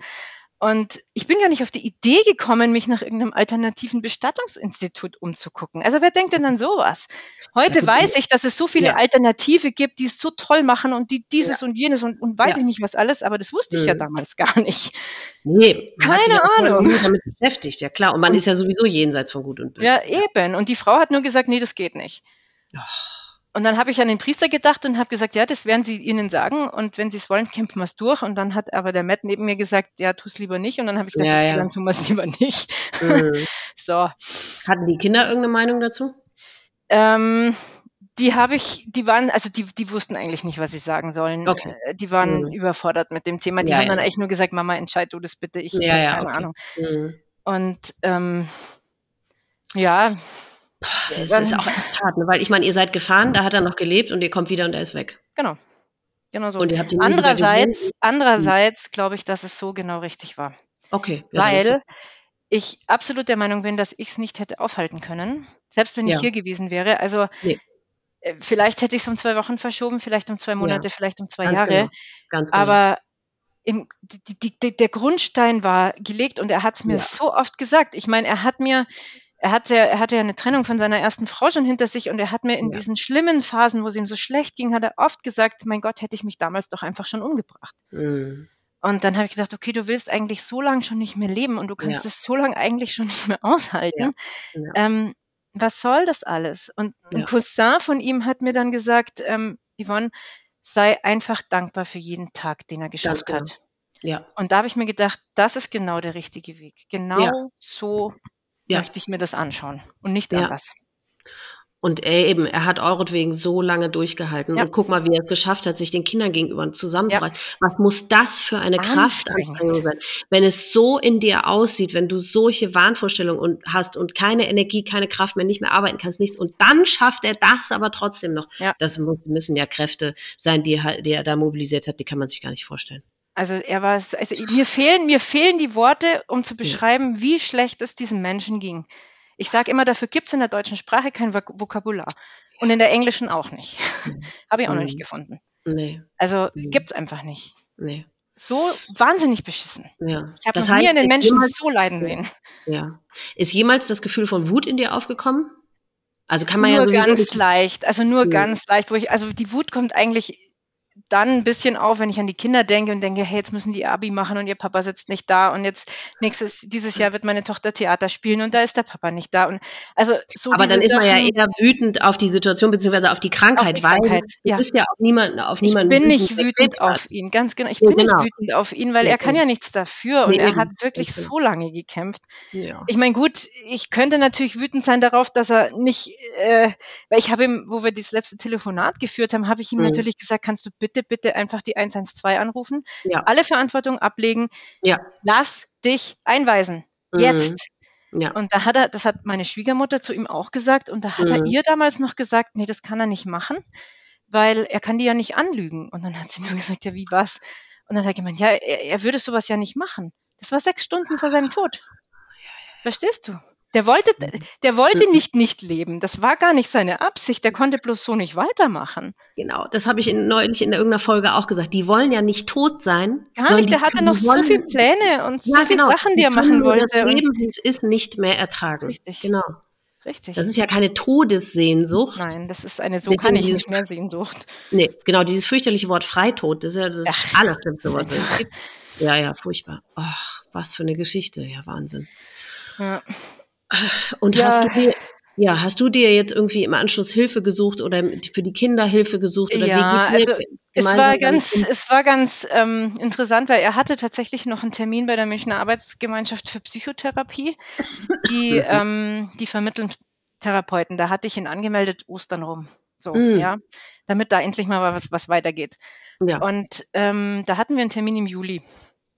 Und ich bin gar nicht auf die Idee gekommen, mich nach irgendeinem alternativen Bestattungsinstitut umzugucken. Also wer denkt denn an sowas? Heute weiß ich, dass es so viele ja. Alternative gibt, die es so toll machen und die dieses und jenes und, und weiß Ja. ich nicht was alles, aber das wusste ich ja damals gar nicht. Nee, Keine ja Ahnung. damit beschäftigt, ja klar. Und man ist ja sowieso jenseits von Gut und Böse. Ja, eben. Und die Frau hat nur gesagt, nee, das geht nicht. Und dann habe ich an den Priester gedacht und habe gesagt, ja, das werden sie ihnen sagen und wenn sie es wollen, kämpfen wir es durch. Und dann hat aber der Matt neben mir gesagt, ja, tu es lieber nicht. Und dann habe ich gesagt, Ja, ja. dann tun wir es lieber nicht. Mhm. so. Hatten die Kinder irgendeine Meinung dazu? Ähm, die habe ich, die waren, also die, die wussten eigentlich nicht, was sie sagen sollen. Okay. Äh, Die waren Mhm. überfordert mit dem Thema. Die Ja, haben dann eigentlich nur gesagt, Mama, entscheid du das bitte. Ich, ich habe keine okay. Ahnung. Mhm. Und ähm, ja, Das ist auch echt hart, ne? weil ich meine, ihr seid gefahren, da hat er noch gelebt und ihr kommt wieder und er ist weg. genau. Genau so. Und ihr habt ihn? Andererseits, andererseits glaube ich, dass es so genau richtig war. Okay. ja, weil ich absolut der Meinung bin, dass ich es nicht hätte aufhalten können, selbst wenn ich Ja. hier gewesen wäre. Also Nee. äh, vielleicht hätte ich es um zwei Wochen verschoben, vielleicht um zwei Monate, vielleicht um zwei Ganz Jahre. genau. Ganz genau. Aber im, die, die, der Grundstein war gelegt und er hat es mir Ja. so oft gesagt. Ich meine, er hat mir, er hatte, er hatte ja eine Trennung von seiner ersten Frau schon hinter sich und er hat mir in Ja. diesen schlimmen Phasen, wo es ihm so schlecht ging, hat er oft gesagt, mein Gott, hätte ich mich damals doch einfach schon umgebracht. Mhm. Und dann habe ich gedacht, okay, du willst eigentlich so lange schon nicht mehr leben und du kannst Ja. es so lange eigentlich schon nicht mehr aushalten. Ja. Ähm, was soll das alles? Und ein Ja. Cousin von ihm hat mir dann gesagt, ähm, Yvonne, sei einfach dankbar für jeden Tag, den er geschafft genau. hat. Ja. Und da habe ich mir gedacht, das ist genau der richtige Weg. Genau so Ja. möchte ich mir das anschauen und nicht Ja. anders. Und er eben, er hat euretwegen so lange durchgehalten. Ja. Und guck mal, wie er es geschafft hat, sich den Kindern gegenüber zusammenzureißen. Was muss das für eine. Kraftanstrengung sein? Wenn es so in dir aussieht, wenn du solche Wahnvorstellungen und hast und keine Energie, keine Kraft mehr, nicht mehr arbeiten kannst, nichts. Und dann schafft er das aber trotzdem noch. Ja. Das muss, müssen ja Kräfte sein, die, die er da mobilisiert hat, die kann man sich gar nicht vorstellen. Also er war, es- also mir fehlen, mir fehlen die Worte, um zu beschreiben, wie schlecht es diesem Menschen ging. Ich sage immer, dafür gibt es in der deutschen Sprache kein Vok Vokabular. Und in der englischen auch nicht. Habe ich auch noch nicht Mhm. gefunden. Nee, Also Mhm. gibt's einfach nicht. nee. So wahnsinnig beschissen. Ja. Ich habe Das noch nie heißt, einen ist Menschen jemals- so leiden sehen. Ja. Ist jemals das Gefühl von Wut in dir aufgekommen? Also kann man ja nur ganz leicht, also nur Ja. ganz leicht, wo ich, also die Wut kommt eigentlich dann ein bisschen auf, wenn ich an die Kinder denke und denke, hey, jetzt müssen die Abi machen und ihr Papa sitzt nicht da und jetzt nächstes, dieses Jahr wird meine Tochter Theater spielen und da ist der Papa nicht da und also so Aber dann ist man ja eher wütend auf die Situation beziehungsweise auf die Krankheit, die weil Krankheit, du ja. bist ja auf niemanden, auf ich niemanden bin nicht wütend auf hat. ihn, ganz genau. Ich Ja, bin genau. nicht wütend auf ihn, weil Ja, er kann ja. nichts dafür und Nee, er eben. hat wirklich so lange gekämpft. Ich meine, gut, ich könnte natürlich wütend sein darauf, dass er nicht, äh, weil ich habe ihm, wo wir das letzte Telefonat geführt haben, habe ich ihm Mhm. natürlich gesagt, kannst du bitte, bitte einfach die 112 anrufen, Ja. alle Verantwortung ablegen, Ja. lass dich einweisen. Mhm. Jetzt. Ja. Und da hat er, das hat meine Schwiegermutter zu ihm auch gesagt, und da hat er Mhm. ihr damals noch gesagt, nee, das kann er nicht machen, weil er kann die ja nicht anlügen. Und dann hat sie nur gesagt, ja, wie was? Und dann hat er gemeint, ja, er, er würde sowas ja nicht machen. Das war sechs Stunden vor seinem Tod. Verstehst du? Der wollte, der wollte Mhm. nicht nicht leben. Das war gar nicht seine Absicht. Der konnte bloß so nicht weitermachen. Genau, das habe ich in, neulich in irgendeiner Folge auch gesagt. Die wollen ja nicht tot sein. Gar nicht. die Der hatte noch so wollen- viele Pläne und Ja, so viele genau. Sachen, die er können machen Das wollte. Und, Leben, wie es ist, nicht mehr ertragen. Richtig. Genau. richtig. Das ist ja keine Todessehnsucht. Nein, das ist eine so kann ich dieses- nicht mehr Sehnsucht. Nee, genau, dieses fürchterliche Wort Freitod, das ist ja das Ach. allerschlimmste Wort. das. Ja, ja, furchtbar. Ach, was für eine Geschichte. Ja, Wahnsinn. Ja. Und Ja. hast du dir, ja, hast du dir jetzt irgendwie im Anschluss Hilfe gesucht oder für die Kinder Hilfe gesucht? Oder Ja, also Es war ganz, es war ganz ähm, interessant, weil er hatte tatsächlich noch einen Termin bei der Münchner Arbeitsgemeinschaft für Psychotherapie. Die, ähm, die vermitteln Therapeuten. Da hatte ich ihn angemeldet, Ostern rum. So, Mm. ja. Damit da endlich mal was, was weitergeht. Ja. Und ähm, da hatten wir einen Termin im Juli.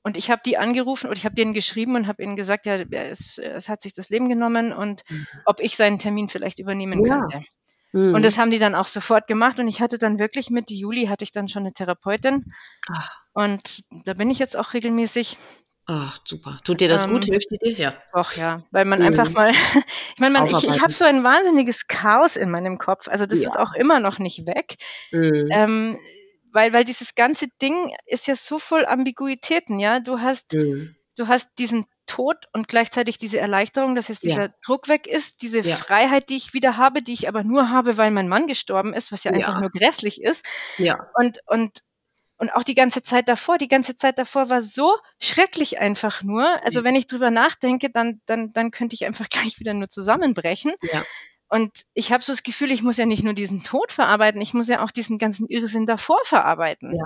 Und ich habe die angerufen und ich habe denen geschrieben und habe ihnen gesagt, ja, es, es hat sich das Leben genommen und ob ich seinen Termin vielleicht übernehmen Mhm. Ja. könnte. Mhm. Und das haben die dann auch sofort gemacht. Und ich hatte dann wirklich Mitte Juli hatte ich dann schon eine Therapeutin. Ach. Und da bin ich jetzt auch regelmäßig. Ach, super. Tut dir das ähm, gut? Hilft die dir? Ja. Doch, ja. Weil man mhm. einfach mal, ich meine, man, ich, ich habe so ein wahnsinniges Chaos in meinem Kopf. Also das ja. ist auch immer noch nicht weg. Mhm. Ähm, weil, weil dieses ganze Ding ist ja so voll Ambiguitäten, ja. Du hast, mhm. du hast diesen Tod und gleichzeitig diese Erleichterung, dass jetzt dieser ja. Druck weg ist, diese ja. Freiheit, die ich wieder habe, die ich aber nur habe, weil mein Mann gestorben ist, was ja, ja. einfach nur grässlich ist. Ja. Und, und, und auch die ganze Zeit davor, die ganze Zeit davor war so schrecklich einfach nur. Also wenn ich drüber nachdenke, dann, dann, dann könnte ich einfach gleich wieder nur zusammenbrechen. Ja. Und ich habe so das Gefühl, ich muss ja nicht nur diesen Tod verarbeiten, ich muss ja auch diesen ganzen Irrsinn davor verarbeiten. Ja.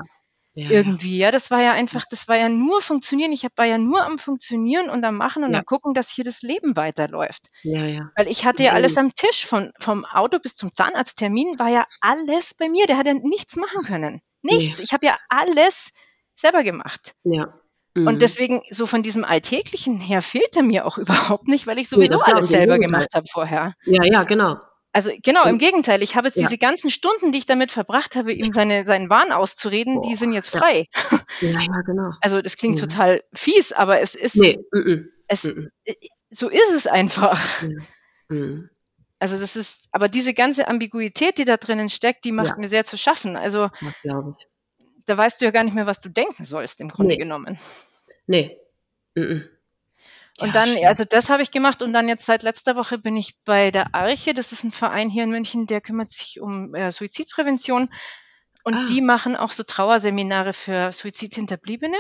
Ja, irgendwie, ja. Das war ja einfach, das war ja nur funktionieren. Ich war ja nur am Funktionieren und am Machen und ja. am Gucken, dass hier das Leben weiterläuft. Ja, ja. Weil ich hatte ja alles am Tisch, von, vom Auto bis zum Zahnarzttermin war ja alles bei mir. Der hat ja nichts machen können. Nichts. Nee. Ich habe ja alles selber gemacht. Ja. Mhm. Und deswegen, so von diesem Alltäglichen her fehlte mir auch überhaupt nicht, weil ich sowieso nee, alles selber gemacht habe vorher. Ja, ja, genau. Also genau, im Gegenteil. Ich habe jetzt ja. diese ganzen Stunden, die ich damit verbracht habe, ihm seine, seinen Wahn auszureden, Boah, die sind jetzt frei. Ja, ja, genau. Also das klingt ja. total fies, aber es ist, nee, m -m. Es, m so ist es einfach. Mhm. Also das ist, aber diese ganze Ambiguität, die da drinnen steckt, die macht mir sehr zu schaffen. Also das glaube ich. Da weißt du ja gar nicht mehr, was du denken sollst, im Grunde nee. genommen. Nee. Mhm. Und ja, dann, stimmt. also das habe ich gemacht und dann jetzt seit letzter Woche bin ich bei der Arche. Das ist ein Verein hier in München, der kümmert sich um äh, Suizidprävention. Und ah. die machen auch so Trauerseminare für Suizidhinterbliebene.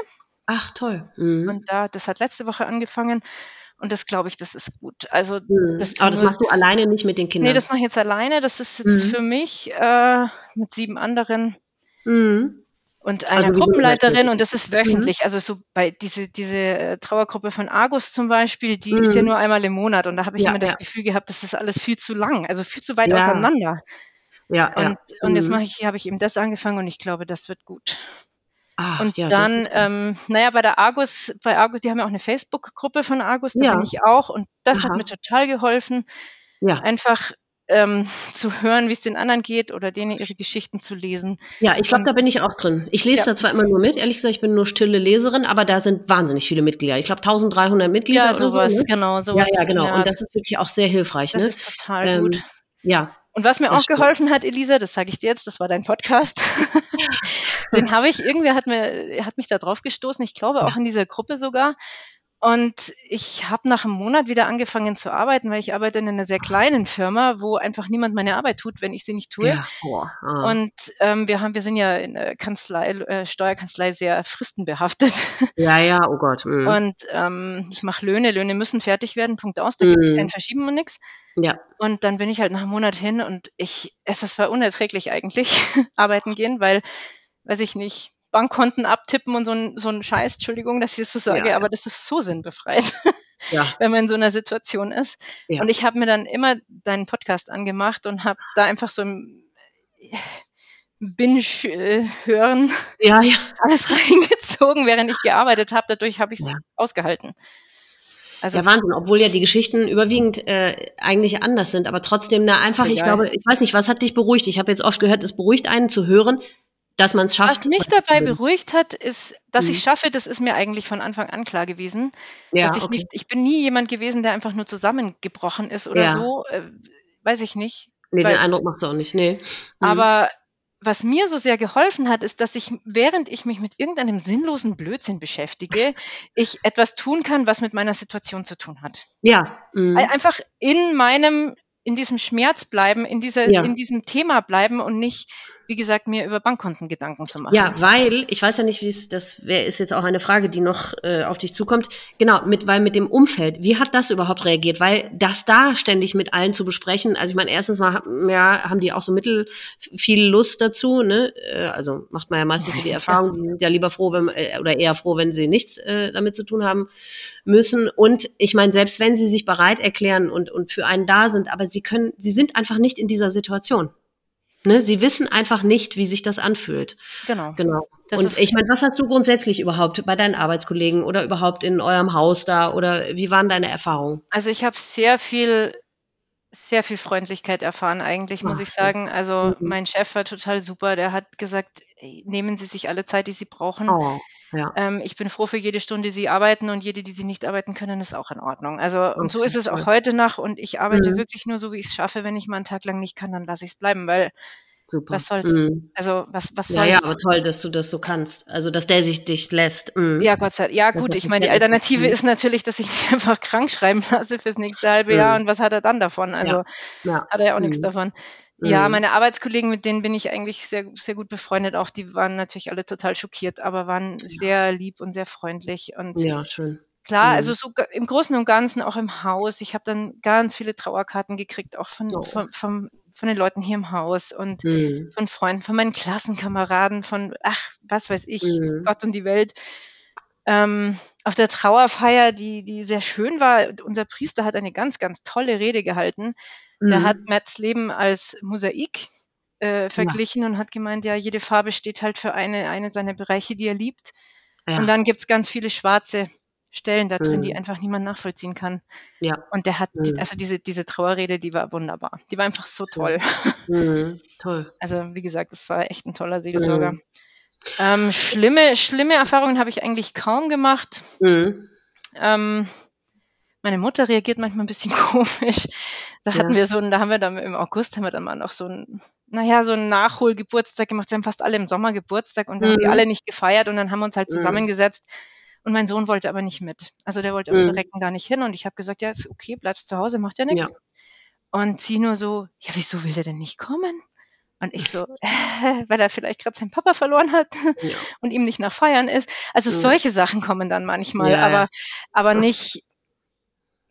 Ach, toll. Mhm. Und da, das hat letzte Woche angefangen. Und das glaube ich, das ist gut. Also mhm. das Aber das machst du alleine nicht mit den Kindern? Nee, das mache ich jetzt alleine. Das ist jetzt mhm. für mich äh, mit sieben anderen. Mhm und einer also Gruppenleiterin und das ist mhm. wöchentlich. Mhm. Also so bei diese, diese äh, Trauergruppe von Argus zum Beispiel, die mhm. ist ja mhm. nur einmal im Monat und da habe ich ja, immer das ja. Gefühl gehabt, das ist alles viel zu lang, also viel zu weit ja. auseinander. Ja, und, ja. und jetzt mhm. mache ich, habe ich eben das angefangen und ich glaube, das wird gut. Ach, und ja, dann, ähm, naja, bei der Argus, bei Argus, die haben ja auch eine Facebook-Gruppe von Argus, da bin ich auch und das Aha. hat mir total geholfen. Ja. Einfach ähm, zu hören, wie es den anderen geht oder denen ihre Geschichten zu lesen. Ja, ich glaube, da bin ich auch drin. Ich lese ja. da zwar immer nur mit, ehrlich gesagt, ich bin nur stille Leserin, aber da sind wahnsinnig viele Mitglieder. Ich glaube, 1300 Mitglieder. Ja, sowas, so, ne? genau. Sowas ja, ja, genau. Und das ist wirklich auch sehr hilfreich. Das ne? ist total ähm, gut. Ja. Und was mir auch stimmt. geholfen hat, Elisa, das sage ich dir jetzt, das war dein Podcast. Den habe ich, irgendwer hat mir, hat mich da drauf gestoßen, ich glaube auch in dieser Gruppe sogar. Und ich habe nach einem Monat wieder angefangen zu arbeiten, weil ich arbeite in einer sehr kleinen Firma, wo einfach niemand meine Arbeit tut, wenn ich sie nicht tue. Ja, boah, ah. Und ähm, wir haben, wir sind ja in der Kanzlei, äh, Steuerkanzlei sehr fristenbehaftet. Ja, ja, oh Gott. Mhm. Und ähm, ich mache Löhne, Löhne müssen fertig werden, Punkt aus, da mhm. gibt es kein Verschieben und nichts. Ja. Und dann bin ich halt nach einem Monat hin und ich, es war unerträglich eigentlich, arbeiten gehen, weil, weiß ich nicht, Bankkonten abtippen und so ein, so ein Scheiß, Entschuldigung, dass ich das so sage, ja. aber das ist so sinnbefreit, ja. wenn man in so einer Situation ist. Ja. Und ich habe mir dann immer deinen Podcast angemacht und habe da einfach so im Binge-Hören ja, ja. alles reingezogen, während ich gearbeitet habe. Dadurch habe ich es ausgehalten. Also, ja, Wahnsinn, obwohl ja die Geschichten überwiegend äh, eigentlich anders sind, aber trotzdem, na einfach, ich glaube, ich weiß nicht, was hat dich beruhigt? Ich habe jetzt oft gehört, es beruhigt einen zu hören, dass man es schafft. Was mich dabei beruhigt hat, ist, dass mhm. ich schaffe, das ist mir eigentlich von Anfang an klar gewesen. Ja, ich okay. nicht, ich bin nie jemand gewesen, der einfach nur zusammengebrochen ist oder ja. so, äh, weiß ich nicht. Nee, weil, den Eindruck macht es auch nicht, nee. Mhm. Aber was mir so sehr geholfen hat, ist, dass ich, während ich mich mit irgendeinem sinnlosen Blödsinn beschäftige, ich etwas tun kann, was mit meiner Situation zu tun hat. Ja. Mhm. Einfach in meinem, in diesem Schmerz bleiben, in dieser, ja. in diesem Thema bleiben und nicht wie gesagt, mir über Bankkonten Gedanken zu machen. Ja, weil, ich weiß ja nicht, wie es, das wär, ist jetzt auch eine Frage, die noch äh, auf dich zukommt. Genau, mit, weil mit dem Umfeld, wie hat das überhaupt reagiert? Weil das da ständig mit allen zu besprechen, also ich meine, erstens mal ja, haben die auch so mittel viel Lust dazu, ne? Äh, also macht man ja meistens so die Erfahrung, die sind ja lieber froh, wenn, äh, oder eher froh, wenn sie nichts äh, damit zu tun haben müssen. Und ich meine, selbst wenn sie sich bereit erklären und, und für einen da sind, aber sie können, sie sind einfach nicht in dieser Situation. Ne, sie wissen einfach nicht, wie sich das anfühlt. Genau. Genau. Das und ich meine, was hast du grundsätzlich überhaupt bei deinen Arbeitskollegen oder überhaupt in eurem Haus da oder wie waren deine Erfahrungen? Also ich habe sehr viel sehr viel Freundlichkeit erfahren eigentlich, muss ich sagen. Also Mhm. mein Chef war total super. Der hat gesagt: „Ey, nehmen Sie sich alle Zeit, die Sie brauchen. Oh, ja. Ähm, ich bin froh für jede Stunde, die Sie arbeiten und jede, die Sie nicht arbeiten können, ist auch in Ordnung.“ Also und so Okay, ist es auch heute noch und ich arbeite Mhm. wirklich nur so, wie ich's schaffe. Wenn ich mal 'n Tag lang nicht kann, dann lasse ich's bleiben, weil Super. was soll's? Mhm. Also, was was Ja, ja, soll's? aber toll, dass du das so kannst. Also, dass der sich dich lässt. Mhm. Ja, Gott sei ja Dass gut, ich meine, die. Alternative ist natürlich, dass ich mich einfach krank schreiben lasse fürs nächste halbe Jahr Mhm. und was hat er dann davon? Ja. Also, Ja. hat er ja auch nix Mhm. davon. Ja, Mhm. meine Arbeitskollegen, mit denen bin ich eigentlich sehr sehr gut befreundet auch, die waren natürlich alle total schockiert, aber waren Ja. sehr lieb und sehr freundlich und Ja, schön. klar, also Mhm. so g im Großen und Ganzen auch im Haus. Ich habe dann ganz viele Trauerkarten gekriegt, auch von Oh. von vom von den Leuten hier im Haus und Mhm. von Freunden, von meinen Klassenkameraden, von ach, was weiß ich, Mhm. Gott und die Welt. Ähm, auf der Trauerfeier, die die sehr schön war unser Priester hat eine ganz, ganz tolle Rede gehalten. Der hat Mhm. Matts Leben als Mosaik, äh, Ja. verglichen und hat gemeint, ja, jede Farbe steht halt für eine eine seiner Bereiche, die er liebt. Und Ja. dann gibt's ganz viele schwarze Stellen da drin, die Mhm. einfach niemand nachvollziehen kann. Ja. Und der hat die Mhm. also diese diese Trauerrede, die war wunderbar. Die war einfach so toll. Mhm. Toll. Also, wie gesagt, das war echt 'n toller Seelsorger. Ähm, schlimme schlimme Erfahrungen habe ich eigentlich kaum gemacht. Mhm. Ähm, meine Mutter reagiert manchmal 'n bisschen komisch. Da hatten Ja. wir so da haben wir dann im August haben wir dann mal noch so 'n na ja, so 'n Nachholgeburtstag gemacht. Wir haben fast alle im Sommer Geburtstag und wir haben die Mhm. alle nicht gefeiert und dann haben wir uns halt Mhm. zusammengesetzt und mein Sohn wollte aber nicht mit. Also, der wollte aufs Mhm. Verrecken gar nicht hin und ich habe gesagt: „Ja, ist okay, bleibst zu Hause, macht ja Ja. nix.“ Und sie nur so: „Ja, wieso will der denn nicht kommen?“ Und ich so: „Äh, weil er vielleicht grad seinen Papa verloren hat Ja. und ihm nicht nach Feiern ist.“ Also, Mhm. solche Sachen kommen dann manchmal, Ja, aber aber nicht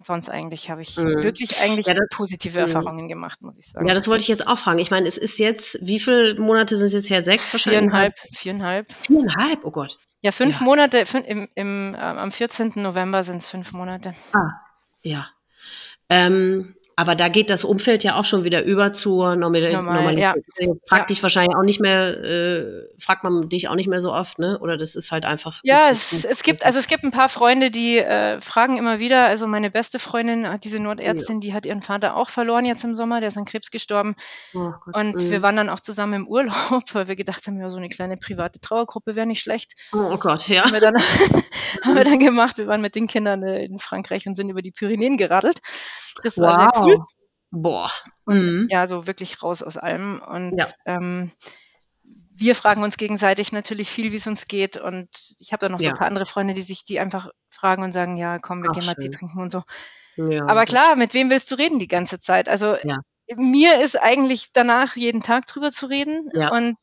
sonst eigentlich habe ich Mhm. wirklich eigentlich Ja, das positive mhm. Erfahrungen gemacht, muss ich sagen. Ja, das wollte ich jetzt auch fragen. Ich meine, es ist jetzt wie viel Monate sind's jetzt her? 6 wahrscheinlich? 4,5, 4,5. 4,5? Oh Gott. Ja, 5 Ja. Monate, fün im im ähm, am 14. November sind's 5 Monate. Ah, ja. Ähm, aber da geht das Umfeld ja auch schon wieder über zur Normal, ja. Normalität. Fragt Ja. dich wahrscheinlich auch nicht mehr äh, fragt man dich auch nicht mehr so oft, ne? Oder das ist halt einfach Ja, es es gibt also, es gibt 'n paar Freunde, die, äh, fragen immer wieder. Also, meine beste Freundin, äh, diese Ja. Notärztin, die hat ihren Vater auch verloren jetzt im Sommer, der ist an Krebs gestorben. Oh Gott. Und wir Mhm. waren dann auch zusammen im Urlaub, weil wir gedacht haben, ja, so 'ne kleine private Trauergruppe wäre nicht schlecht. Oh, oh Gott, ja. Haben wir dann haben wir dann gemacht. Wir waren mit den Kindern, äh, in Frankreich und sind über die Pyrenäen geradelt. Das war sehr cool. Wow. Boah. Mhm. ja, so wirklich raus aus allem. Und, Ja. ähm, wir fragen uns gegenseitig natürlich viel, wie's uns geht. Und ich habe da noch so 'n Ja. paar andere Freunde, die sich die einfach fragen und sagen: „Ja, komm, wir Ach, gehen mal Tee trinken“ und so. Ja, Aber klar, mit wem willst du reden die ganze Zeit? Also, Ja. mir ist eigentlich danach jeden Tag drüber zu reden Ja. und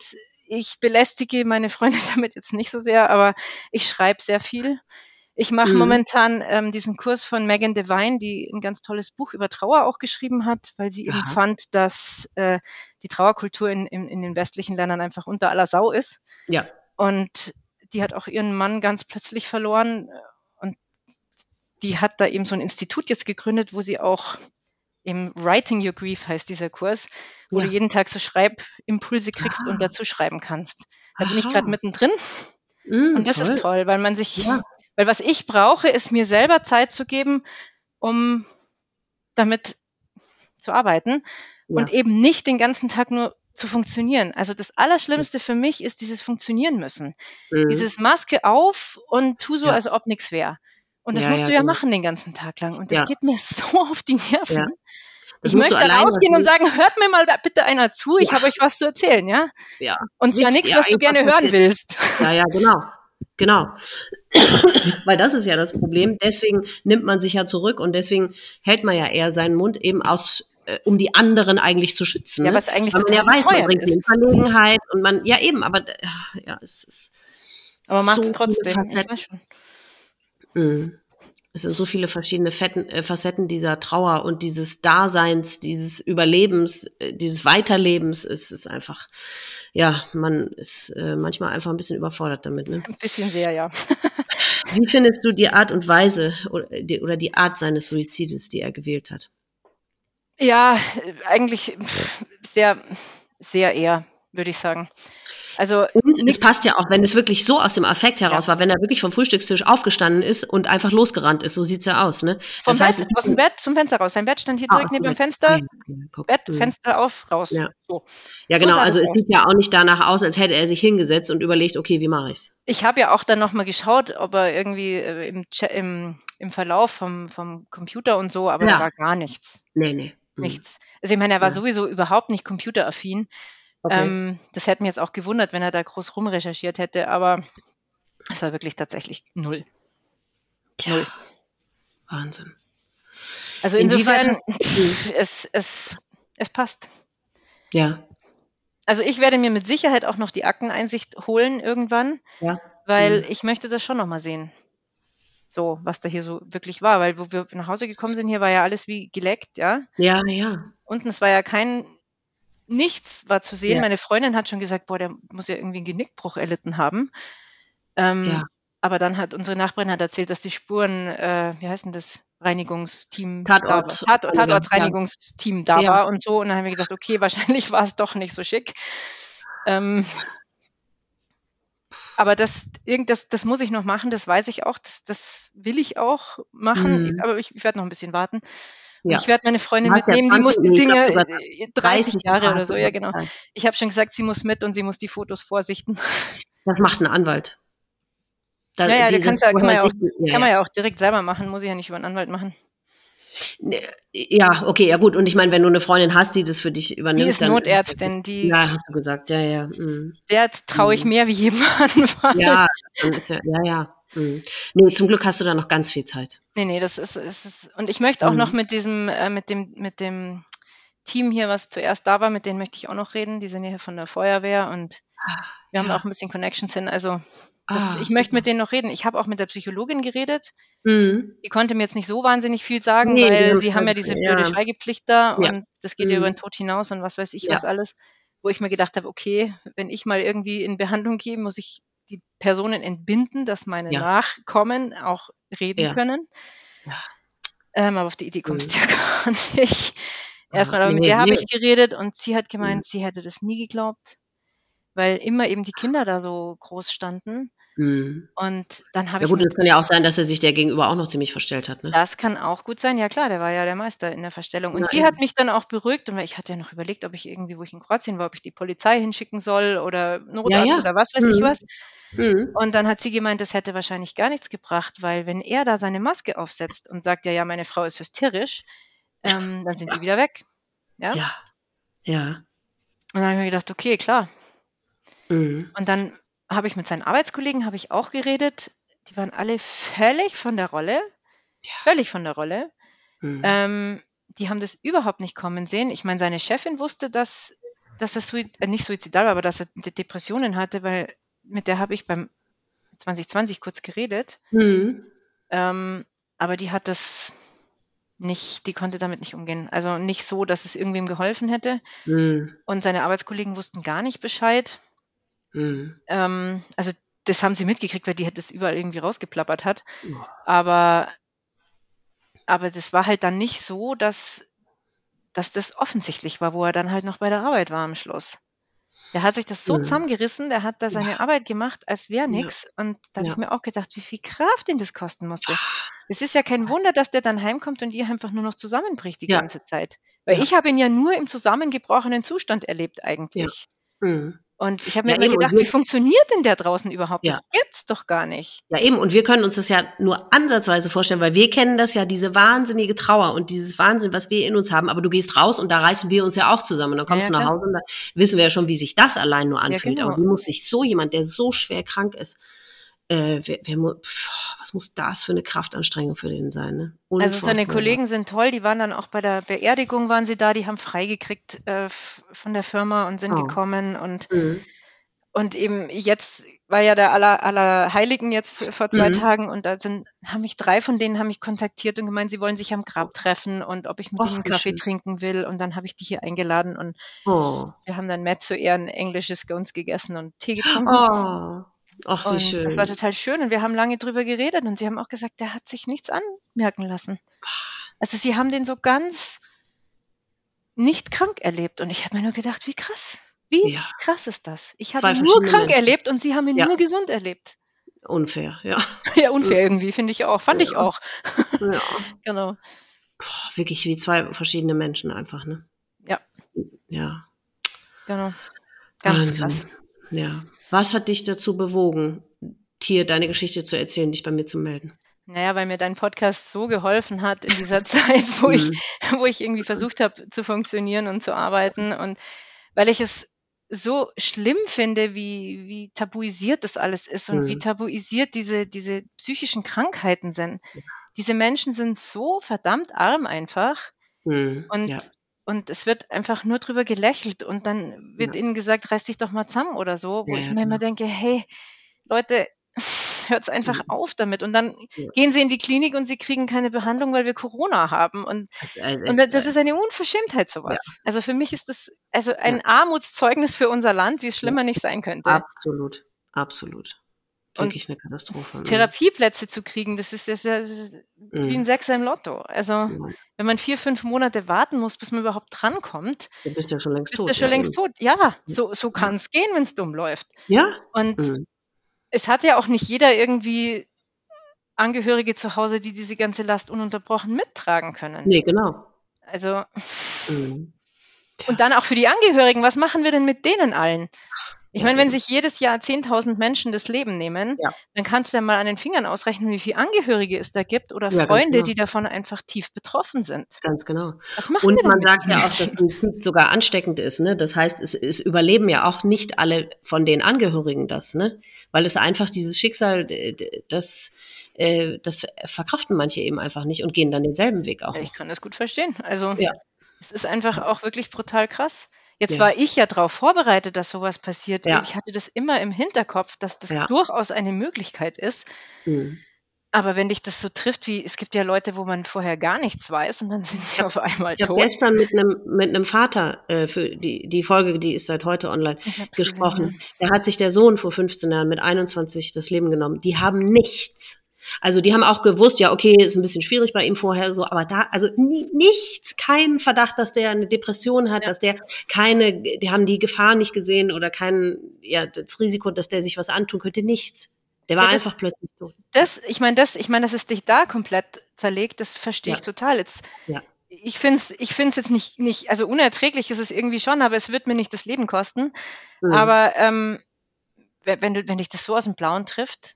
ich belästige meine Freunde damit jetzt nicht so sehr, aber ich schreibe sehr viel. Ich mache Mhm. momentan, ähm, diesen Kurs von Megan Devine, die 'n ganz tolles Buch über Trauer auch geschrieben hat, weil sie eben Aha. fand, dass, äh, die Trauerkultur in in in den westlichen Ländern einfach unter aller Sau ist. Ja. Und die hat auch ihren Mann ganz plötzlich verloren, äh, und die hat da eben so 'n Institut jetzt gegründet, wo sie auch eben „Writing Your Grief“ heißt dieser Kurs, wo du Ja. jeden Tag so Schreibimpulse kriegst und Ah. dazu schreiben kannst. Da bin ich Aha. mittendrin Mhm, und das ist toll. toll, weil man sich Ja. Weil was ich brauche, ist mir selber Zeit zu geben, um damit zu arbeiten und Ja. eben nicht den ganzen Tag nur zu funktionieren. Also, das Allerschlimmste für mich ist dieses Funktionieren müssen. Mhm. Dieses Maske auf und tu so, Ja. als ob nix wäre. Und das Ja, musst du ja genau. machen den ganzen Tag lang. Und das geht mir so auf die. Nerven. Ich möchte rausgehen und sagen: „Hört mir mal bitte einer zu, ich habe euch was zu erzählen“, ja? Ja. Und zwar dir was du gerne hören willst. Ja, ja, genau. Genau. Weil das ist ja das Problem. Deswegen nimmt man sich ja zurück und deswegen hält man ja eher seinen Mund eben aus äh, um die anderen eigentlich zu schützen, Ja, ne? was eigentlich Weil man ja weiß, man bringt in Verlegenheit und man ja eben, aber d ja, es ist es Aber so trotzdem, Facetten. weiß schon. Mhm. Es sind so viele verschiedene Fetten äh, Facetten dieser Trauer und dieses Daseins, dieses Überlebens, äh, dieses Weiterlebens. Es ist einfach ja, man ist, äh, manchmal einfach 'n bisschen überfordert damit, ne? 'N bisschen sehr, ja. Wie findest du die Art und Weise oder die oder die Art seines Suizides, die er gewählt hat? Ja, eigentlich sehr sehr eher, würde ich sagen. Also und es passt ja auch, wenn es wirklich so aus dem Affekt heraus ja. war, wenn er wirklich vom Frühstückstisch aufgestanden ist und einfach losgerannt ist, so sieht's ja aus, ne? Vom das heißt, aus dem Bett zum Fenster raus. Sein Bett stand hier ah, direkt neben dem Fenster. Okay, Bett. Fenster auf, raus. Ja, so. ja genau. So also es sieht ja auch nicht danach aus, als hätte er sich hingesetzt und überlegt, okay, wie mache ich's? Ich habe ja auch dann nochmal geschaut, ob er irgendwie äh, im, im, im Verlauf vom, vom Computer und so, aber ja. da war gar nichts. Nee, nee. Mhm. Nichts. Also ich meine, er war ja. sowieso überhaupt nicht computeraffin. Okay. Ähm, das hätte mich jetzt auch gewundert, wenn er da groß rumrecherchiert hätte, aber es war wirklich tatsächlich null. Tja. Null. Wahnsinn. Also insofern, es, es, es passt. Ja. Also ich werde mir mit Sicherheit auch noch die Akteneinsicht holen irgendwann, ja. weil mhm. ich möchte das schon noch mal sehen. So, was da hier so wirklich war, weil wo wir nach Hause gekommen sind, hier war ja alles wie geleckt, ja. Ja, ja. Unten, es war ja kein nichts war zu sehen. Ja. Meine Freundin hat schon gesagt, boah, der muss ja irgendwie einen Genickbruch erlitten haben. Ähm, ja. Aber dann hat unsere Nachbarin hat erzählt, dass die Spuren, äh, wie heißt denn das, Reinigungsteam Tatort, da war. Tat, Tatortreinigungsteam ja. da ja. war und so. Und dann haben wir gedacht, okay, wahrscheinlich war es doch nicht so schick. Ähm, aber das, das, das muss ich noch machen, das weiß ich auch, das, das will ich auch machen, mhm. aber ich, ich werde noch ein bisschen warten. Ja. Ich werde meine Freundin mitnehmen, die muss die Dinge, glaub, 30, 30 Jahre oder so, ja genau. Ich habe schon gesagt, sie muss mit und sie muss die Fotos vorsichten. Das macht ein Anwalt. Da, ja, ja, kann, kann, man ja auch, kann man ja auch direkt selber machen, muss ich ja nicht über einen Anwalt machen. Ne, ja, okay, ja gut. Und ich meine, wenn du eine Freundin hast, die das für dich übernimmt. Die ist dann, Notärztin, die. Ja, hast du gesagt, ja, ja. Mhm. Der traue ich mhm. mehr wie jedem ja, ja, ja. Mhm. Nee, zum Glück hast du da noch ganz viel Zeit. Nee, nee, das ist, ist, ist und ich möchte auch mhm. noch mit diesem, äh, mit dem, mit dem Team hier, was zuerst da war, mit denen möchte ich auch noch reden. Die sind hier von der Feuerwehr und ah, wir haben ja. auch ein bisschen Connections hin. Also das, ah, ich super. möchte mit denen noch reden. Ich habe auch mit der Psychologin geredet. Mhm. Die konnte mir jetzt nicht so wahnsinnig viel sagen, nee, weil sie haben ja diese blöde ja. Schweigepflicht da ja. und das geht mhm. ja über den Tod hinaus und was weiß ich was alles. Wo ich mir gedacht habe, okay, wenn ich mal irgendwie in Behandlung gehe, muss ich die Personen entbinden, dass meine ja. Nachkommen auch reden ja. können. Ja. Ähm, aber auf die Idee kommst du ja gar nicht. Erstmal, aber mit der habe ich geredet und sie hat gemeint, mhm. sie hätte das nie geglaubt, weil immer eben die Kinder da so groß standen. Mhm. Und dann habe ja, ich. Ja gut, es kann ja auch sein, dass er sich der gegenüber auch noch ziemlich verstellt hat. Ne? Das kann auch gut sein. Ja klar, der war ja der Meister in der Verstellung. Und Nein. sie hat mich dann auch beruhigt. Und ich hatte ja noch überlegt, ob ich irgendwie, wo ich in Kroatien war, ob ich die Polizei hinschicken soll oder Notarzt ja, ja. oder was weiß mhm. ich was. Mhm. Und dann hat sie gemeint, das hätte wahrscheinlich gar nichts gebracht, weil wenn er da seine Maske aufsetzt und sagt, ja, ja, meine Frau ist hysterisch, ähm, dann sind ja. die wieder weg. Ja. Ja. ja. Und dann habe ich mir gedacht, okay, klar. Mhm. Und dann habe ich mit seinen Arbeitskollegen habe ich auch geredet. Die waren alle völlig von der Rolle. Ja. Völlig von der Rolle. Mhm. Ähm, die haben das überhaupt nicht kommen sehen. Ich meine, seine Chefin wusste, dass, dass er Suizid, äh, nicht suizidal war, aber dass er Depressionen hatte, weil mit der habe ich beim 2020 kurz geredet. Mhm. Ähm, aber die hat das nicht, die konnte damit nicht umgehen. Also nicht so, dass es irgendwem geholfen hätte. Mhm. Und seine Arbeitskollegen wussten gar nicht Bescheid. Mhm. Ähm, also das haben sie mitgekriegt, weil die das überall irgendwie rausgeplappert hat. Aber, aber das war halt dann nicht so, dass, dass das offensichtlich war, wo er dann halt noch bei der Arbeit war am Schluss. Der hat sich das so mhm. zusammengerissen, der hat da seine ja. Arbeit gemacht, als wäre nichts. Ja. Und da habe ja. ich mir auch gedacht, wie viel Kraft ihn das kosten musste. Es ist ja kein Wunder, dass der dann heimkommt und ihr einfach nur noch zusammenbricht die ganze Zeit. Weil ich habe ihn ja nur im zusammengebrochenen Zustand erlebt eigentlich. Mhm. Und ich habe mir ja, immer gedacht, wie funktioniert denn der draußen überhaupt? Ja. Das gibt's doch gar nicht. Ja, eben. Und wir können uns das ja nur ansatzweise vorstellen, weil wir kennen das ja, diese wahnsinnige Trauer und dieses Wahnsinn, was wir in uns haben. Aber du gehst raus und da reißen wir uns ja auch zusammen. Und dann kommst ja, du nach Hause und da wissen wir ja schon, wie sich das allein nur anfühlt. Genau. Aber wie muss sich so jemand, der so schwer krank ist, äh, wer, wer, was muss das für eine Kraftanstrengung für den sein? Ne? Also seine Kollegen sind toll, die waren dann auch bei der Beerdigung waren sie da, die haben freigekriegt äh, von der Firma und sind oh. gekommen und mhm. und eben jetzt war ja der aller, aller Heiligen jetzt vor zwei mhm. Tagen und da sind, haben mich drei von denen haben mich kontaktiert und gemeint, sie wollen sich am Grab treffen und ob ich mit Och, ihnen Kaffee schön. trinken will und dann habe ich die hier eingeladen und oh. wir haben dann Matt zu Ehren englisches Scones gegessen und Tee getrunken. Oh. Ach, wie und schön. Das war total schön und wir haben lange drüber geredet und sie haben auch gesagt, der hat sich nichts anmerken lassen. Also sie haben den so ganz nicht krank erlebt und ich habe mir nur gedacht, wie krass, Wie Ja. krass ist das? Ich habe ihn nur krank Menschen. erlebt und sie haben ihn Ja. nur gesund erlebt. Unfair, ja. Ja, unfair irgendwie, finde ich auch. Fand ich Ja. auch. ja. Genau. Boah, wirklich wie zwei verschiedene Menschen einfach, ne? Ja. Ja. Genau. Ganz Wahnsinn. krass. Ja. Was hat dich dazu bewogen, hier deine Geschichte zu erzählen, dich bei mir zu melden? Naja, weil mir dein Podcast so geholfen hat in dieser Zeit, wo ich, Mhm. wo ich irgendwie versucht habe zu funktionieren und zu arbeiten und weil ich es so schlimm finde, wie, wie tabuisiert das alles ist und wie Mhm. tabuisiert diese, diese psychischen Krankheiten sind. Diese Menschen sind so verdammt arm einfach Mhm. und, Ja. Und es wird einfach nur drüber gelächelt und dann wird Ja. ihnen gesagt, reiß dich doch mal zusammen oder so, wo Ja, ich ja, mir immer genau. denke, hey, Leute, hört's einfach Mhm. auf damit. Und dann Ja. gehen sie in die Klinik und sie kriegen keine Behandlung, weil wir Corona haben. Und, Das, äh, und da- echt, das äh, ist eine Unverschämtheit, sowas. Also für mich ist das also ein Armutszeugnis für unser Land, wie es schlimmer nicht sein könnte. absolut, absolut. Wirklich eine Katastrophe. mhm. Therapieplätze zu kriegen, das ist, das ist, ist wie ein Mhm. Sechser im Lotto. Also Ja. wenn man vier, fünf Monate warten muss, bis man überhaupt drankommt, Du bist ja schon längst bist tot. du schon ja, längst tot. Ja, so, so kann es gehen, wenn es dumm läuft. Ja? Und Mhm. es hat ja auch nicht jeder irgendwie Angehörige zu Hause, die diese ganze Last ununterbrochen mittragen können. Nee, genau. Also, Mhm. Und dann auch für die Angehörigen, was machen wir denn mit denen allen? Ich meine, wenn sich jedes Jahr 10.000 Menschen das Leben nehmen, Ja. dann kannst du ja mal an den Fingern ausrechnen, wie viele Angehörige es da gibt oder Ja, Freunde, genau. die davon einfach tief betroffen sind. Ganz genau. Was wir Und man sagt ja auch, dass Typ sogar ansteckend ist. Ne? Das heißt, es, es überleben ja auch nicht alle von den Angehörigen das, ne? weil es einfach dieses Schicksal, das, äh, das verkraften manche eben einfach nicht und gehen dann denselben Weg auch. Ich kann das gut verstehen. Also, Ja. es ist einfach auch wirklich brutal krass. Jetzt Ja. war ich ja darauf vorbereitet, dass sowas passiert. Ja. Ich hatte das immer im Hinterkopf, dass das Ja. durchaus eine Möglichkeit ist. Mhm. Aber wenn dich das so trifft, wie es gibt ja Leute, wo man vorher gar nichts weiß und dann sind sie auf einmal Ich habe tot. gestern mit einem mit einem Vater äh, für die die Folge, die ist seit heute online Ich gesprochen. gesehen, Da hat sich der Sohn vor 15 Jahren mit 21 das Leben genommen. Die haben nichts. Also die haben auch gewusst, ja, okay, ist ein bisschen schwierig bei ihm vorher so, aber da, also nie, nichts, kein Verdacht, dass der eine Depression hat, Ja. dass der keine, die haben die Gefahr nicht gesehen oder kein, ja, das Risiko, dass der sich was antun könnte, nichts. Der war Ja, das- einfach plötzlich tot. Das, ich meine, das, ich meine, dass es dich da komplett zerlegt, das verstehe Ja. ich total. Jetzt, ich finde es ich find's jetzt nicht, nicht, also unerträglich ist es irgendwie schon, aber es wird mir nicht das Leben kosten. Mhm. Aber ähm, wenn, wenn du, wenn dich das so aus dem Blauen trifft.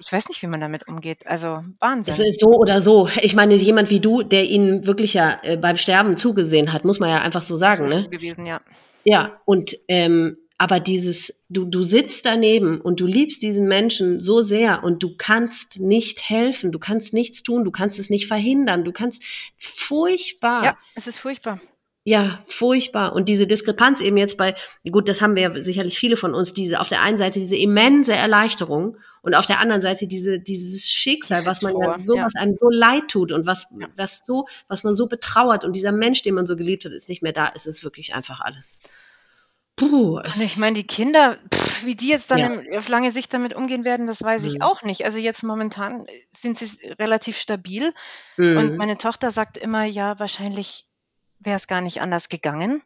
Ich weiß nicht, wie man damit umgeht. Also Es Wahnsinn. ist so oder so. Ich meine, jemand wie du, der ihn wirklich ja äh, beim Sterben zugesehen hat, muss man ja einfach so sagen, das ist ne? gewesen, ja. Ja, und ähm, aber dieses, du, du sitzt daneben und du liebst diesen Menschen so sehr und du kannst nicht helfen, du kannst nichts tun, du kannst es nicht verhindern, du kannst furchtbar. Ja, es ist furchtbar. Ja, furchtbar. Und diese Diskrepanz eben jetzt bei, gut, das haben wir ja sicherlich viele von uns, diese auf der einen Seite diese immense Erleichterung und auf der anderen Seite diese, dieses Schicksal, was man ja so, ja. was einem so leid tut und was, Ja. was so, was man so betrauert und dieser Mensch, den man so geliebt hat, ist nicht mehr da, ist es wirklich einfach alles. Puh, ich meine, die Kinder, pff, wie die jetzt dann Ja. im, auf lange Sicht damit umgehen werden, das weiß ich Mhm. auch nicht. Also jetzt momentan sind sie relativ stabil. Mhm. Und meine Tochter sagt immer, ja, wahrscheinlich wäre es gar nicht anders gegangen.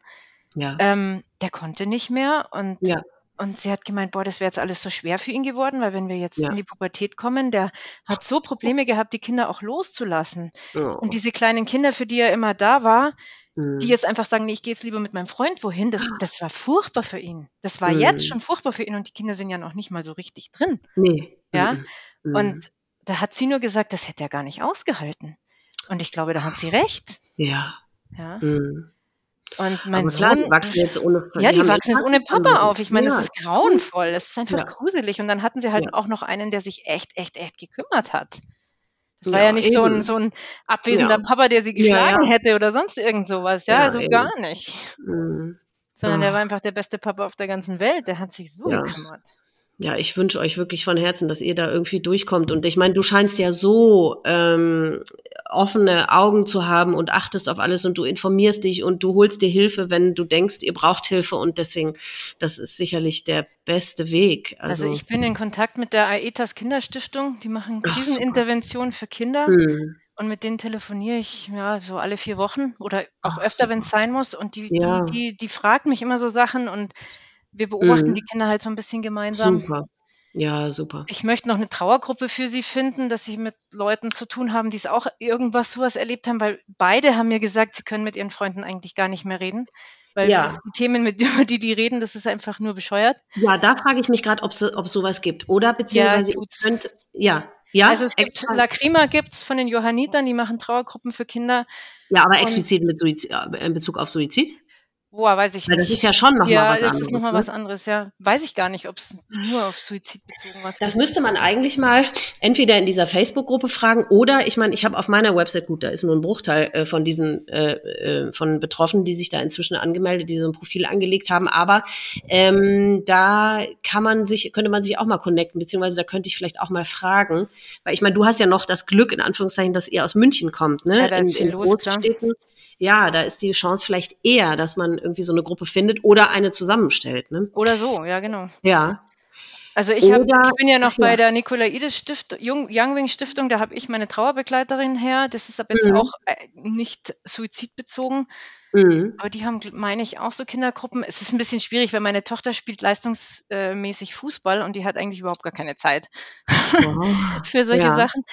ja. Ähm, der konnte nicht mehr und, Ja. Und sie hat gemeint, boah, das wäre jetzt alles so schwer für ihn geworden, weil wenn wir jetzt Ja. in die Pubertät kommen, der hat so Probleme gehabt, die Kinder auch loszulassen. Oh. Und diese kleinen Kinder, für die er immer da war, Mhm. die jetzt einfach sagen, nee, ich gehe jetzt lieber mit meinem Freund wohin, das, das war furchtbar für ihn. Das war Mhm. jetzt schon furchtbar für ihn und die Kinder sind ja noch nicht mal so richtig drin. nee. Ja, Mhm. Mhm. Und da hat sie nur gesagt, das hätte er gar nicht ausgehalten. Und ich glaube, da hat sie recht. ja. Ja. Mhm. Und mein Aber klar, Sohn, die wachsen jetzt ohne ja, die wachsen jetzt ohne Papa auf. Ich meine, ja. das ist grauenvoll. Das ist einfach Ja. gruselig. Und dann hatten wir halt Ja. auch noch einen, der sich echt, echt, echt gekümmert hat. Das war Ja, nicht so ein, so ein abwesender. Papa, der sie geschlagen hätte oder sonst irgend sowas. Ja, also eben. gar nicht. Mhm. Sondern der Ah. war einfach der beste Papa auf der ganzen Welt. Der hat sich so gekümmert. Ja, ich wünsche euch wirklich von Herzen, dass ihr da irgendwie durchkommt. Und ich meine, du scheinst ja so ähm, offene Augen zu haben und achtest auf alles und du informierst dich und du holst dir Hilfe, wenn du denkst, ihr braucht Hilfe. Und deswegen, das ist sicherlich der beste Weg. Also, Also, ich bin in Kontakt mit der AETAS Kinderstiftung. Die machen Ach, super. Krisenintervention für Kinder. hm, und mit denen telefoniere ich ja so alle vier Wochen oder auch Ach, öfter, wenn es sein muss. Und die, ja. die, die, die fragt mich immer so Sachen und wir beobachten mhm. die Kinder halt so ein bisschen gemeinsam. Super. Ja, super. Ich möchte noch eine Trauergruppe für sie finden, dass sie mit Leuten zu tun haben, die es auch irgendwas sowas erlebt haben, weil beide haben mir gesagt, sie können mit ihren Freunden eigentlich gar nicht mehr reden. Weil ja. die Themen, mit, über die die reden, das ist einfach nur bescheuert. Ja, da frage ich mich gerade, ob es sowas gibt. Oder beziehungsweise ja, könnt, ja, ja. Also es gibt Lacrima gibt es von den Johannitern, die machen Trauergruppen für Kinder. Ja, aber explizit mit Suizid, äh, in Bezug auf Suizid? Boah, weiß ich Weil nicht. Das ist ja schon nochmal ja, was anderes. Ja, das ist nochmal ne? was anderes, ja. Weiß ich gar nicht, ob es nur auf Suizid bezogen was Das müsste man eigentlich mal entweder in dieser Facebook-Gruppe fragen oder, ich meine, ich habe auf meiner Website, gut, da ist nur ein Bruchteil äh, von diesen, äh, äh, von Betroffenen, die sich da inzwischen angemeldet, die so ein Profil angelegt haben, aber ähm, da kann man sich, könnte man sich auch mal connecten, beziehungsweise da könnte ich vielleicht auch mal fragen, weil ich meine, du hast ja noch das Glück, in Anführungszeichen, dass ihr aus München kommt, ne? Ja, da ist in, viel in los, ja, da ist die Chance vielleicht eher, dass man irgendwie so eine Gruppe findet oder eine zusammenstellt. Ne? Oder so, ja, genau. Ja. Also ich, hab, ich bin ja noch ja. bei der Nikolaides Stiftung, Youngwing Stiftung, da habe ich meine Trauerbegleiterin her. Das ist aber jetzt mhm. auch äh, nicht suizidbezogen. Mhm. Aber die haben, meine ich, auch so Kindergruppen. Es ist ein bisschen schwierig, weil meine Tochter spielt leistungsmäßig Fußball und die hat eigentlich überhaupt gar keine Zeit wow. für solche ja. Sachen.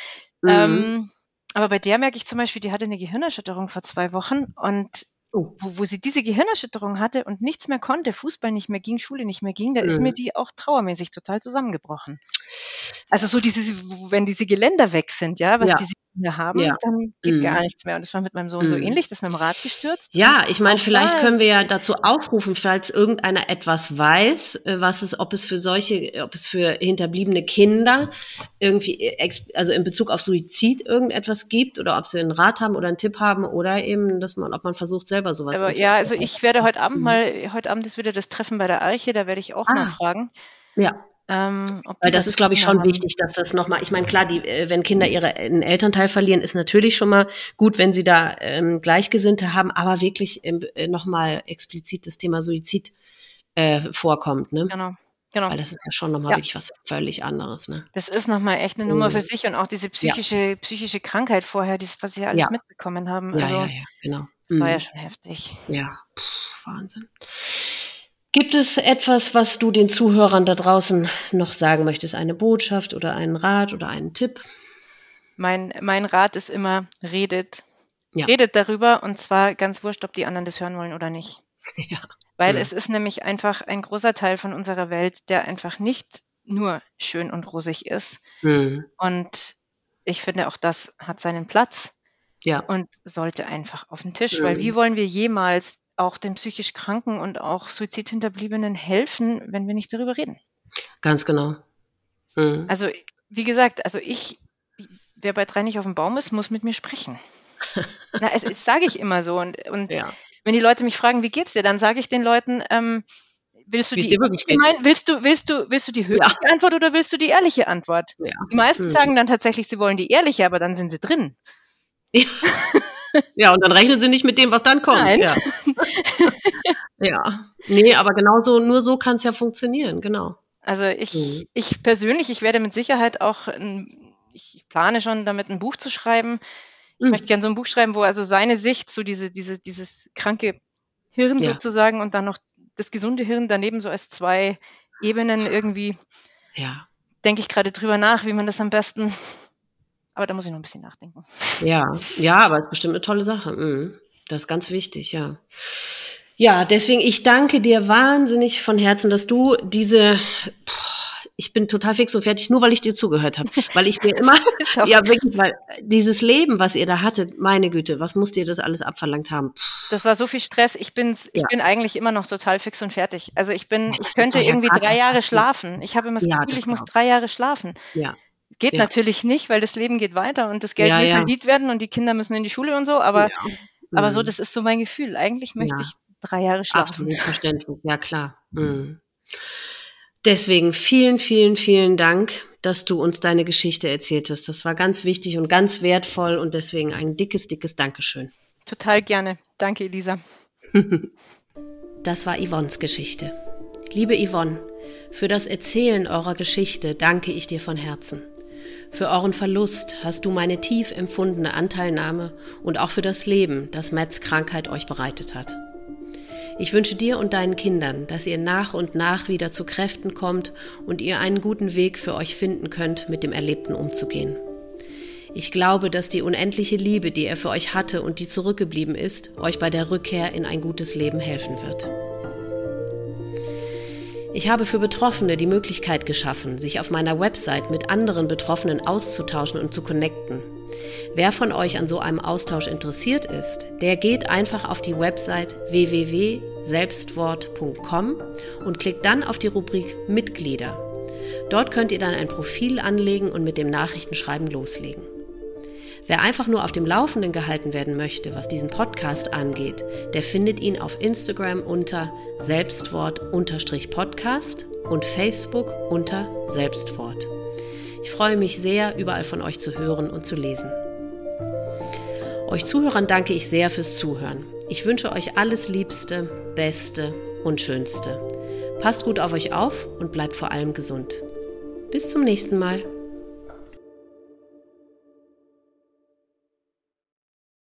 Mhm. Ähm, aber bei der merke ich zum Beispiel, die hatte eine Gehirnerschütterung vor zwei Wochen und oh. wo, wo sie diese Gehirnerschütterung hatte und nichts mehr konnte, Fußball nicht mehr ging, Schule nicht mehr ging, da mhm. ist mir die auch trauermäßig total zusammengebrochen. Also so diese, wenn diese Geländer weg sind, ja, was ja. diese Kinder haben, ja. dann geht mhm. gar nichts mehr. Und das war mit meinem Sohn mhm. so ähnlich, das mit dem Rad gestürzt. Ja, ich meine, vielleicht können wir ja dazu aufrufen, falls irgendeiner etwas weiß, äh, was es, ob es für solche, ob es für hinterbliebene Kinder irgendwie, äh, also in Bezug auf Suizid irgendetwas gibt oder ob sie einen Rat haben oder einen Tipp haben oder eben, dass man, ob man versucht, selber sowas Aber ja, also ich werde heute Abend mhm. mal, heute Abend ist wieder das Treffen bei der Arche, da werde ich auch ah. mal fragen. Ja. Ähm, Weil das, das ist, glaube ich, schon haben. wichtig, dass das nochmal, ich meine, klar, die, äh, wenn Kinder ihre einen Elternteil verlieren, ist natürlich schon mal gut, wenn sie da ähm, Gleichgesinnte haben, aber wirklich ähm, äh, nochmal explizit das Thema Suizid äh, vorkommt. Ne? Genau. Genau. Weil das ist ja schon nochmal ja. wirklich was völlig anderes. Ne? Das ist nochmal echt eine Nummer für mhm. sich und auch diese psychische, ja. psychische Krankheit vorher, dieses, was sie alles ja. mitbekommen haben. Also, ja, ja, ja, genau. Das mhm. war ja schon heftig. Ja, Puh, Wahnsinn. Gibt es etwas, was du den Zuhörern da draußen noch sagen möchtest? Eine Botschaft oder einen Rat oder einen Tipp? Mein, mein Rat ist immer, redet. Ja. Redet darüber und zwar ganz wurscht, ob die anderen das hören wollen oder nicht. Ja. Weil ja. es ist nämlich einfach ein großer Teil von unserer Welt, der einfach nicht nur schön und rosig ist. Mhm. Und ich finde, auch das hat seinen Platz. Ja. Und sollte einfach auf den Tisch, mhm. weil wie wollen wir jemals auch den psychisch Kranken und auch Suizidhinterbliebenen helfen, wenn wir nicht darüber reden. Ganz genau. Mhm. Also, wie gesagt, also ich, wer bei drei nicht auf dem Baum ist, muss mit mir sprechen. Na, es, es sage ich immer so. Und, und ja. wenn die Leute mich fragen, wie geht's dir, dann sage ich den Leuten, ähm, willst du, die, mein, willst du, willst du, willst du die höfliche ja. Antwort oder willst du die ehrliche Antwort? Ja. Die meisten mhm. sagen dann tatsächlich, sie wollen die ehrliche, aber dann sind sie drin. Ja. ja, und dann rechnen sie nicht mit dem, was dann kommt. Nein. Ja. ja. Nee, aber genau so, nur so kann es ja funktionieren, genau. Also ich, mhm. ich persönlich, ich werde mit Sicherheit auch, ein, ich plane schon damit ein Buch zu schreiben. Ich mhm. möchte gerne so ein Buch schreiben, wo also seine Sicht, so diese, diese, dieses kranke Hirn ja. sozusagen und dann noch das gesunde Hirn daneben so als zwei Ebenen irgendwie. Ja. Denke ich gerade drüber nach, wie man das am besten aber da muss ich noch ein bisschen nachdenken. Ja, ja, aber es ist bestimmt eine tolle Sache. Mhm. Das ist ganz wichtig, ja. Ja, deswegen, ich danke dir wahnsinnig von Herzen, dass du diese, ich bin total fix und fertig, nur weil ich dir zugehört habe. Weil ich mir immer, ja wirklich, weil dieses Leben, was ihr da hattet, meine Güte, was musst ihr das alles abverlangt haben? Das war so viel Stress. Ich bin, ich ja. bin eigentlich immer noch total fix und fertig. Also ich bin, ich könnte irgendwie drei Jahre schlafen. Ich habe immer das Gefühl, ich muss drei Jahre schlafen. Ja. Geht ja. natürlich nicht, weil das Leben geht weiter und das Geld ja, will ja. verdient werden und die Kinder müssen in die Schule und so, aber, mhm. aber so, mhm. das ist so mein Gefühl. Eigentlich möchte ich drei Jahre schlafen. Absolut verständlich, ja klar. Mhm. Deswegen vielen, vielen, vielen Dank, dass du uns deine Geschichte erzählt hast. Das war ganz wichtig und ganz wertvoll und deswegen ein dickes, dickes Dankeschön. Total gerne. Danke, Elisa. das war Yvonnes Geschichte. Liebe Yvonne, für das Erzählen eurer Geschichte danke ich dir von Herzen. Für euren Verlust hast du meine tief empfundene Anteilnahme und auch für das Leben, das Matts Krankheit euch bereitet hat. Ich wünsche dir und deinen Kindern, dass ihr nach und nach wieder zu Kräften kommt und ihr einen guten Weg für euch finden könnt, mit dem Erlebten umzugehen. Ich glaube, dass die unendliche Liebe, die er für euch hatte und die zurückgeblieben ist, euch bei der Rückkehr in ein gutes Leben helfen wird. Ich habe für Betroffene die Möglichkeit geschaffen, sich auf meiner Website mit anderen Betroffenen auszutauschen und zu connecten. Wer von euch an so einem Austausch interessiert ist, der geht einfach auf die Website www.selbstwort.com und klickt dann auf die Rubrik Mitglieder. Dort könnt ihr dann ein Profil anlegen und mit dem Nachrichtenschreiben loslegen. Wer einfach nur auf dem Laufenden gehalten werden möchte, was diesen Podcast angeht, der findet ihn auf Instagram unter Selbstwort-Podcast und Facebook unter Selbstwort. Ich freue mich sehr, überall von euch zu hören und zu lesen. Euch Zuhörern danke ich sehr fürs Zuhören. Ich wünsche euch alles Liebste, Beste und Schönste. Passt gut auf euch auf und bleibt vor allem gesund. Bis zum nächsten Mal.